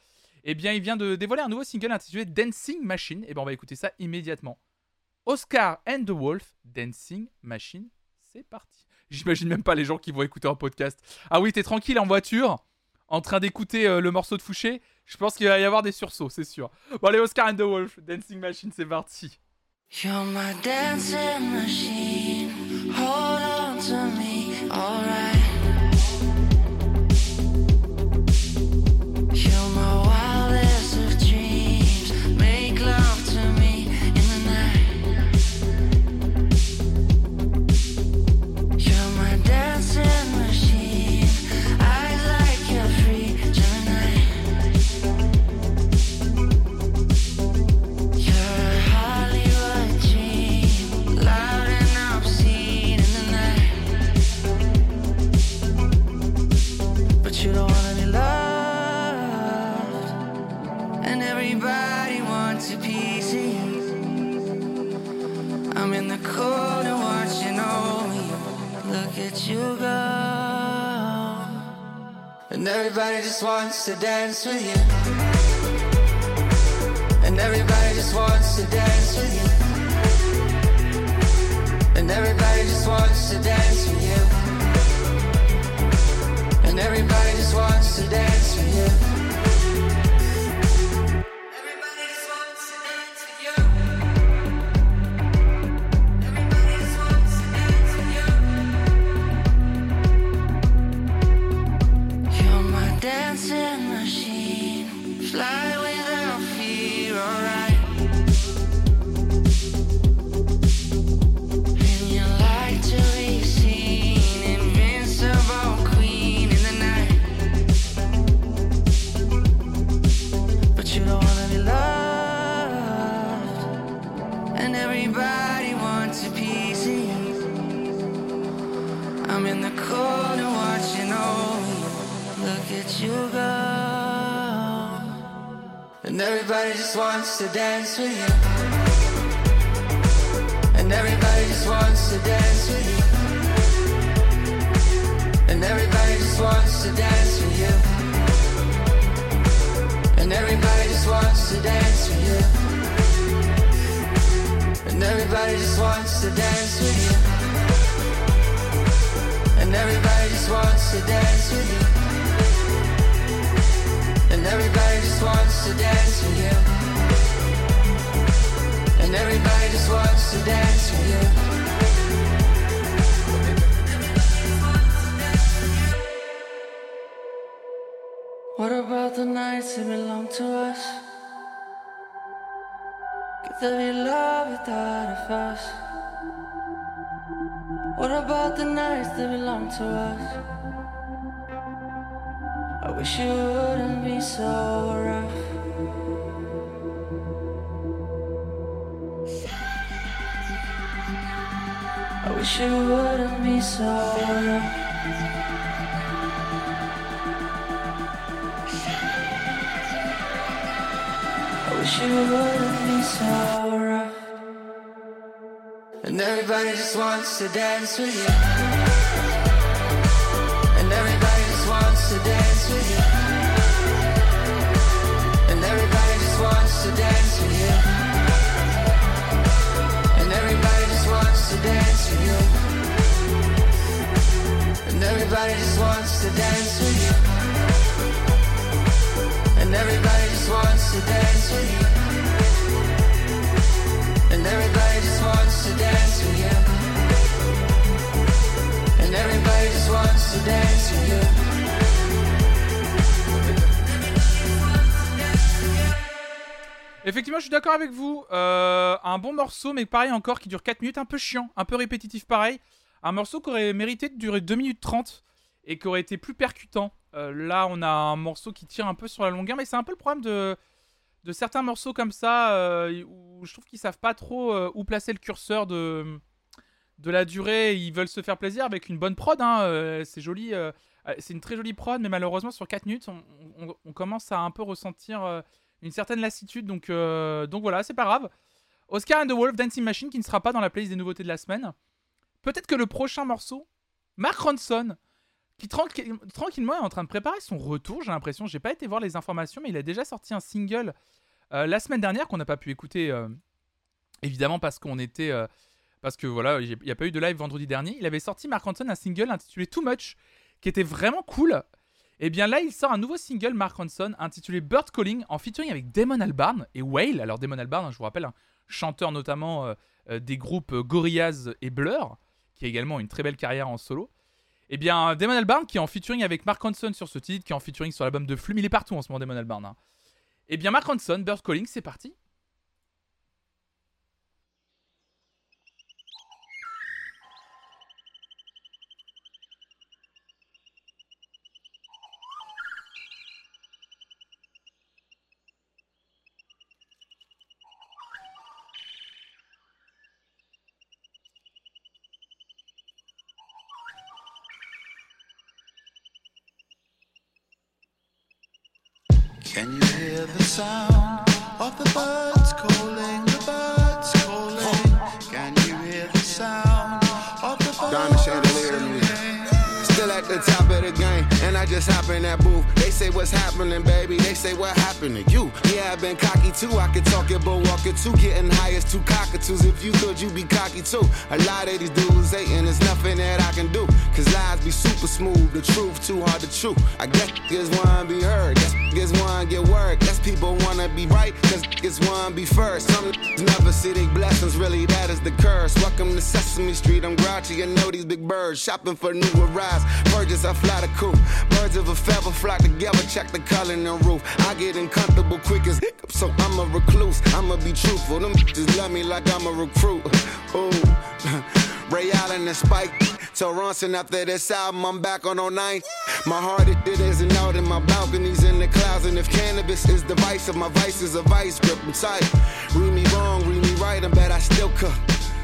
Eh bien, il vient de dévoiler un nouveau single intitulé Dancing Machine. Et bien, on va écouter ça immédiatement. Oscar and the Wolf, Dancing Machine, c'est parti. J'imagine même pas les gens qui vont écouter un podcast. Ah oui, t'es tranquille en voiture, en train d'écouter euh, le morceau de Fouché. Je pense qu'il va y avoir des sursauts, c'est sûr. Bon, allez, Oscar and the Wolf, Dancing Machine, c'est parti. You're my dancing machine. Hold on to me, alright. Look you go, and everybody just wants to dance with you. And everybody just wants to dance with you. And everybody just wants to dance with you. And everybody just wants to dance with you. You go. And everybody just wants to dance with you. And everybody just wants to dance with you. And everybody just wants to dance with you. And everybody just wants to dance with you. And everybody just wants to dance with you. And everybody just wants to dance with you. And everybody just wants to dance with you. And everybody just wants to dance with you. What about the nights that belong to us? Could there be love without a fuss? What about the nights that belong to us? I wish you wouldn't be so rough. I wish you wouldn't be so rough. I wish you wouldn't be so rough. And everybody just wants to dance with you. And everybody just wants to dance with you. And everybody Effectivement, je suis d'accord avec vous. Euh, un bon morceau, mais pareil encore, qui dure 4 minutes, un peu chiant, un peu répétitif pareil. Un morceau qui aurait mérité de durer 2 minutes 30 et qui aurait été plus percutant. Euh, là, on a un morceau qui tire un peu sur la longueur, mais c'est un peu le problème de, de certains morceaux comme ça, euh, où je trouve qu'ils savent pas trop où placer le curseur de, de la durée. Ils veulent se faire plaisir avec une bonne prod, hein, c'est joli. c'est une très jolie prod, mais malheureusement, sur 4 minutes, on, commence à un peu ressentir une certaine lassitude. Donc, euh, donc voilà, c'est pas grave. Oscar and the Wolf Dancing Machine qui ne sera pas dans la playlist des nouveautés de la semaine. Peut-être que le prochain morceau, Mark Ronson, qui tranqui- tranquillement est en train de préparer son retour, j'ai l'impression. J'ai pas été voir les informations, mais il a déjà sorti un single euh, la semaine dernière qu'on n'a pas pu écouter, euh, évidemment parce qu'on était. parce que voilà, il n'y a pas eu de live vendredi dernier. Il avait sorti Mark Ronson un single intitulé Too Much, qui était vraiment cool. Et bien là, il sort un nouveau single, Mark Ronson, intitulé Bird Calling, en featuring avec Damon Albarn et Whale. Alors Damon Albarn, hein, je vous rappelle, un chanteur notamment euh, euh, des groupes euh, Gorillaz et Blur, qui a également une très belle carrière en solo. Et bien Damon Albarn, qui est en featuring avec Mark Ronson sur ce titre, qui est en featuring sur l'album de Flume, il est partout en ce moment, Damon Albarn. hein. Et bien Mark Ronson, Bird Calling, c'est parti. Sound of the birds calling? The birds calling. Can you hear the sound of the birds Diamond chandelier music. Still at the top of the game, and I just hop in that booth. Say what's happening, baby. They say what happened to you. Yeah, I've been cocky too. I could talk it, but walk it too. Getting high as two cockatoos. If you could, you'd be cocky too. A lot of these dudes hating, there's nothing that I can do. Cause lies be super smooth, the truth too hard to chew. I guess niggas wanna be heard, guess niggas wanna get word. Guess people wanna be right, cause niggas wanna be first. Some never see their blessings, really, that is the curse. Welcome to Sesame Street, I'm grouchy. I know these big birds shopping for new arrives. Virgins, I fly the coop. Birds of a feather flock together, check the color in the roof. I get uncomfortable quick as hiccup, so I'm a recluse. I'ma be truthful. Them just love me like I'm a recruit. Ooh. Ray Allen and Spike. Tell Ronson after this album, I'm back on all 09. My heart, it, it isn't out in my balconies in the clouds. And if cannabis is the vice of my vice is a vice grip, I'm tight. Read me wrong, read me right, I bet I still cook.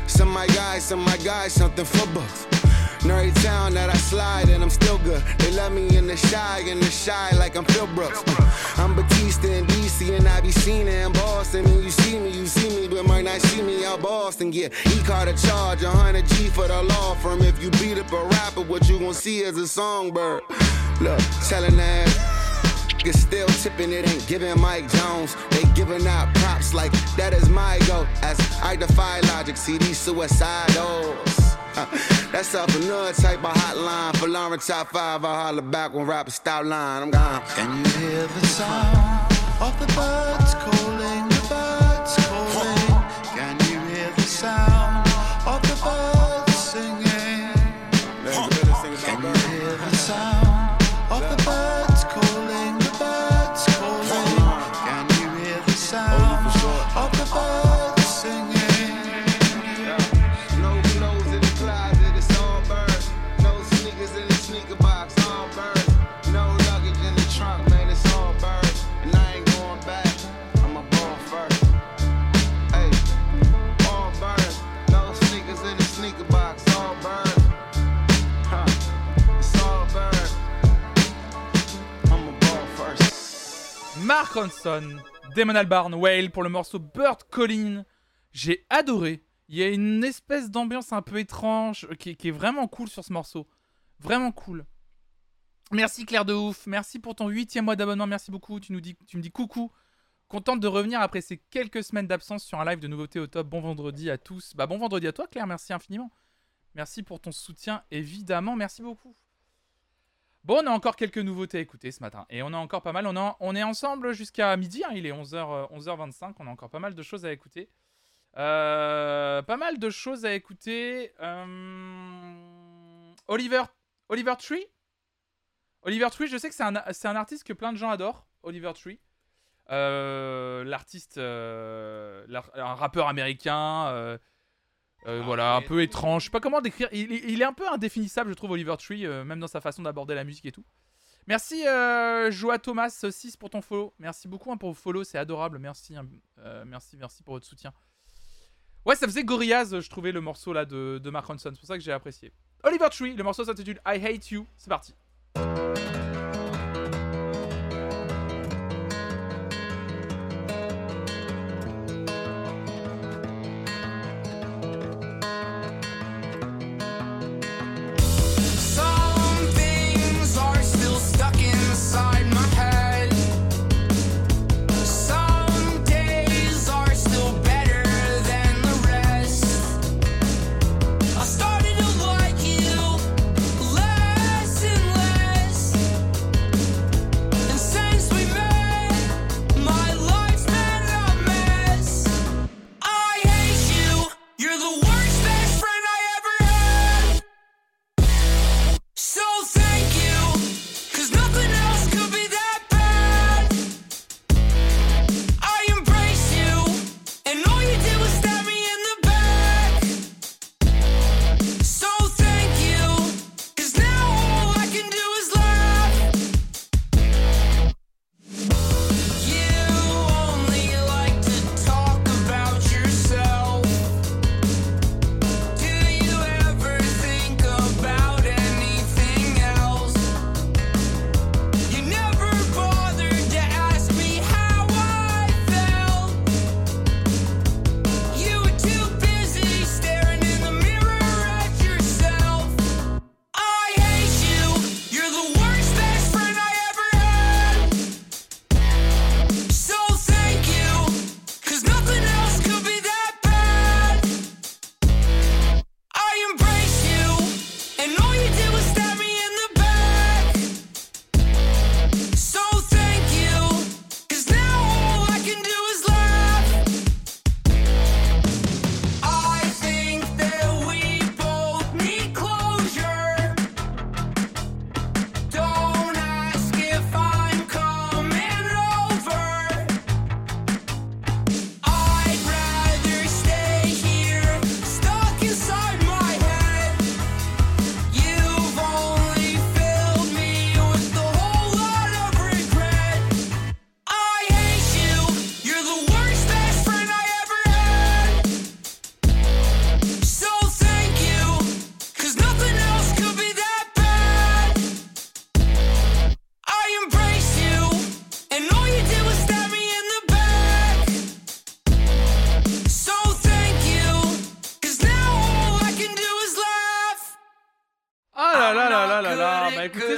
Some my guys, some my guys, something for books. Every town that I slide and I'm still good. They love me in the shy, in the shy like I'm Phil Brooks. I'm Batista in DC and I be seen in Boston. And you see me, you see me, but might not see me out Boston. Yeah, he caught a charge, 100 G for the law firm. If you beat up a rapper, what you gon' see is a songbird. Look, telling that. Niggas still tipping, it ain't giving Mike Jones. They giving out props like that is my goal. As I defy logic, see these suicidals. That's up another type of hotline for Lauren top five. I holler back when rappers stop line. I'm gone. Can you hear the sound of the birds calling? The birds calling. Can you hear the sound Ronson, Damon Albarn, Whale pour le morceau Bird Calling. J'ai adoré. Il y a une espèce d'ambiance un peu étrange qui, est- qui est vraiment cool sur ce morceau. Vraiment cool. Merci Claire de ouf. Merci pour ton huitième mois d'abonnement. Merci beaucoup. Tu, nous dis, tu me dis coucou. Contente de revenir après ces quelques semaines d'absence sur un live de nouveautés au top. Bon vendredi à tous. Bah bon vendredi à toi Claire. Merci infiniment. Merci pour ton soutien évidemment. Merci beaucoup. Bon, on a encore quelques nouveautés à écouter ce matin. Et on a encore pas mal. On, est ensemble jusqu'à midi. hein, il est 11h, 11h25. On a encore pas mal de choses à écouter. Euh, pas mal de choses à écouter. Euh, Oliver, Oliver Tree? Oliver Tree, je sais que c'est un, artiste que plein de gens adorent. Oliver Tree. Euh, L'artiste, euh, l'ar- un rappeur américain. Euh, euh, voilà, un peu étrange. Je sais pas comment décrire. Il, est un peu indéfinissable, je trouve, Oliver Tree, euh, même dans sa façon d'aborder la musique et tout. Merci, euh, Joa Thomas 6 pour ton follow. Merci beaucoup hein, pour vos follow, c'est adorable. Merci, hein. Merci, merci pour votre soutien. Ouais, ça faisait Gorillaz, je trouvais le morceau là de, de Mark Ronson. C'est pour ça que j'ai apprécié. Oliver Tree, le morceau s'intitule I Hate You. C'est parti.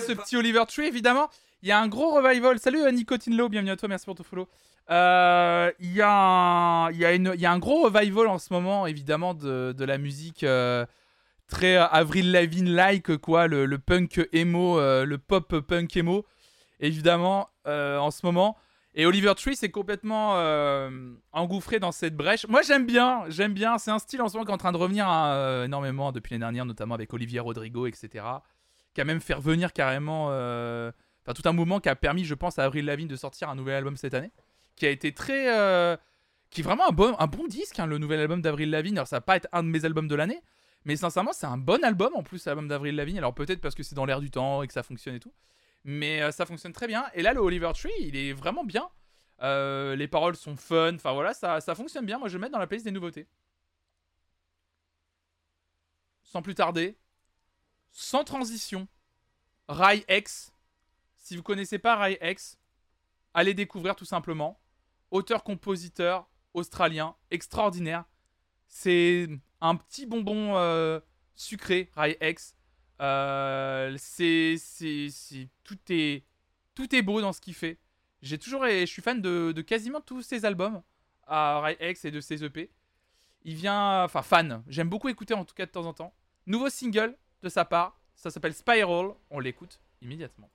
Ce petit Oliver Tree, évidemment, il y a un gros revival. Salut euh, Nicotine Low, bienvenue à toi, merci pour ton follow. Euh, Il y, a un- il y, a une- il y a un gros revival en ce moment, évidemment, de, la musique euh, très Avril Lavigne-like, quoi, le, punk emo, le pop punk emo, évidemment, en ce moment. Et Oliver Tree s'est complètement engouffré dans cette brèche. Moi, j'aime bien, j'aime bien. C'est un style en ce moment qui est en train de revenir hein, énormément depuis l'année dernière, notamment avec Olivier Rodrigo, etc. Qui a même fait revenir carrément, euh, tout un mouvement qui a permis, je pense, à Avril Lavigne de sortir un nouvel album cette année, qui a été très, euh, qui est vraiment un bon, un bon disque, hein, le nouvel album d'Avril Lavigne. Alors ça va pas être un de mes albums de l'année, mais sincèrement, c'est un bon album en plus, l'album d'Avril Lavigne. Alors peut-être parce que c'est dans l'air du temps et que ça fonctionne et tout. Mais euh, ça fonctionne très bien. Et là, le Oliver Tree, il est vraiment bien. Les paroles sont fun. Enfin voilà, ça, ça fonctionne bien. Moi, je vais mettre dans la playlist des nouveautés. Sans plus tarder, sans transition, Rai X. Si vous connaissez pas Rai X, allez découvrir tout simplement. Auteur-compositeur australien, extraordinaire. C'est un petit bonbon euh, sucré, Rai X. Euh, c'est, tout est, tout est beau dans ce qu'il fait. J'ai toujours, je suis fan de, de quasiment tous ses albums à Rai X et de ses EP. Il vient, enfin fan. J'aime beaucoup écouter en tout cas de temps en temps. Nouveau single de sa part, ça s'appelle Spiral. On l'écoute immédiatement.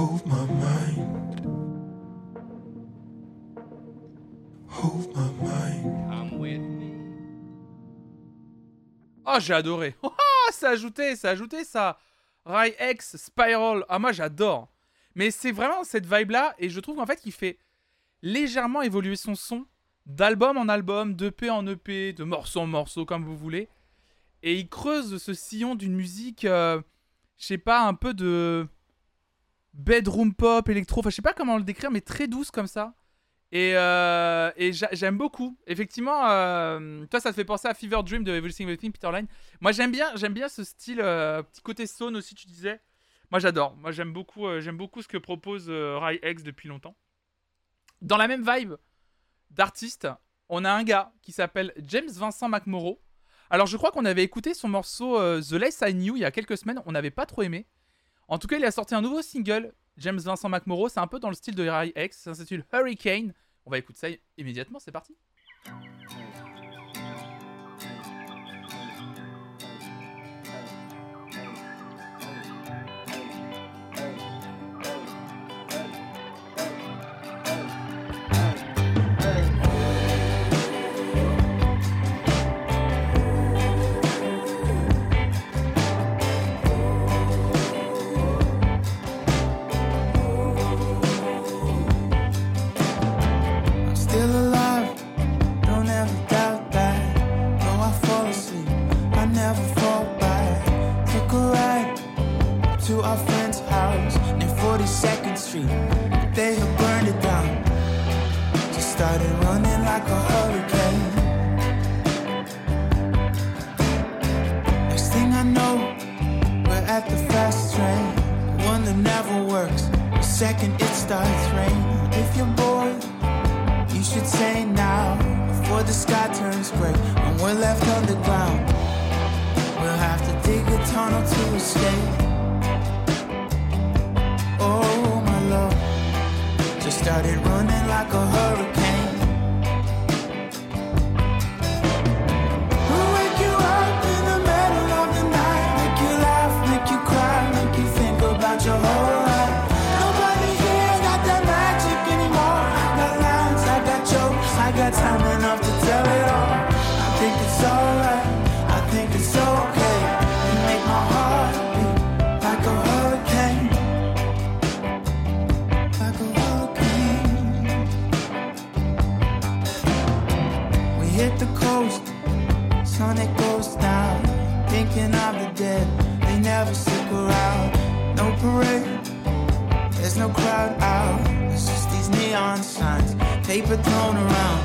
Oh, j'ai adoré. Oh, ça ajouté, ça ajouté ça. Rai X, Spiral. Ah, moi, j'adore. Mais c'est vraiment cette vibe-là. Et je trouve qu'en fait, qu'il fait légèrement évoluer son son d'album en album, d'EP en EP, de morceau en morceau, comme vous voulez. et il creuse ce sillon d'une musique, euh, je sais pas, un peu de bedroom pop, électro, enfin je sais pas comment le décrire, mais très douce comme ça. Et, euh, et j'a- j'aime beaucoup. Effectivement, euh, toi, ça te fait penser à Fever Dream de Everything Everything, Peter Line. Moi, j'aime bien, bien ce style, euh, petit côté stone aussi, tu disais. Moi, j'adore. Moi, j'aime beaucoup, j'aime beaucoup ce que propose Rai X depuis longtemps. Dans la même vibe d'artiste, on a un gars qui s'appelle James Vincent McMorrow. Alors, je crois qu'on avait écouté son morceau The Less I Knew il y a quelques semaines. On n'avait pas trop aimé. En tout cas, il a sorti un nouveau single, James Vincent McMorrow. C'est un peu dans le style de Rai X. Ça s'intitule Hurricane. On va écouter ça immédiatement. C'est parti. Our friend's house near 42nd Street, they had burned it down. Just started running like a hurricane. Next thing I know, we're at the fast train, the one that never works. The second it starts raining, if you're bored. You should say now before the sky turns gray and we're left underground. We'll have to dig a tunnel to escape. Started running like a hurricane. Paper thrown around.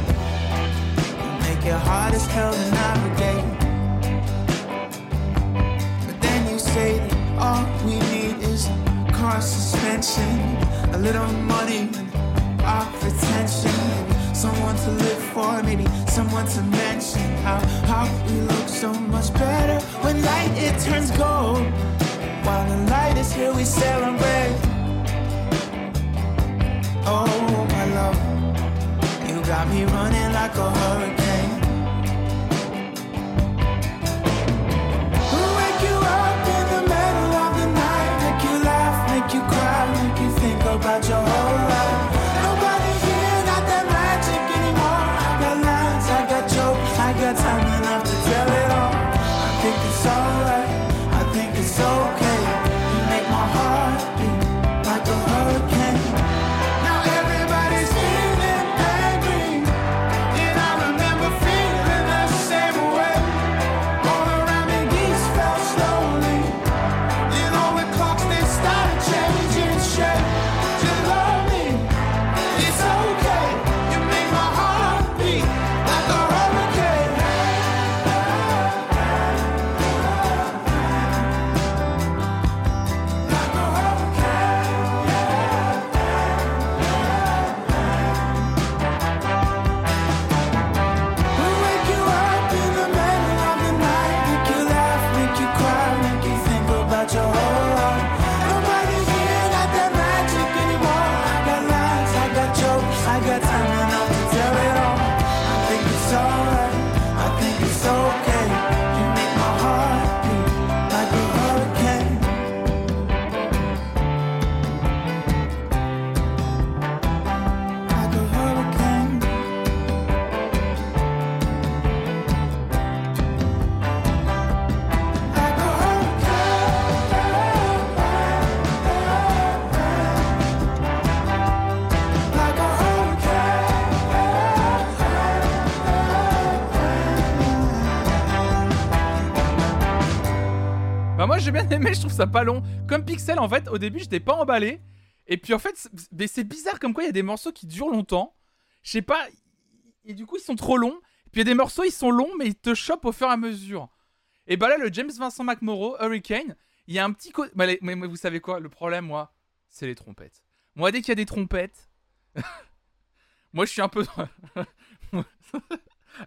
Make it hard as hell to navigate. But then you say that all we need is car suspension, a little money, our pretension. Someone to live for, maybe someone to mention how, how we look so much better when light it turns gold. While the light is here, we celebrate. Oh, got me running like a hurricane. Wake you up in the middle of the night, make you laugh, make you cry, make you think about your whole aimé, je trouve ça pas long. Comme Pixel, en fait, au début, j'étais pas emballé. Et puis en fait, c'est- mais bizarre comme quoi il y a des morceaux qui durent longtemps. Je sais pas. Et du coup, ils sont trop longs. Et puis il y a des morceaux, ils sont longs, mais ils te chopent au fur et à mesure. Et bah là, le James Vincent McMorrow, Hurricane, il y a un petit côté. mais, mais vous savez quoi? Le problème, moi, c'est les trompettes. Moi, dès qu'il y a des trompettes. moi, je suis un peu.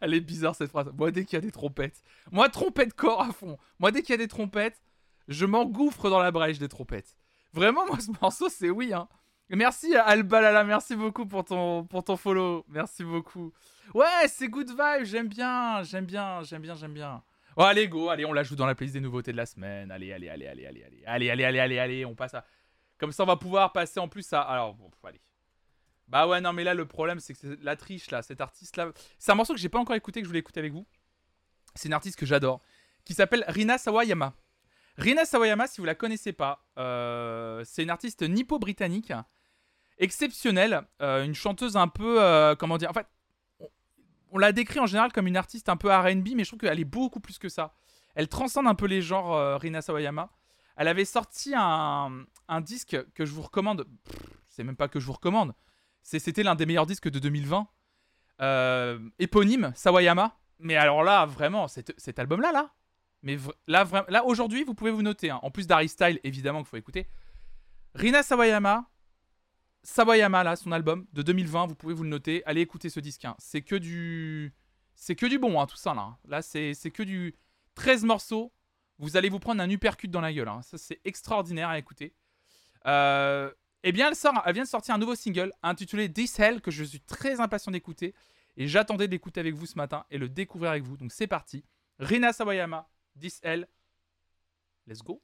Elle est bizarre cette phrase. Moi, dès qu'il y a des trompettes. Moi, trompette corps à fond. Moi, dès qu'il y a des trompettes, je m'engouffre dans la brèche des trompettes. Vraiment, moi, ce morceau, c'est oui. Hein. Merci Albalala, merci beaucoup pour ton, pour ton follow. Merci beaucoup. Ouais, c'est good vibe, j'aime bien, j'aime bien, j'aime bien, j'aime bien. Oh, allez, go, allez, on l'ajoute dans la playlist des nouveautés de la semaine. Allez, allez, allez, allez, allez, allez, allez, allez, allez, allez, allez, on passe à. Comme ça, on va pouvoir passer en plus à. Alors, bon, allez. Bah ouais, non, mais là, le problème, c'est que c'est la triche, là, cet artiste-là. C'est un morceau que j'ai pas encore écouté, que je voulais écouter avec vous. C'est une artiste que j'adore, qui s'appelle Rina Sawayama. Rina Sawayama, si vous la connaissez pas, euh, c'est une artiste nippo-britannique, exceptionnelle, euh, une chanteuse un peu, euh, comment dire, en fait, on, la décrit en général comme une artiste un peu R&B, mais je trouve qu'elle est beaucoup plus que ça. Elle transcende un peu les genres, Rina Sawayama. Elle avait sorti un, disque que je vous recommande, c'est même pas que je vous recommande, c'était l'un des meilleurs disques de 2020, euh, éponyme, Sawayama. Mais alors là, vraiment, cet album-là, là, mais là, là aujourd'hui, vous pouvez vous noter, hein, en plus d'Harry Style, évidemment, qu'il faut écouter, Rina Sawayama, Sawayama, là, son album de 2020, vous pouvez vous le noter, allez écouter ce disque, hein. c'est que du... C'est que du bon, hein, tout ça, là. Là, c'est que du 13 morceaux, vous allez vous prendre un uppercut dans la gueule, ça c'est extraordinaire à écouter. Euh, eh bien, elle, sort, elle vient de sortir un nouveau single intitulé This Hell que je suis très impatient d'écouter. Et j'attendais d'écouter avec vous ce matin et le découvrir avec vous. Donc c'est parti. Rina Sawayama, 10L. Let's go.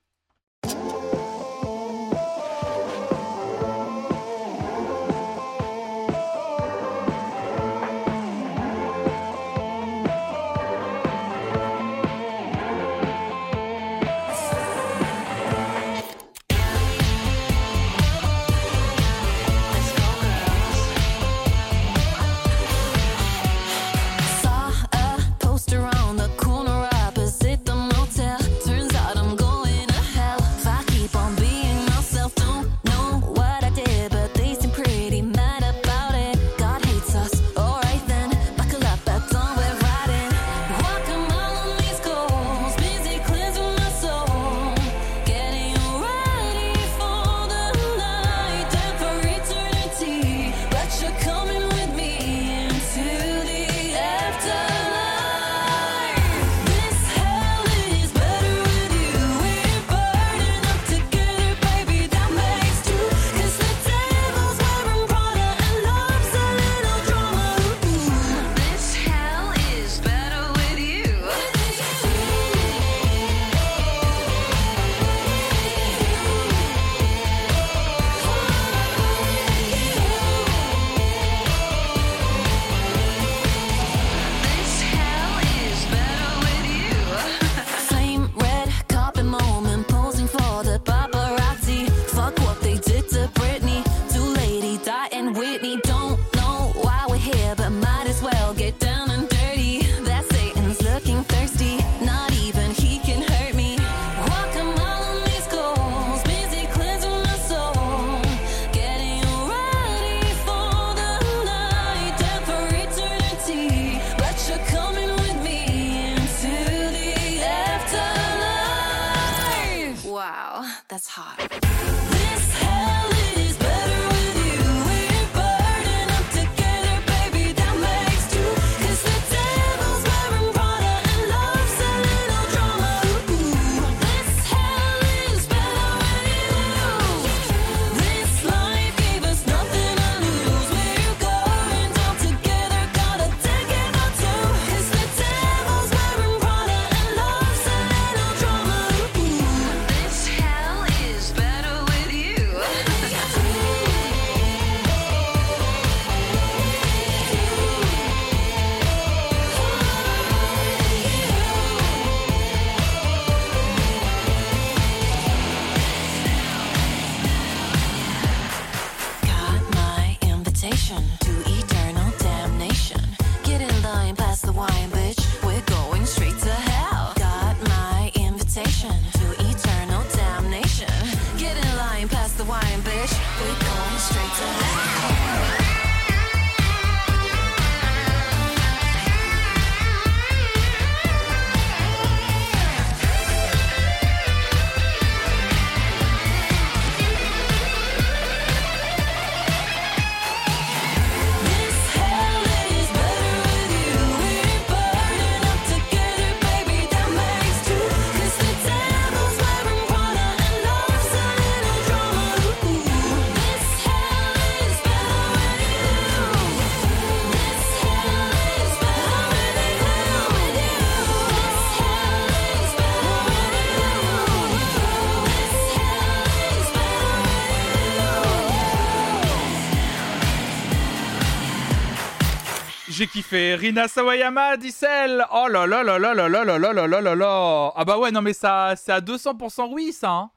J'ai kiffé. Rina Sawayama, Dissel. Oh là là là là là là là là là là là. Ah bah ouais, non mais ça, c'est à 200% oui, ça. hein.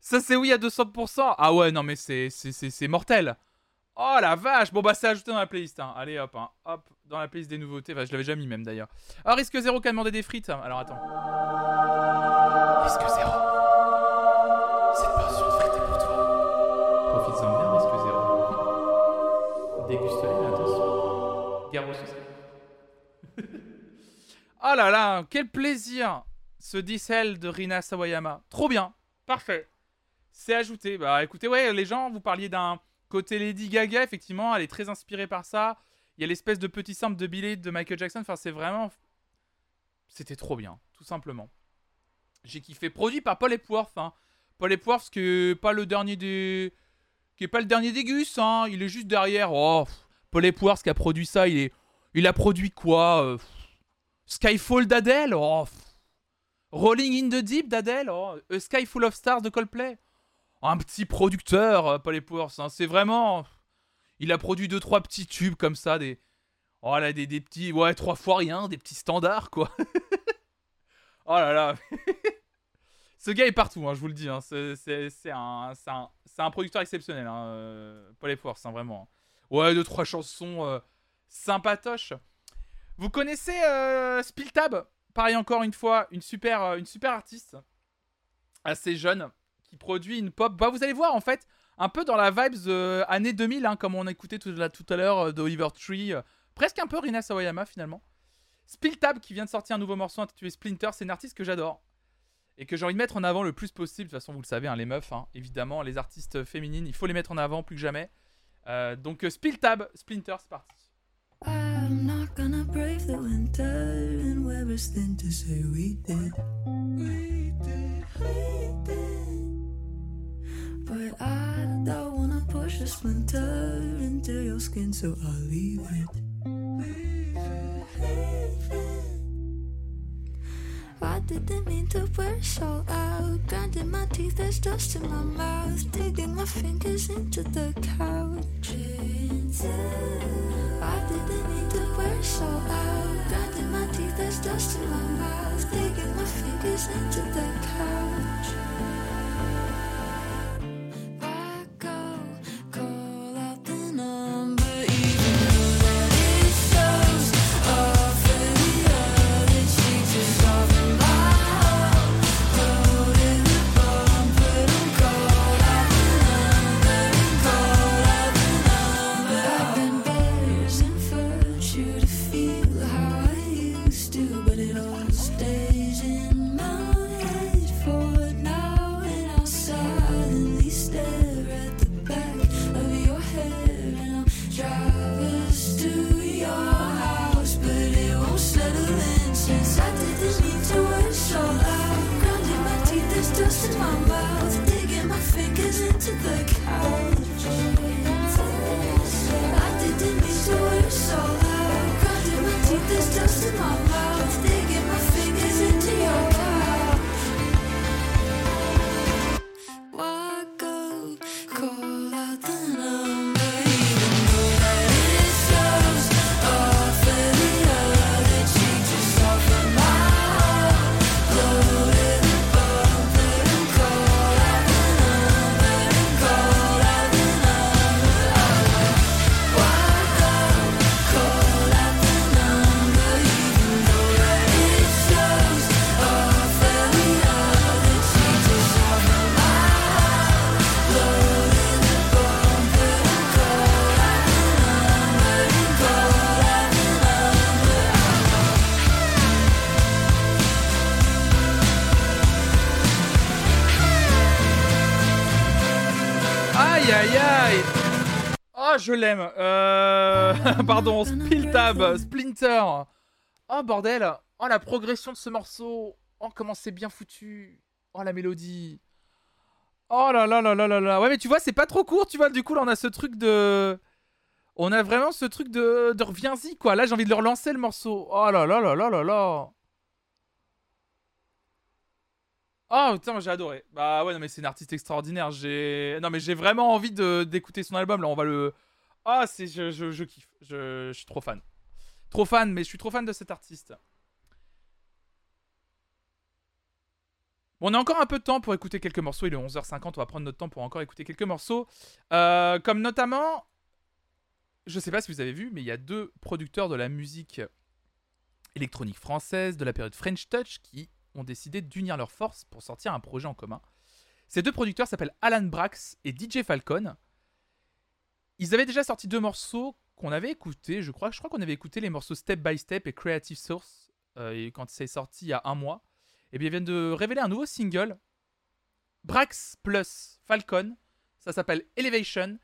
Ça c'est oui à 200%. Ah ouais, non mais c'est, c'est, mortel. Oh la vache. Bon bah c'est ajouté dans la playlist. hein. Allez hop, hein. hop, dans la playlist des nouveautés. Je l'avais déjà mis même d'ailleurs. Alors Risque Zéro qui a demandé des frites. Alors attends. Risque Zéro. Cette portion de frites est pour toi. Profites-en bien, Risque Zéro. Déguste-les, Oh là là, quel plaisir Ce Dissel de Rina Sawayama. Trop bien. Parfait. C'est ajouté. Bah écoutez, ouais, les gens, vous parliez d'un côté Lady Gaga, effectivement, elle est très inspirée par ça. Il y a l'espèce de petit sample de Billy de Michael Jackson. Enfin, c'est vraiment. C'était trop bien, tout simplement. J'ai kiffé. Produit par Paul Epworth. Hein. Paul Epworth, qui est pas le dernier des. qui est pas le dernier des Gus, hein. Il est juste derrière. Oh, Paul Epworth qui a produit ça, il est. Il a produit quoi euh, Skyfall d'Adèle oh. Rolling in the Deep d'Adèle oh, A Sky Full of Stars de Coldplay Un petit producteur, euh, Paul Epworth. hein. C'est vraiment. Il a produit deux trois petits tubes comme ça, des. Oh là, des, des petits. Ouais, trois fois rien, des petits standards, quoi. oh là là. Ce gars est partout, hein, je vous le dis. hein. C'est un, un producteur exceptionnel, hein, euh, Paul Epworth, hein, vraiment. Ouais, deux, trois chansons euh, sympatoches. Vous connaissez euh, Spiltab? Pareil encore une fois, une super, euh, une super artiste, assez jeune, qui produit une pop. Bah, vous allez voir en fait, un peu dans la vibes euh, années 2000, hein, comme on écoutait tout, tout à l'heure euh, d'Oliver Tree, euh, presque un peu Rina Sawayama finalement. Spiltab qui vient de sortir un nouveau morceau intitulé Splinter, c'est une artiste que j'adore et que j'ai envie de mettre en avant le plus possible. De toute façon, vous le savez, hein, les meufs, hein, évidemment, les artistes féminines, il faut les mettre en avant plus que jamais. Donc, Spiltab, Splinter, c'est parti. I'm not gonna brave the winter and wear a thin to say we did. We did, we did. But I don't wanna push a splinter into your skin, so I'll leave it. Leave it, leave it. I didn't mean to burst so out. Grinding my teeth, there's dust in my mouth. Digging my fingers into the couch. I didn't mean to burst so out. Grinding my teeth, there's dust in my mouth. Digging my fingers into the couch. Je l'aime euh... Pardon, Spiltab, Splinter Oh, bordel Oh, la progression de ce morceau Oh, comment c'est bien foutu Oh, la mélodie Oh là là là là là là Ouais, mais tu vois, c'est pas trop court, tu vois, du coup, là, on a ce truc de... On a vraiment ce truc de, reviens-y, quoi. Là, j'ai envie de le relancer, le morceau. Oh là là là là là là Oh putain, j'ai adoré. Bah ouais, non mais c'est une artiste extraordinaire. J'ai non mais j'ai vraiment envie d'écouter son album. Là, on va le. Ah c'est je, je, kiffe. Je, suis trop fan. Trop fan, mais je suis trop fan de cet artiste. Bon, on a encore un peu de temps pour écouter quelques morceaux. Il est 11h50, on va prendre notre temps pour encore écouter quelques morceaux. Euh, comme notamment, je sais pas si vous avez vu, mais il y a deux producteurs de la musique électronique française de la période French Touch qui ont décidé d'unir leurs forces pour sortir un projet en commun. Ces deux producteurs s'appellent Alan Brax et DJ Falcon. Ils avaient déjà sorti deux morceaux qu'on avait écoutés, je crois. Je crois qu'on avait écouté les morceaux Step by Step et Creative Source euh, et quand c'est sorti il y a un mois. Et bien ils viennent de révéler un nouveau single, Brax plus Falcon. Ça s'appelle Elevation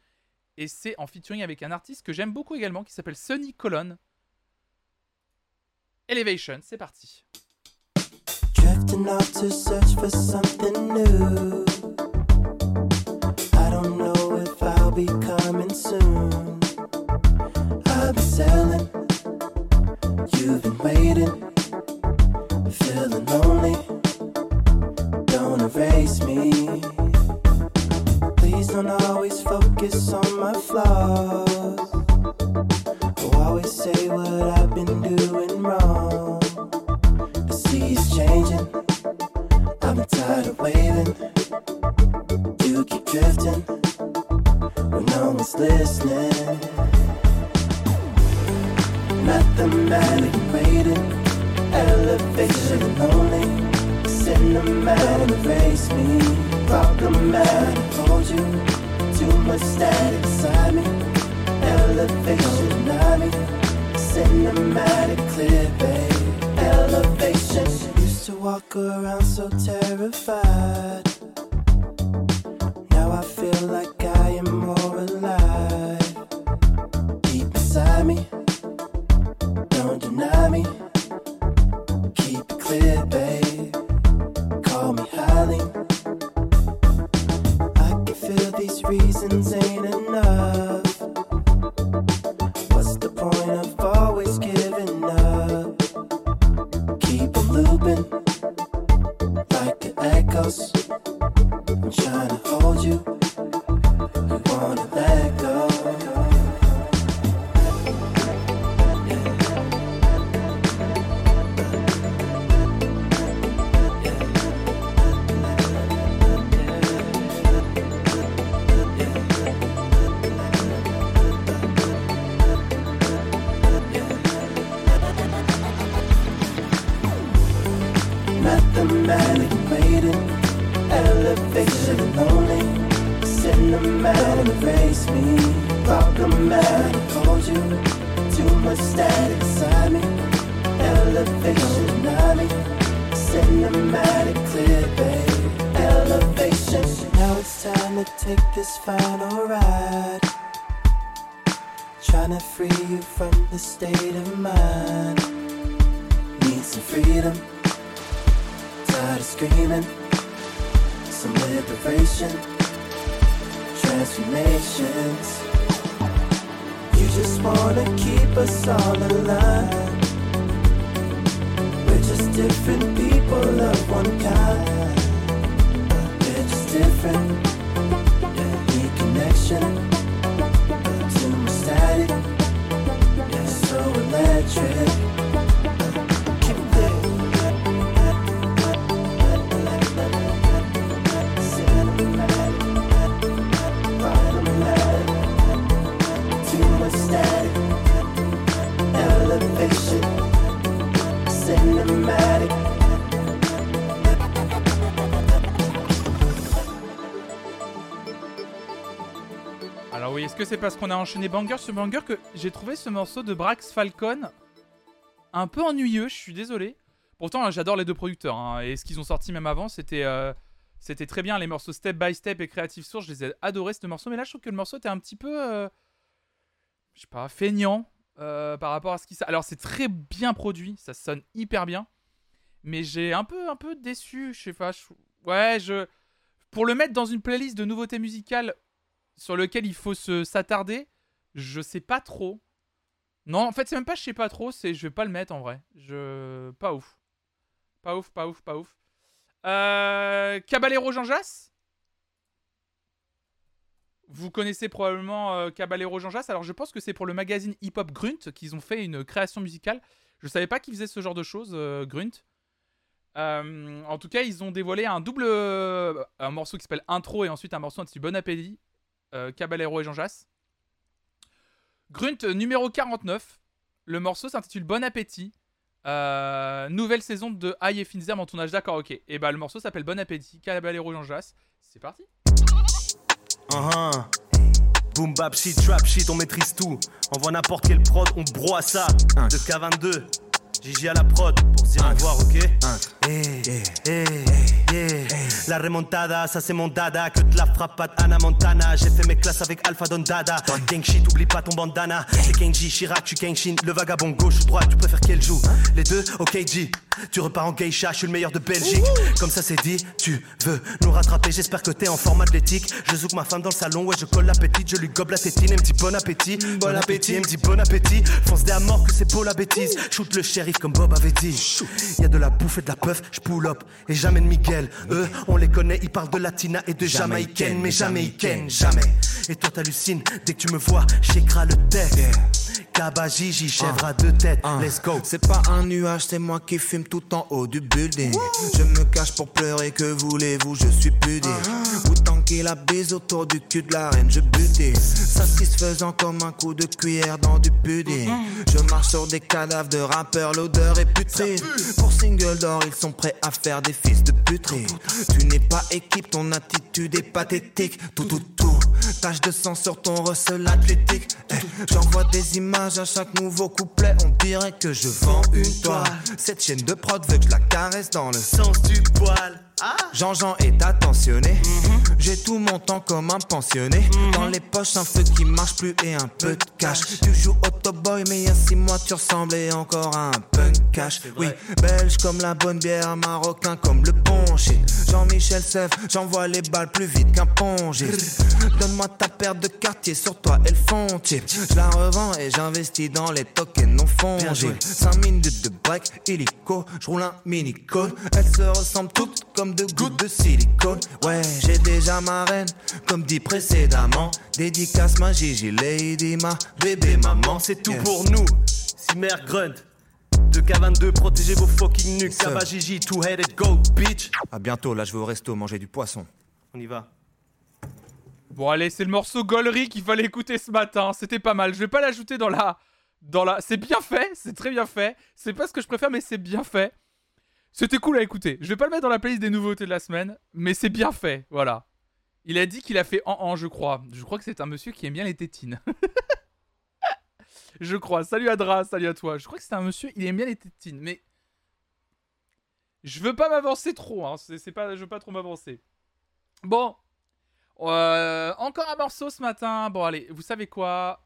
et c'est en featuring avec un artiste que j'aime beaucoup également qui s'appelle Sonny Colon. Elevation, c'est parti. Drifting new. Be coming soon. I'll be sailing. You've been waiting. Feeling lonely. Don't erase me. Please don't always focus on my flaws. Oh, or always say what I've been doing wrong. The sea's changing. I've been tired of waiting. You keep drifting one's listening. Mathematic waiting, elevation only. Cinematic erase me. Problematic hold you. Too much static inside me. Elevation deny me. Cinematic clear, babe. Elevation. Used to walk around so terrified. Now I feel like this final ride. Trying to free you from the state of mind. Need some freedom. Tired of screaming. Some liberation. Transformations. You just wanna keep us all alive. We're just different people of one kind. We're just different. Need connection. Too much static. So electric. Oui, est-ce que c'est parce qu'on a enchaîné banger sur banger que j'ai trouvé ce morceau de Brax Falcon un peu ennuyeux, je suis désolé. Pourtant, j'adore les deux producteurs, hein, et ce qu'ils ont sorti même avant, c'était euh, c'était très bien. Les morceaux Step by Step et Creative Source, je les ai adorés, ce morceau. Mais là, je trouve que le morceau était un petit peu, euh, je sais pas, feignant euh, par rapport à ce qui... Alors, c'est très bien produit, ça sonne hyper bien. Mais j'ai un peu, déçu, je sais pas. Ouais, je... Pour le mettre dans une playlist de nouveautés musicales sur lequel il faut se s'attarder, je sais pas trop. Non, en fait, c'est même pas je sais pas trop, c'est je vais pas le mettre en vrai. Je pas ouf. Pas ouf, pas ouf, pas ouf. Euh... Caballero Jean Jass? Vous connaissez probablement euh, Caballero Jean Jass. Alors, je pense que c'est pour le magazine Hip Hop Grunt qu'ils ont fait une création musicale. Je savais pas qu'ils faisaient ce genre de choses, euh, Grunt. Euh, en tout cas, ils ont dévoilé un double. euh, un morceau qui s'appelle Intro et ensuite un morceau intitulé Bon Appétit. Euh, Caballero et Jean Jass. Grunt numéro 49. Le morceau s'intitule Bon Appétit. Euh, nouvelle saison de High et Finzer en tournage. D'accord, ok. Et bah, le morceau s'appelle Bon Appétit. Caballero Jean Jass. C'est parti. Uh-huh. Boom bap shit, trap shit, on maîtrise tout. On voit n'importe quel prod, on broie ça. De K22, Gigi à la prod pour se dire au revoir, ok? Eh, eh, eh. La remontada, ça c'est mon dada. Que de la frappe à Anna Montana. J'ai fait mes classes avec Alpha Don Dada. Gang shit, oublie pas ton bandana. C'est Kenji, Chirac, tu Kenshin. Le vagabond gauche, droite, tu préfères qu'elle joue? Les deux, ok, G. Tu repars en geisha, je suis le meilleur de Belgique. Comme ça c'est dit, tu veux nous rattraper. J'espère que t'es en forme athlétique. Je zouk ma femme dans le salon, ouais, je colle la petite. Je lui gobe la tétine, elle me dit bon appétit. Bon appétit, elle me dit bon appétit. Fonce des à mort que c'est beau la bêtise. Shoot le comme Bob avait dit. Y a de la bouffe et de la puff, je pull up. Et jamais de Miguel. Eux, on les connaît, ils parlent de latina et de jamaïcaine. Mais jamaïcaine, jamais. Et toi t'hallucines dès que tu me vois, j'écras le texte. Kaba Gigi, chèvre à deux têtes. Let's go. C'est pas un nuage, c'est moi qui fume tout en haut du building. Je me cache pour pleurer, que voulez-vous, je suis pudique. Autant qu'il la bise autour du cul de la reine, je butais. Satisfaisant comme un coup de cuillère dans du pudding. Je marche sur des cadavres de rappeurs, l'odeur est putride. Pour single d'or, ils sont prêts à faire des fils de putride. Tu n'es pas équipe, ton attitude est pathétique. Tout, tout, tout. Tache de sang sur ton recel athlétique. Eh, J'envoie des images à chaque nouveau couplet. On dirait que je vends une toile. Cette chaîne de prod veut que je la caresse dans le sens du poil. Jean-Jean est attentionné. J'ai tout mon temps comme un pensionné. Dans les poches, un feu qui marche plus et un peu de cash. Tu joues Autoboy, mais il y a six mois, tu ressemblais encore à un punk cash. Oui, belge comme la bonne bière, marocain comme le bon shit. Jean-Michel Sèvres, j'envoie les balles plus vite qu'un pongé. Donne-moi ta paire de quartier, sur toi elles font chip. Je la revends et j'investis dans les tokens non fondés. 5 minutes de break, illico, je roule un mini code. Elles se ressemblent toutes comme deux gouttes de silicone. Ouais, j'ai déjà ma reine, comme dit précédemment. Dédicace ma Gigi, Lady, ma bébé, maman. C'est tout pour nous. Simer Grunt. De K22, protégez vos fucking nuques. Kaba Gigi, two-headed goat, bitch. À bientôt, là je vais au resto manger du poisson. On y va. Bon allez, c'est le morceau Gollery qu'il fallait écouter ce matin. C'était pas mal. Je vais pas l'ajouter dans la, dans la. C'est bien fait, c'est très bien fait. C'est pas ce que je préfère, mais c'est bien fait. C'était cool à écouter. Je vais pas le mettre dans la playlist des nouveautés de la semaine, mais c'est bien fait. Voilà. Il a dit qu'il a fait en en, je crois. Je crois que c'est un monsieur qui aime bien les tétines. je crois. Salut Adra, salut à toi. Je crois que c'est un monsieur, il aime bien les tétines, mais je veux pas m'avancer trop. Hein. C'est pas, je veux pas trop m'avancer. Bon, euh, encore un morceau ce matin. Bon, allez, vous savez quoi?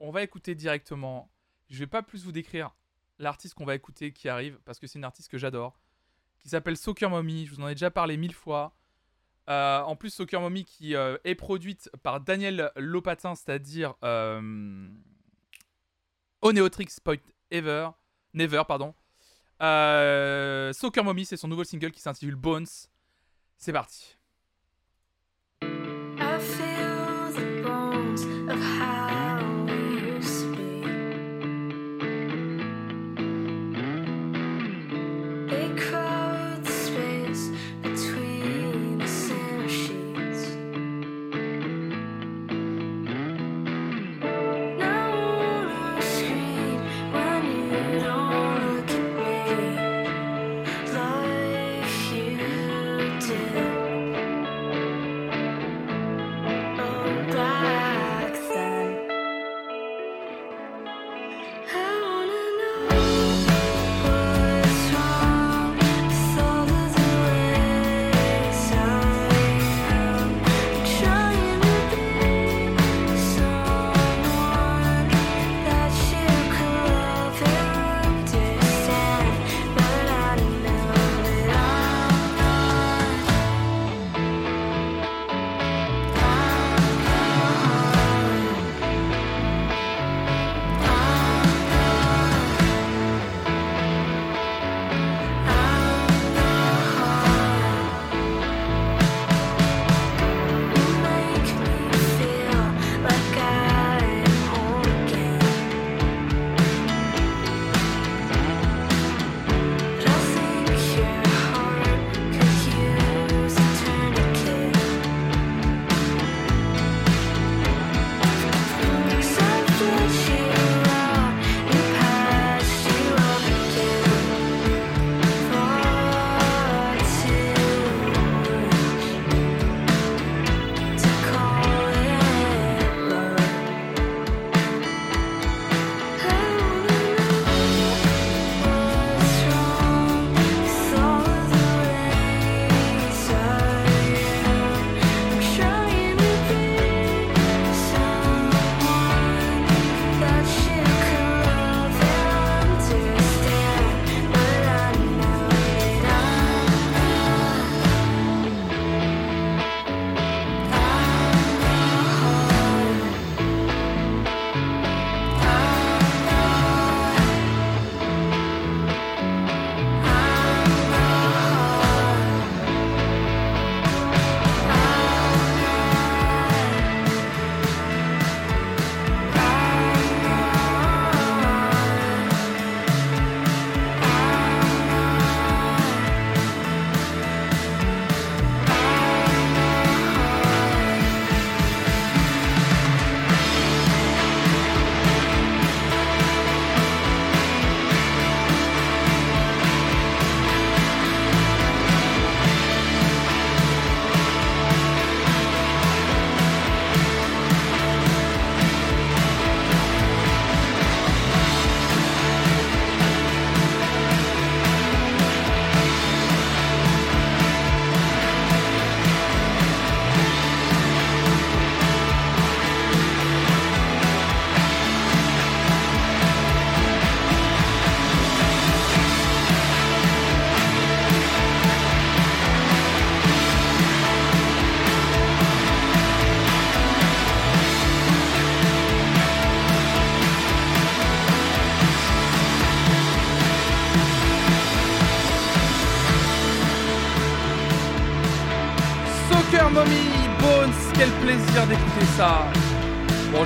On va écouter directement. Je vais pas plus vous décrire l'artiste qu'on va écouter qui arrive, parce que c'est une artiste que j'adore, qui s'appelle Soccer Mommy. Je vous en ai déjà parlé mille fois. Euh, en plus, Soccer Mommy qui euh, est produite par Daniel Lopatin, c'est-à-dire euh, Oneotrix Point Ever, Never, pardon. Euh, Soccer Mommy, c'est son nouveau single qui s'intitule Bones. C'est parti.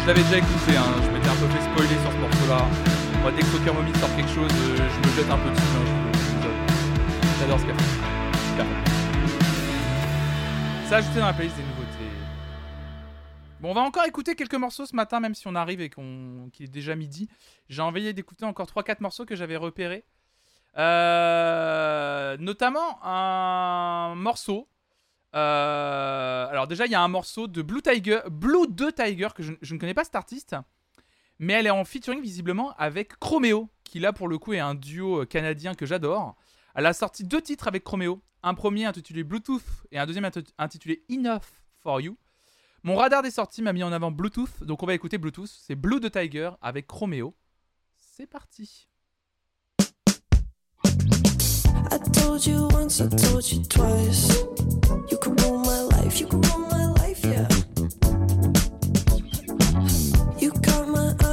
Je l'avais déjà écouté, hein, je m'étais un peu fait spoiler sur ce morceau-là. Moi, dès que Soccer Mommy sort quelque chose, euh, je me jette un peu dessus. hein. J'adore ce qu'elle fait. Super. C'est ajouté dans la playlist des nouveautés. Bon, on va encore écouter quelques morceaux ce matin, même si on arrive et qu'il est déjà midi. J'ai envie d'écouter encore 3-4 morceaux que j'avais repérés. Euh, notamment un morceau. Euh, alors déjà, il y a un morceau de Blue Tiger, Blue 2 Tiger, que je, ne connais pas cet artiste. Mais elle est en featuring visiblement avec Chromeo, qui là pour le coup est un duo euh, canadien que j'adore. Elle a sorti deux titres avec Chromeo. Un premier intitulé Bluetooth et un deuxième inti- intitulé Enough for You. Mon radar des sorties m'a mis en avant Bluetooth, donc on va écouter Bluetooth. C'est Blue de Tiger avec Chromeo. C'est parti. I told you once, I told you twice. You can rule my life, you can rule my life, yeah. You caught my eye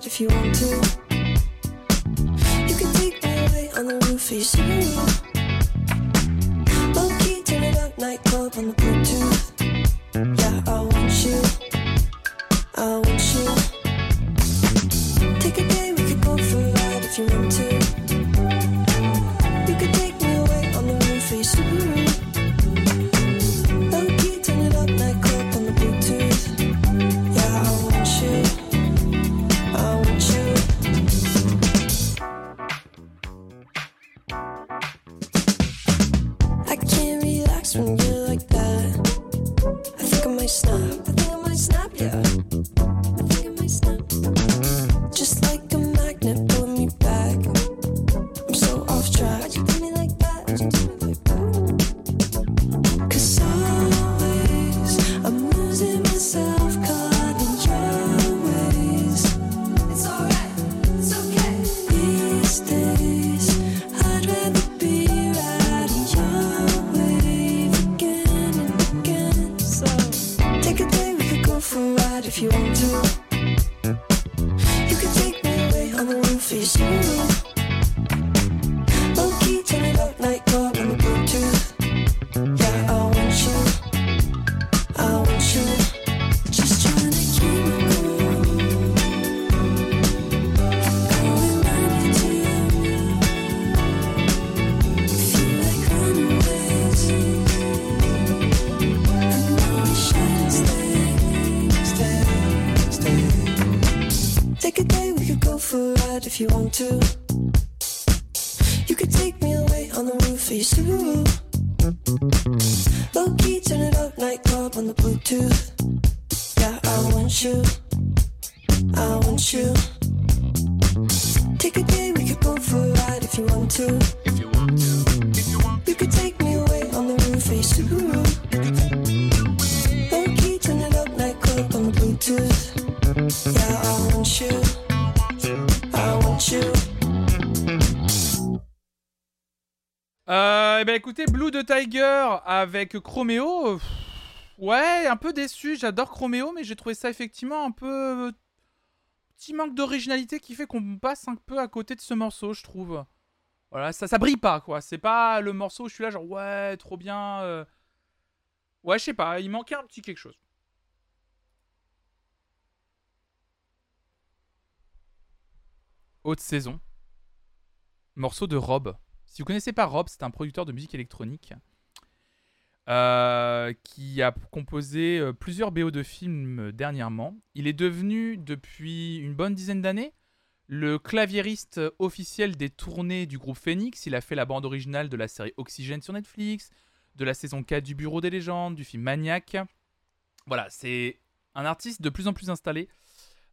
for if you want to. You can take me away on the roof of your Subaru. Low key, turn it up, nightclub on the Bluetooth. Yeah, I want you. I want you. If you want to. If you want to. You You could take me away on the roof of your Subaru. Low key, turn it up, nightclub on the Bluetooth. Yeah, I want you. I want you. Euh, eh ben écoutez, Blue de Tiger avec Chromeo. pff, Ouais, un peu déçu. J'adore Chromeo, mais j'ai trouvé ça effectivement un peu. euh, Petit manque d'originalité qui fait qu'on passe un peu à côté de ce morceau, je trouve. Voilà, ça, ça brille pas, quoi. C'est pas le morceau où je suis là, genre, ouais, trop bien. euh. Ouais, je sais pas, il manquait un petit quelque chose. Haute saison. Morceau de Rob. Si vous connaissez pas Rob, c'est un producteur de musique électronique euh, qui a composé euh, plusieurs BO de films dernièrement. Il est devenu, depuis une bonne dizaine d'années, le claviériste officiel des tournées du groupe Phoenix. Il a fait la bande originale de la série Oxygène sur Netflix, de la saison 4 du Bureau des légendes, du film Maniac. Voilà, c'est un artiste de plus en plus installé.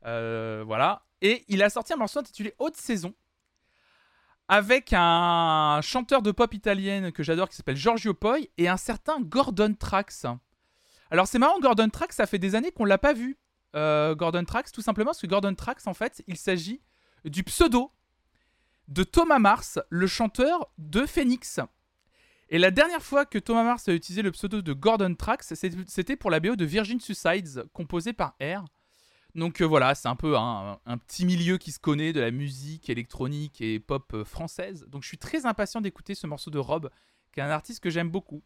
Euh, voilà. Et il a sorti un morceau intitulé Haute saison avec un chanteur de pop italienne que j'adore qui s'appelle Giorgio Poi et un certain Gordon Trax. Alors c'est marrant, Gordon Trax, ça fait des années qu'on l'a pas vu. euh, Gordon Trax Tout simplement parce que Gordon Trax, en fait, il s'agit du pseudo de Thomas Mars, le chanteur de Phoenix. Et la dernière fois que Thomas Mars a utilisé le pseudo de Gordon Trax, c'était pour la BO de Virgin Suicides, composée par R. Donc euh, voilà, c'est un peu un petit milieu qui se connaît de la musique électronique et pop euh, française. Donc je suis très impatient d'écouter ce morceau de Rob, qui est un artiste que j'aime beaucoup.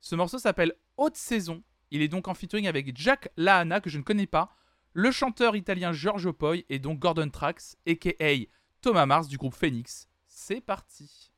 Ce morceau s'appelle Haute Saison. Il est donc en featuring avec Jack Lahana, que je ne connais pas, le chanteur italien Giorgio Poi et donc Gordon Trax, aka Thomas Mars du groupe Phoenix. C'est parti.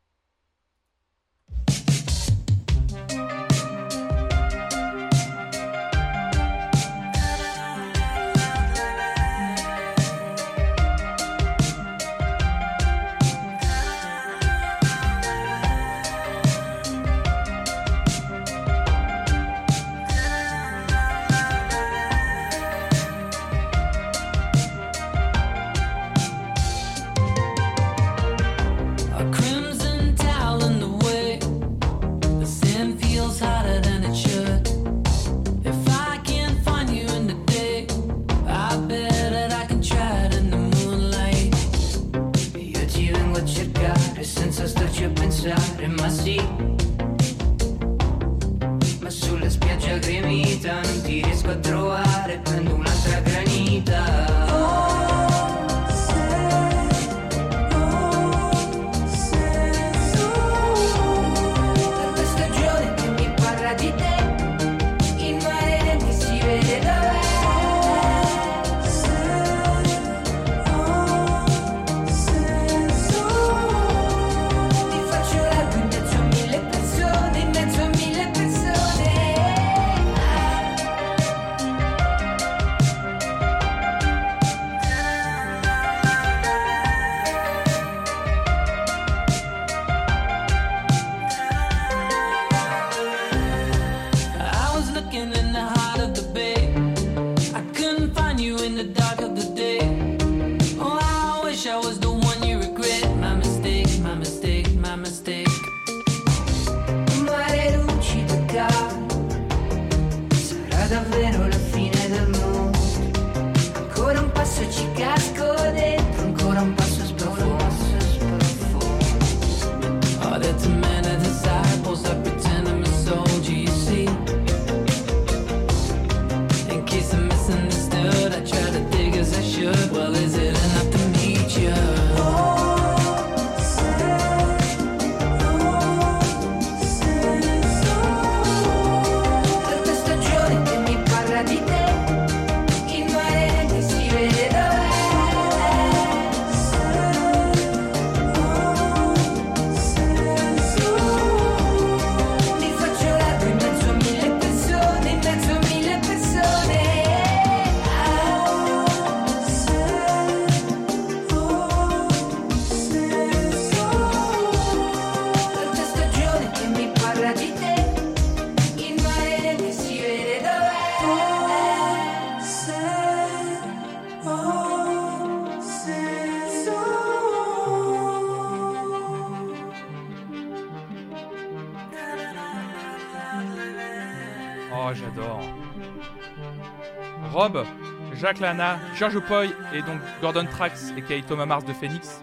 Rob, Jacques Lana, George Poi et donc Gordon Trax et Thomas Mars de Phoenix.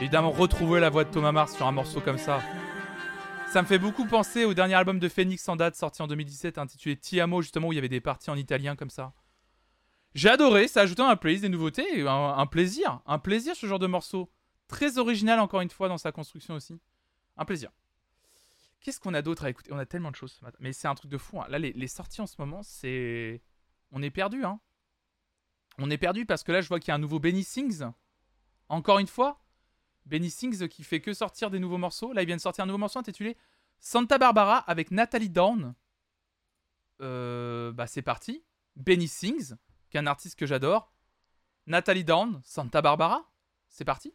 Évidemment, retrouver la voix de Thomas Mars sur un morceau comme ça. Ça me fait beaucoup penser au dernier album de Phoenix en date sorti en 2017 intitulé Ti Amo, justement où il y avait des parties en italien comme ça. J'ai adoré, ça ajoutait un playlist des nouveautés, et un, un plaisir, un plaisir ce genre de morceau. Très original encore une fois dans sa construction aussi. Un plaisir. Qu'est-ce qu'on a d'autre à écouter? On a tellement de choses ce matin. Mais c'est un truc de fou. hein. Là, les, les sorties en ce moment, c'est. On est perdu, hein. On est perdu parce que là, je vois qu'il y a un nouveau Benny Sings. Encore une fois. Benny Sings qui fait que sortir des nouveaux morceaux. Là, il vient de sortir un nouveau morceau intitulé Santa Barbara avec Nathalie Dawn. Euh, bah, c'est parti. Benny Sings, qui est un artiste que j'adore. Nathalie Dawn, Santa Barbara. C'est parti.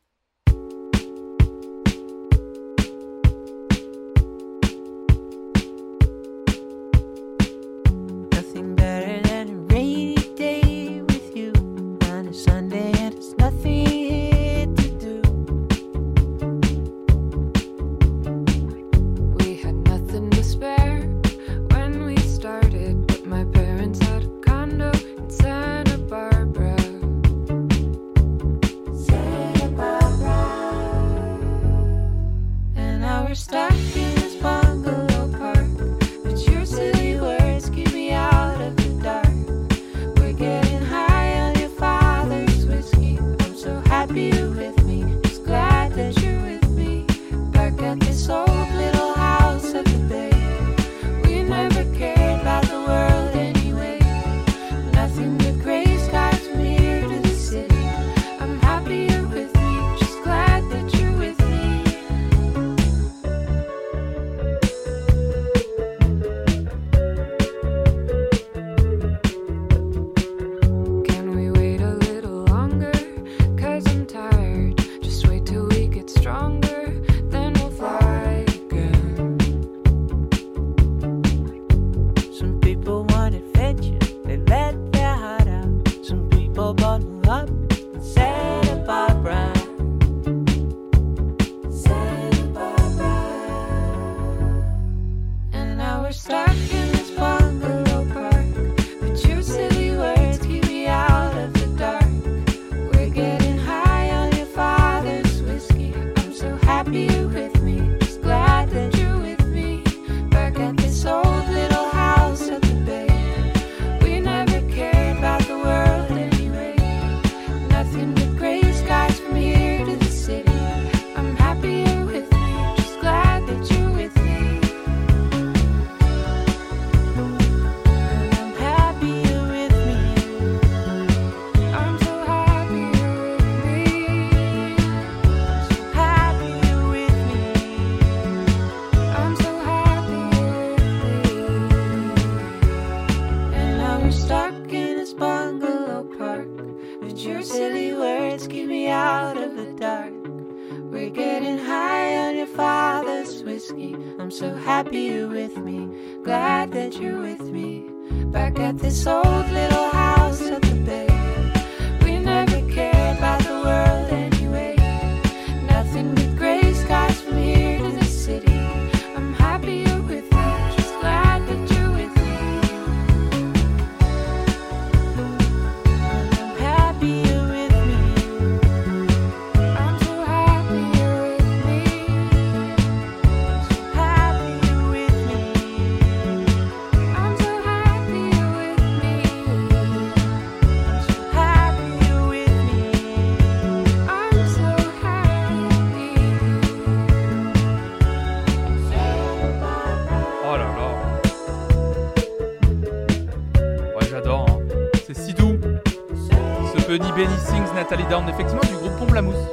Bunny Benny Sings, Nathalie Down, effectivement, du groupe Pomplamoose.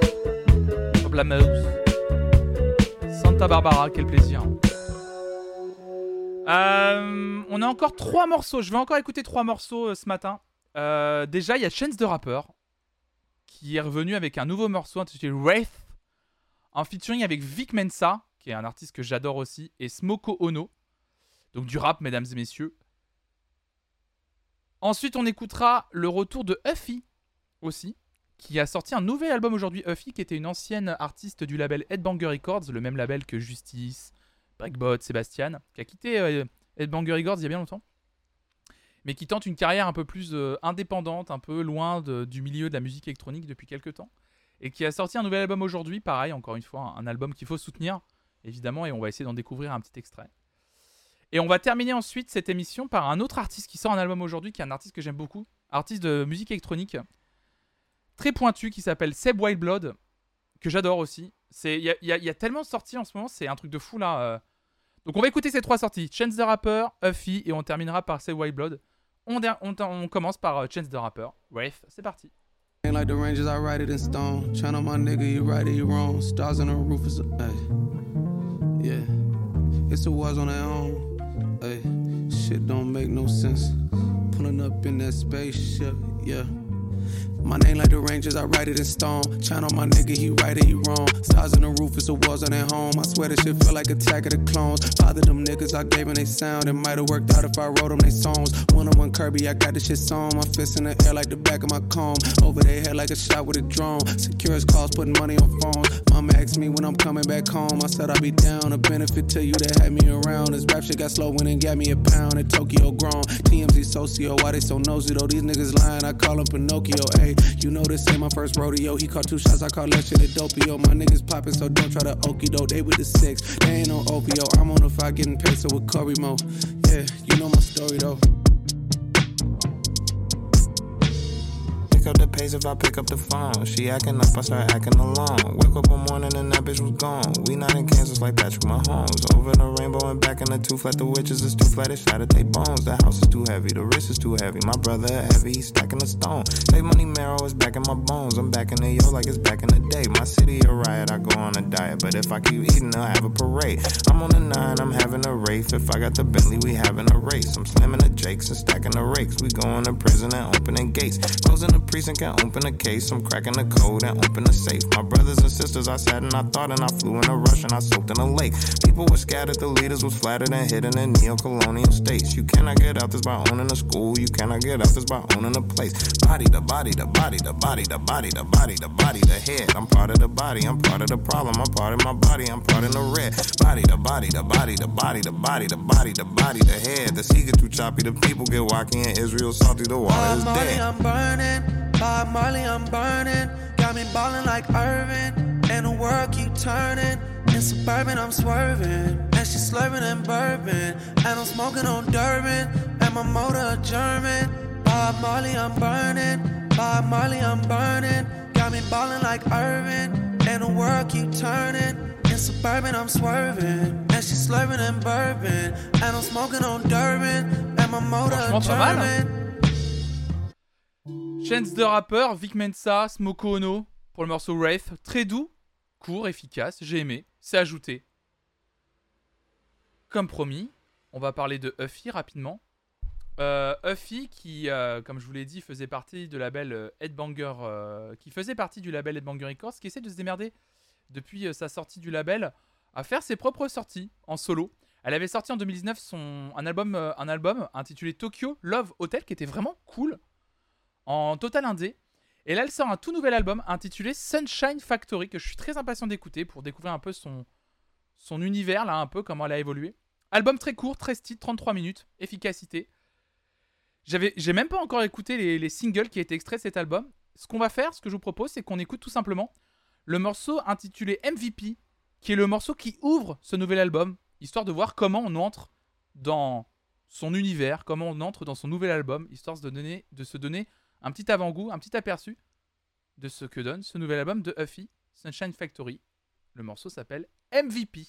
Pomplamoose. Santa Barbara, quel plaisir. Euh, on a encore trois morceaux. Je vais encore écouter trois morceaux euh, ce matin. Euh, déjà, il y a Chance de Rapper qui est revenu avec un nouveau morceau intitulé Wraith en featuring avec Vic Mensa, qui est un artiste que j'adore aussi, et Smoko Ono. Donc du rap, mesdames et messieurs. Ensuite, on écoutera le retour de Huffy aussi, qui a sorti un nouvel album aujourd'hui. Huffy, qui était une ancienne artiste du label Headbanger Records, le même label que Justice, Breakbot, Sébastien, qui a quitté euh, Headbanger Records il y a bien longtemps, mais qui tente une carrière un peu plus euh, indépendante, un peu loin du milieu de la musique électronique depuis quelques temps, et qui a sorti un nouvel album aujourd'hui. Pareil, encore une fois, un album qu'il faut soutenir, évidemment, et on va essayer d'en découvrir un petit extrait. Et on va terminer ensuite cette émission par un autre artiste qui sort un album aujourd'hui, qui est un artiste que j'aime beaucoup, artiste de musique électronique, très pointu, qui s'appelle Seb Wildblood, que j'adore aussi. Il y a, y a- y a tellement de sorties en ce moment, c'est un truc de fou là. euh. Donc on va écouter ces trois sorties, Chance the Rapper, Huffy, et on terminera par Seb Wildblood. On, on, on commence par euh, Chance the Rapper. Bref, c'est parti. Like the Rangers, I write it in stone. Channel my nigga, you right or you wrong. Stars on the roof is a. Ay. Yeah. It's the wars on their own. Ay. Shit don't make no sense. Pulling up in that spaceship, yeah. My name like the Rangers, I write it in stone. Channel my nigga, he right or he wrong. Stars on the roof, it's the walls on their home. I swear this shit feel like attack of the clones. Bother them niggas, I gave them they sound. It might have worked out if I wrote them they songs. One on one Kirby, I got this shit song. My fist in the air like the back of my comb. Over their head like a shot with a drone. Secures calls, putting money on phones. Mama asked me when I'm coming back home. I said I'll be down. A benefit to you that had me around. This rap shit got slow when it got me a pound. At Tokyo grown. TMZ socio, why they so nosy though? These niggas lying, I call them Pinocchio. Hey, you know this ain't my first rodeo. He caught two shots, I call that shit a dopio. Oh, my niggas poppin', so don't try to okie doke. They with the six, they ain't no opio. I'm on the five getting paid, so with Corey Mo. Yeah, you know my story though. Up the pace if I pick up the phone. She acting up, I start acting alone. Wake up one morning and that bitch was gone. We not in Kansas like Patrick Mahomes. Over the rainbow and back in the tooth like the witches is too flat, it shattered they bones. The house is too heavy, the wrist is too heavy. My brother heavy, he's stacking the stone. Take money marrow is back in my bones. I'm back in the yo like it's back in the day. My city a riot, I go on a diet. But if I keep eating, I'll have a parade. I'm on the nine, I'm having a race. If I got the Bentley, we having a race. I'm slamming the jakes and stacking the rakes. We going to prison and opening gates. Closing the precinct and open a case. I'm cracking the code and open the safe. My brothers and sisters, I sat and I thought and I flew in a rush and I soaked in a lake. People were scattered, the leaders was flattered and hidden in neo-colonial states. You cannot get out this by owning a school. You cannot get out this by owning a place. Body, the body, the body, the body, the body, the body, the body, the head. I'm part of the body. I'm part of the problem. I'm part of my body. I'm part in the red. Body, the body, the body, the body, the body, the body, the body, the head. The sea get too choppy. The people get wacky in Israel salty. The water is dead. I'm burning. Bob Marley, I'm burning. Got me ballin' like Irvin. And the world keep turning. In suburban, I'm swerving. And she slurping and bourbon. And I'm smoking on Durban. And my motor a German. Bob Marley, I'm burning. Bob Marley, I'm burning. Got me ballin' like Irvin. And the world keep turning. In suburban, I'm swerving. And she slurping and bourbon. And I'm smoking on Durban. And my motor a. German. Chance de rappeur, Vic Mensa, Smoko Ono pour le morceau Wraith. Très doux, court, efficace, j'ai aimé, c'est ajouté. Comme promis, on va parler de Huffy rapidement. Euh, Huffy qui, euh, comme je vous l'ai dit, faisait partie de label euh, Headbanger, euh, qui faisait partie du label Headbanger Records, qui essaie de se démerder depuis sa sortie du label, à faire ses propres sorties en solo. Elle avait sorti en 2019 son, un, album, un album intitulé Tokyo Love Hotel qui était vraiment cool, en total indé. Et là, elle sort un tout nouvel album intitulé Sunshine Factory que je suis très impatient d'écouter pour découvrir un peu son, son univers, là, un peu comment elle a évolué. Album très court, 13 titres, 33 minutes, efficacité. J'avais, j'ai même pas encore écouté les, les singles qui étaient extraits de cet album. Ce qu'on va faire, ce que je vous propose, c'est qu'on écoute tout simplement le morceau intitulé MVP, qui est le morceau qui ouvre ce nouvel album, histoire de voir comment on entre dans son univers, comment on entre dans son nouvel album, histoire de, donner, de se donner un petit avant-goût, un petit aperçu de ce que donne ce nouvel album de Huffy, Sunshine Factory. Le morceau s'appelle MVP.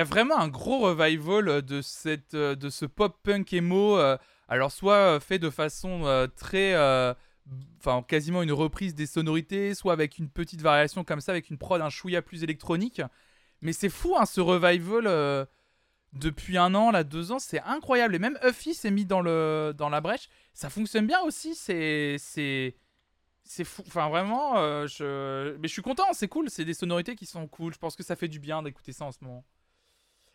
A vraiment un gros revival euh, de, cette, euh, de ce pop-punk emo. euh, alors, soit fait de façon très. Enfin, quasiment une reprise des sonorités, soit avec une petite variation comme ça, avec une prod un chouïa plus électronique. Mais c'est fou, hein, ce revival depuis un an, là, deux ans, c'est incroyable. Et même Huffy s'est mis dans, le, dans la brèche. Ça fonctionne bien aussi, c'est. C'est. C'est fou, enfin vraiment, je... mais je suis content, c'est cool, c'est des sonorités qui sont cool, je pense que ça fait du bien d'écouter ça en ce moment.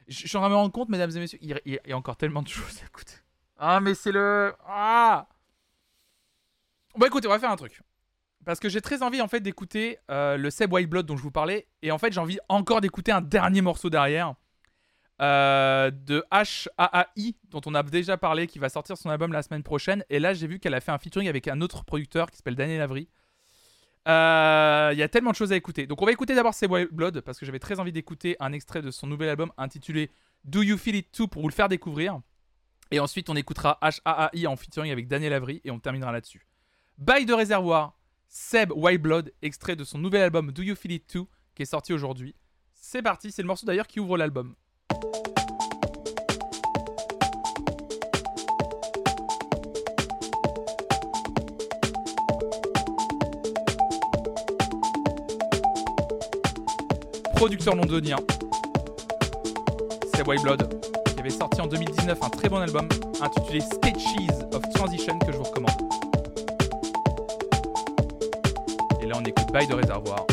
Je suis en train de me rendre compte, mesdames et messieurs, il, y a encore tellement de choses à écouter. Ah, mais c'est le. Ah Bon, écoutez, on va faire un truc. Parce que j'ai très envie, en fait, d'écouter euh, le Seb White Blood dont je vous parlais. Et en fait, j'ai envie encore d'écouter un dernier morceau derrière. euh, de HAAI, dont on a déjà parlé, qui va sortir son album la semaine prochaine. Et là, j'ai vu qu'elle a fait un featuring avec un autre producteur qui s'appelle Daniel Avery. Euh, Il y a tellement de choses à écouter. Donc on va écouter d'abord Seb White Blood parce que j'avais très envie d'écouter un extrait de son nouvel album intitulé Do You Feel It Too pour vous le faire découvrir. Et ensuite on écoutera HAAI en featuring avec Daniel Avery et on terminera là-dessus. Bail de réservoir, Seb White Blood, extrait de son nouvel album Do You Feel It Too qui est sorti aujourd'hui. C'est parti, c'est le morceau d'ailleurs qui ouvre l'album. Producteur londonien. C'est White Blood, qui avait sorti en 2019 un très bon album intitulé Sketches of Transition que je vous recommande. Et là, on écoute Bail de réservoir.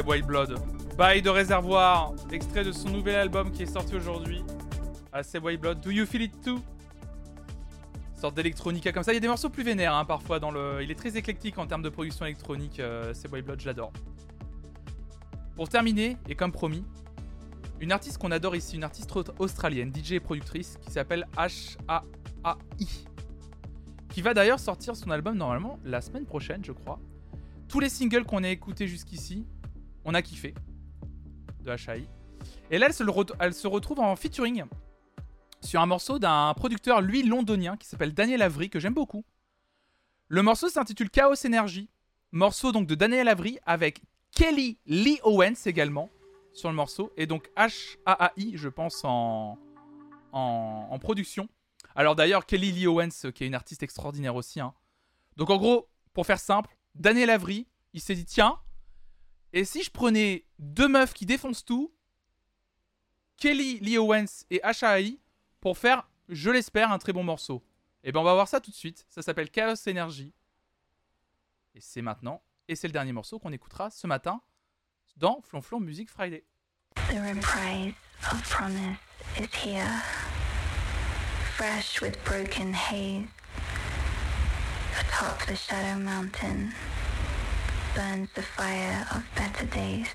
J'adore ce Seb White Blood. Bail de réservoir, extrait de son nouvel album qui est sorti aujourd'hui. Seb White Blood, Do You Feel It Too? Sorte d'électronica comme ça. Il y a des morceaux plus vénères hein, parfois dans le. Il est très éclectique en termes de production électronique. Euh, White Blood, j'adore. Pour terminer, et comme promis, une artiste qu'on adore ici, une artiste au- australienne, DJ et productrice, qui s'appelle H-A-A-I. Qui va d'ailleurs sortir son album normalement la semaine prochaine, je crois. Tous les singles qu'on a écoutés jusqu'ici, on a kiffé. De HAI. Et là, elle se, retrouve en featuring sur un morceau d'un producteur, lui, londonien, qui s'appelle Daniel Avery, que j'aime beaucoup. Le morceau s'intitule Chaos Energy. Morceau donc de Daniel Avery avec Kelly Lee Owens également. sur le morceau. Et donc H-A-A-I, je pense, en, en, production. Alors d'ailleurs, Kelly Lee Owens, qui est une artiste extraordinaire aussi. hein. Donc en gros, pour faire simple, Daniel Avery, il s'est dit tiens, et si je prenais deux meufs qui défoncent tout, Kelly Lee Owens et H.A.I. pour faire, je l'espère, un très bon morceau. Et ben on va voir ça tout de suite. Ça s'appelle Chaos Energy. Et c'est maintenant. Et c'est le dernier morceau qu'on écoutera ce matin dans Flonflon Music Friday. The of promise is here, fresh with broken haze. Burns the fire of better days.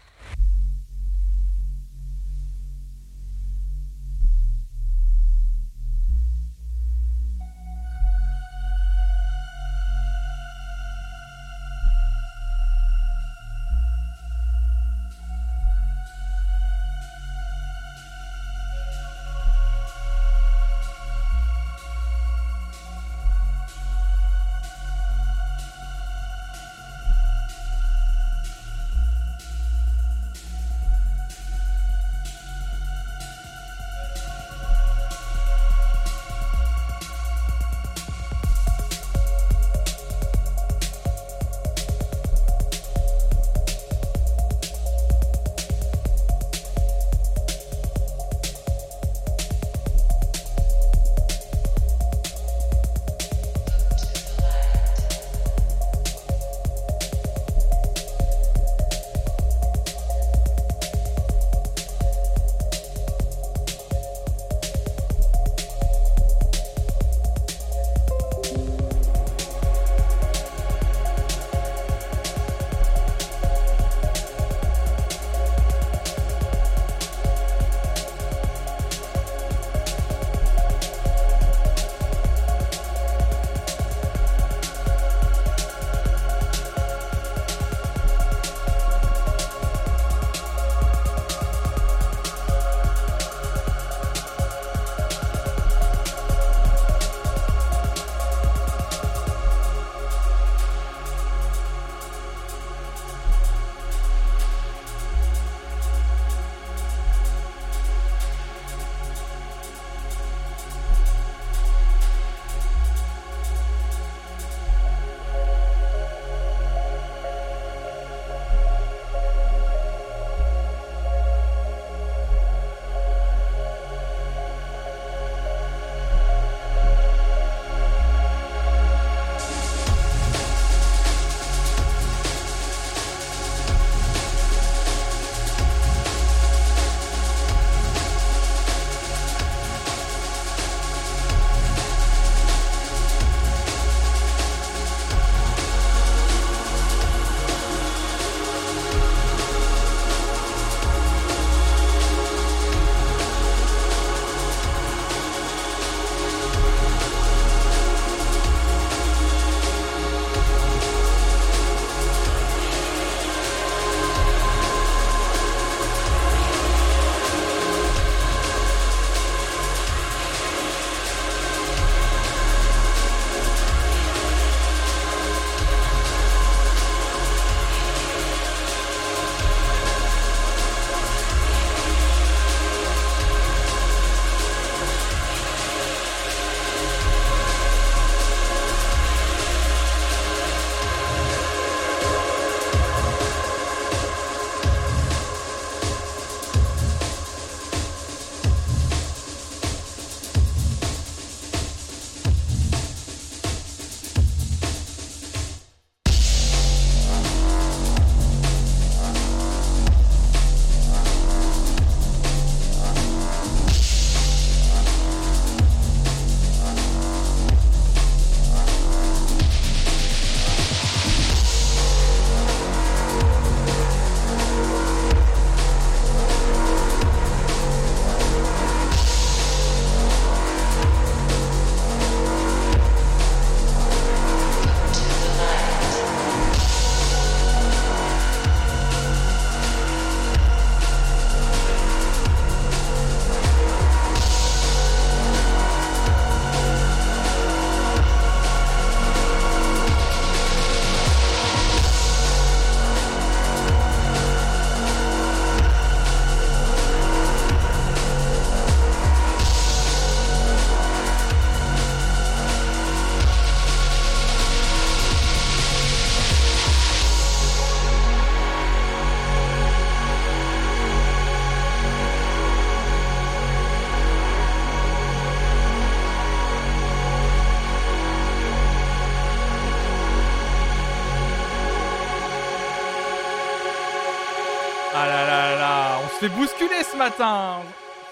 Matin.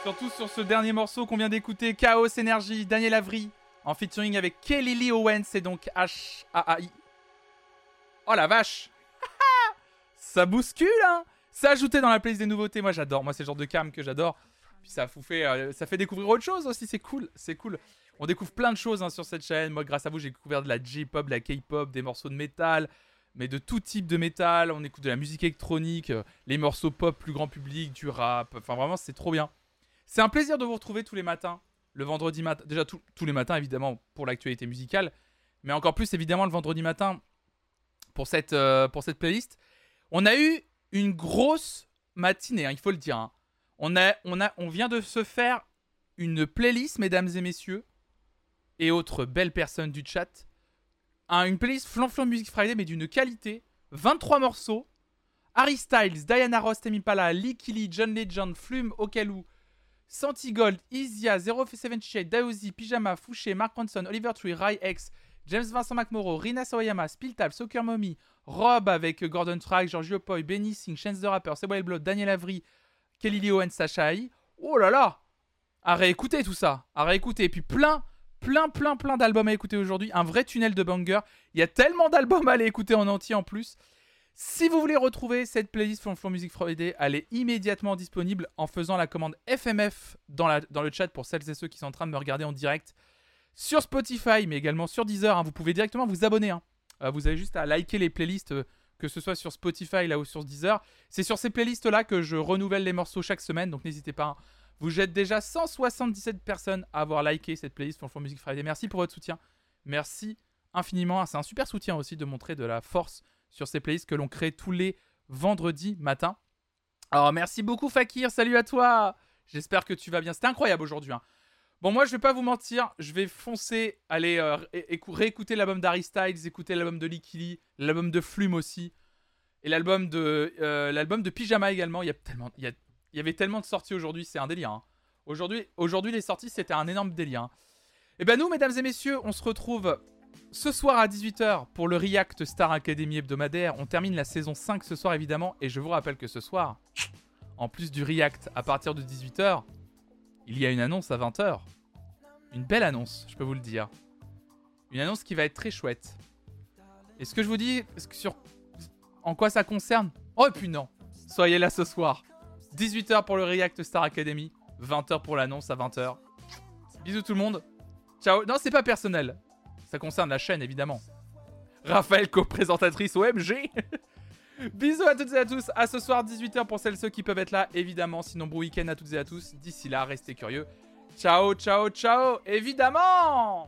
Surtout sur ce dernier morceau qu'on vient d'écouter, Chaos Energy, Daniel Avery, en featuring avec Kelly Lee Owens et donc H-A-A-I. Oh la vache Ça bouscule, hein C'est ajouté dans la playlist des nouveautés, moi j'adore, moi c'est le genre de cam que j'adore. Puis ça vous fait, euh, ça fait découvrir autre chose aussi, c'est cool, c'est cool. On découvre plein de choses hein, sur cette chaîne. Moi, grâce à vous, j'ai découvert de la J-pop, de la K-pop, des morceaux de métal, mais de tout type de métal. On écoute de la musique électronique, euh, les morceaux pop plus grand public, du rap. Enfin, vraiment, c'est trop bien. C'est un plaisir de vous retrouver tous les matins, le vendredi matin. Déjà, tous- les matins, évidemment, pour l'actualité musicale, mais encore plus, évidemment, le vendredi matin pour cette, euh, playlist. On a eu une grosse matinée, hein, il faut le dire. hein. On, a, on, a, on vient de se faire une playlist, mesdames et messieurs, et autres belles personnes du chat. Un- une playlist Flanflan Music Friday, mais d'une qualité. 23 morceaux. Harry Styles, Diana Ross, Tame Impala, Lee Killy, John Legend, Flume, Okalu, Santigold, Izia, 078, Daozi, Pyjama, Fouché, Mark Ronson, Oliver Tree, Rai X, James Vincent McMorrow, Rina Sawayama, Spiltal, Soccer Mommy, Rob avec Gordon Track, Giorgio Poi, Benny Singh, Chance the Rapper, Seboy Blood, Daniel Avery, Kelly Lee Owens, Sacha. Oh là là À réécouter tout ça, à réécouter. Et puis plein, plein, plein, plein d'albums à écouter aujourd'hui. Un vrai tunnel de banger. Il y a tellement d'albums à aller écouter en entier en plus. Si vous voulez retrouver cette playlist Flonflon Music Friday, elle est immédiatement disponible en faisant la commande FMF dans, le chat pour celles et ceux qui sont en train de me regarder en direct sur Spotify, mais également sur Deezer. hein. Vous pouvez directement vous abonner. hein. Euh, vous avez juste à liker les playlists, euh, que ce soit sur Spotify là ou sur Deezer. C'est sur ces playlists là que je renouvelle les morceaux chaque semaine, donc n'hésitez pas. hein. Vous jette déjà 177 personnes à avoir liké cette playlist Flonflon Music Friday. Merci pour votre soutien. Merci infiniment. C'est un super soutien aussi de montrer de la force sur ces playlists que l'on crée tous les vendredis matin. Alors merci beaucoup Fakir, salut à toi. J'espère que tu vas bien. C'était incroyable aujourd'hui. hein. Bon moi je vais pas vous mentir, je vais foncer, aller euh, ré- écou- réécouter l'album d'Harry Styles, écouter l'album de Likili, l'album de Flume aussi, et l'album de euh, de Pyjama également. Il y a tellement, il il y avait tellement de sorties aujourd'hui, c'est un délire. hein. Aujourd'hui, aujourd'hui les sorties c'était un énorme délire. Et ben nous mesdames et messieurs, on se retrouve ce soir à 18h pour le React Star Academy hebdomadaire. On termine la saison 5 ce soir évidemment et je vous rappelle que ce soir, en plus du React à partir de 18h, il y a une annonce à 20h. Une belle annonce, je peux vous le dire. Une annonce qui va être très chouette. Et ce que je vous dis, que sur en quoi ça concerne? Oh puis non. Soyez là ce soir. 18h pour le React Star Academy, 20h pour l'annonce à 20h. Bisous tout le monde. Ciao. Non, c'est pas personnel. Ça concerne la chaîne évidemment. Raphaël, co-présentatrice OMG. Bisous à toutes et à tous. À ce soir 18h pour celles et ceux qui peuvent être là évidemment. Sinon bon week-end à toutes et à tous. D'ici là, restez curieux. Ciao, ciao, ciao. Évidemment.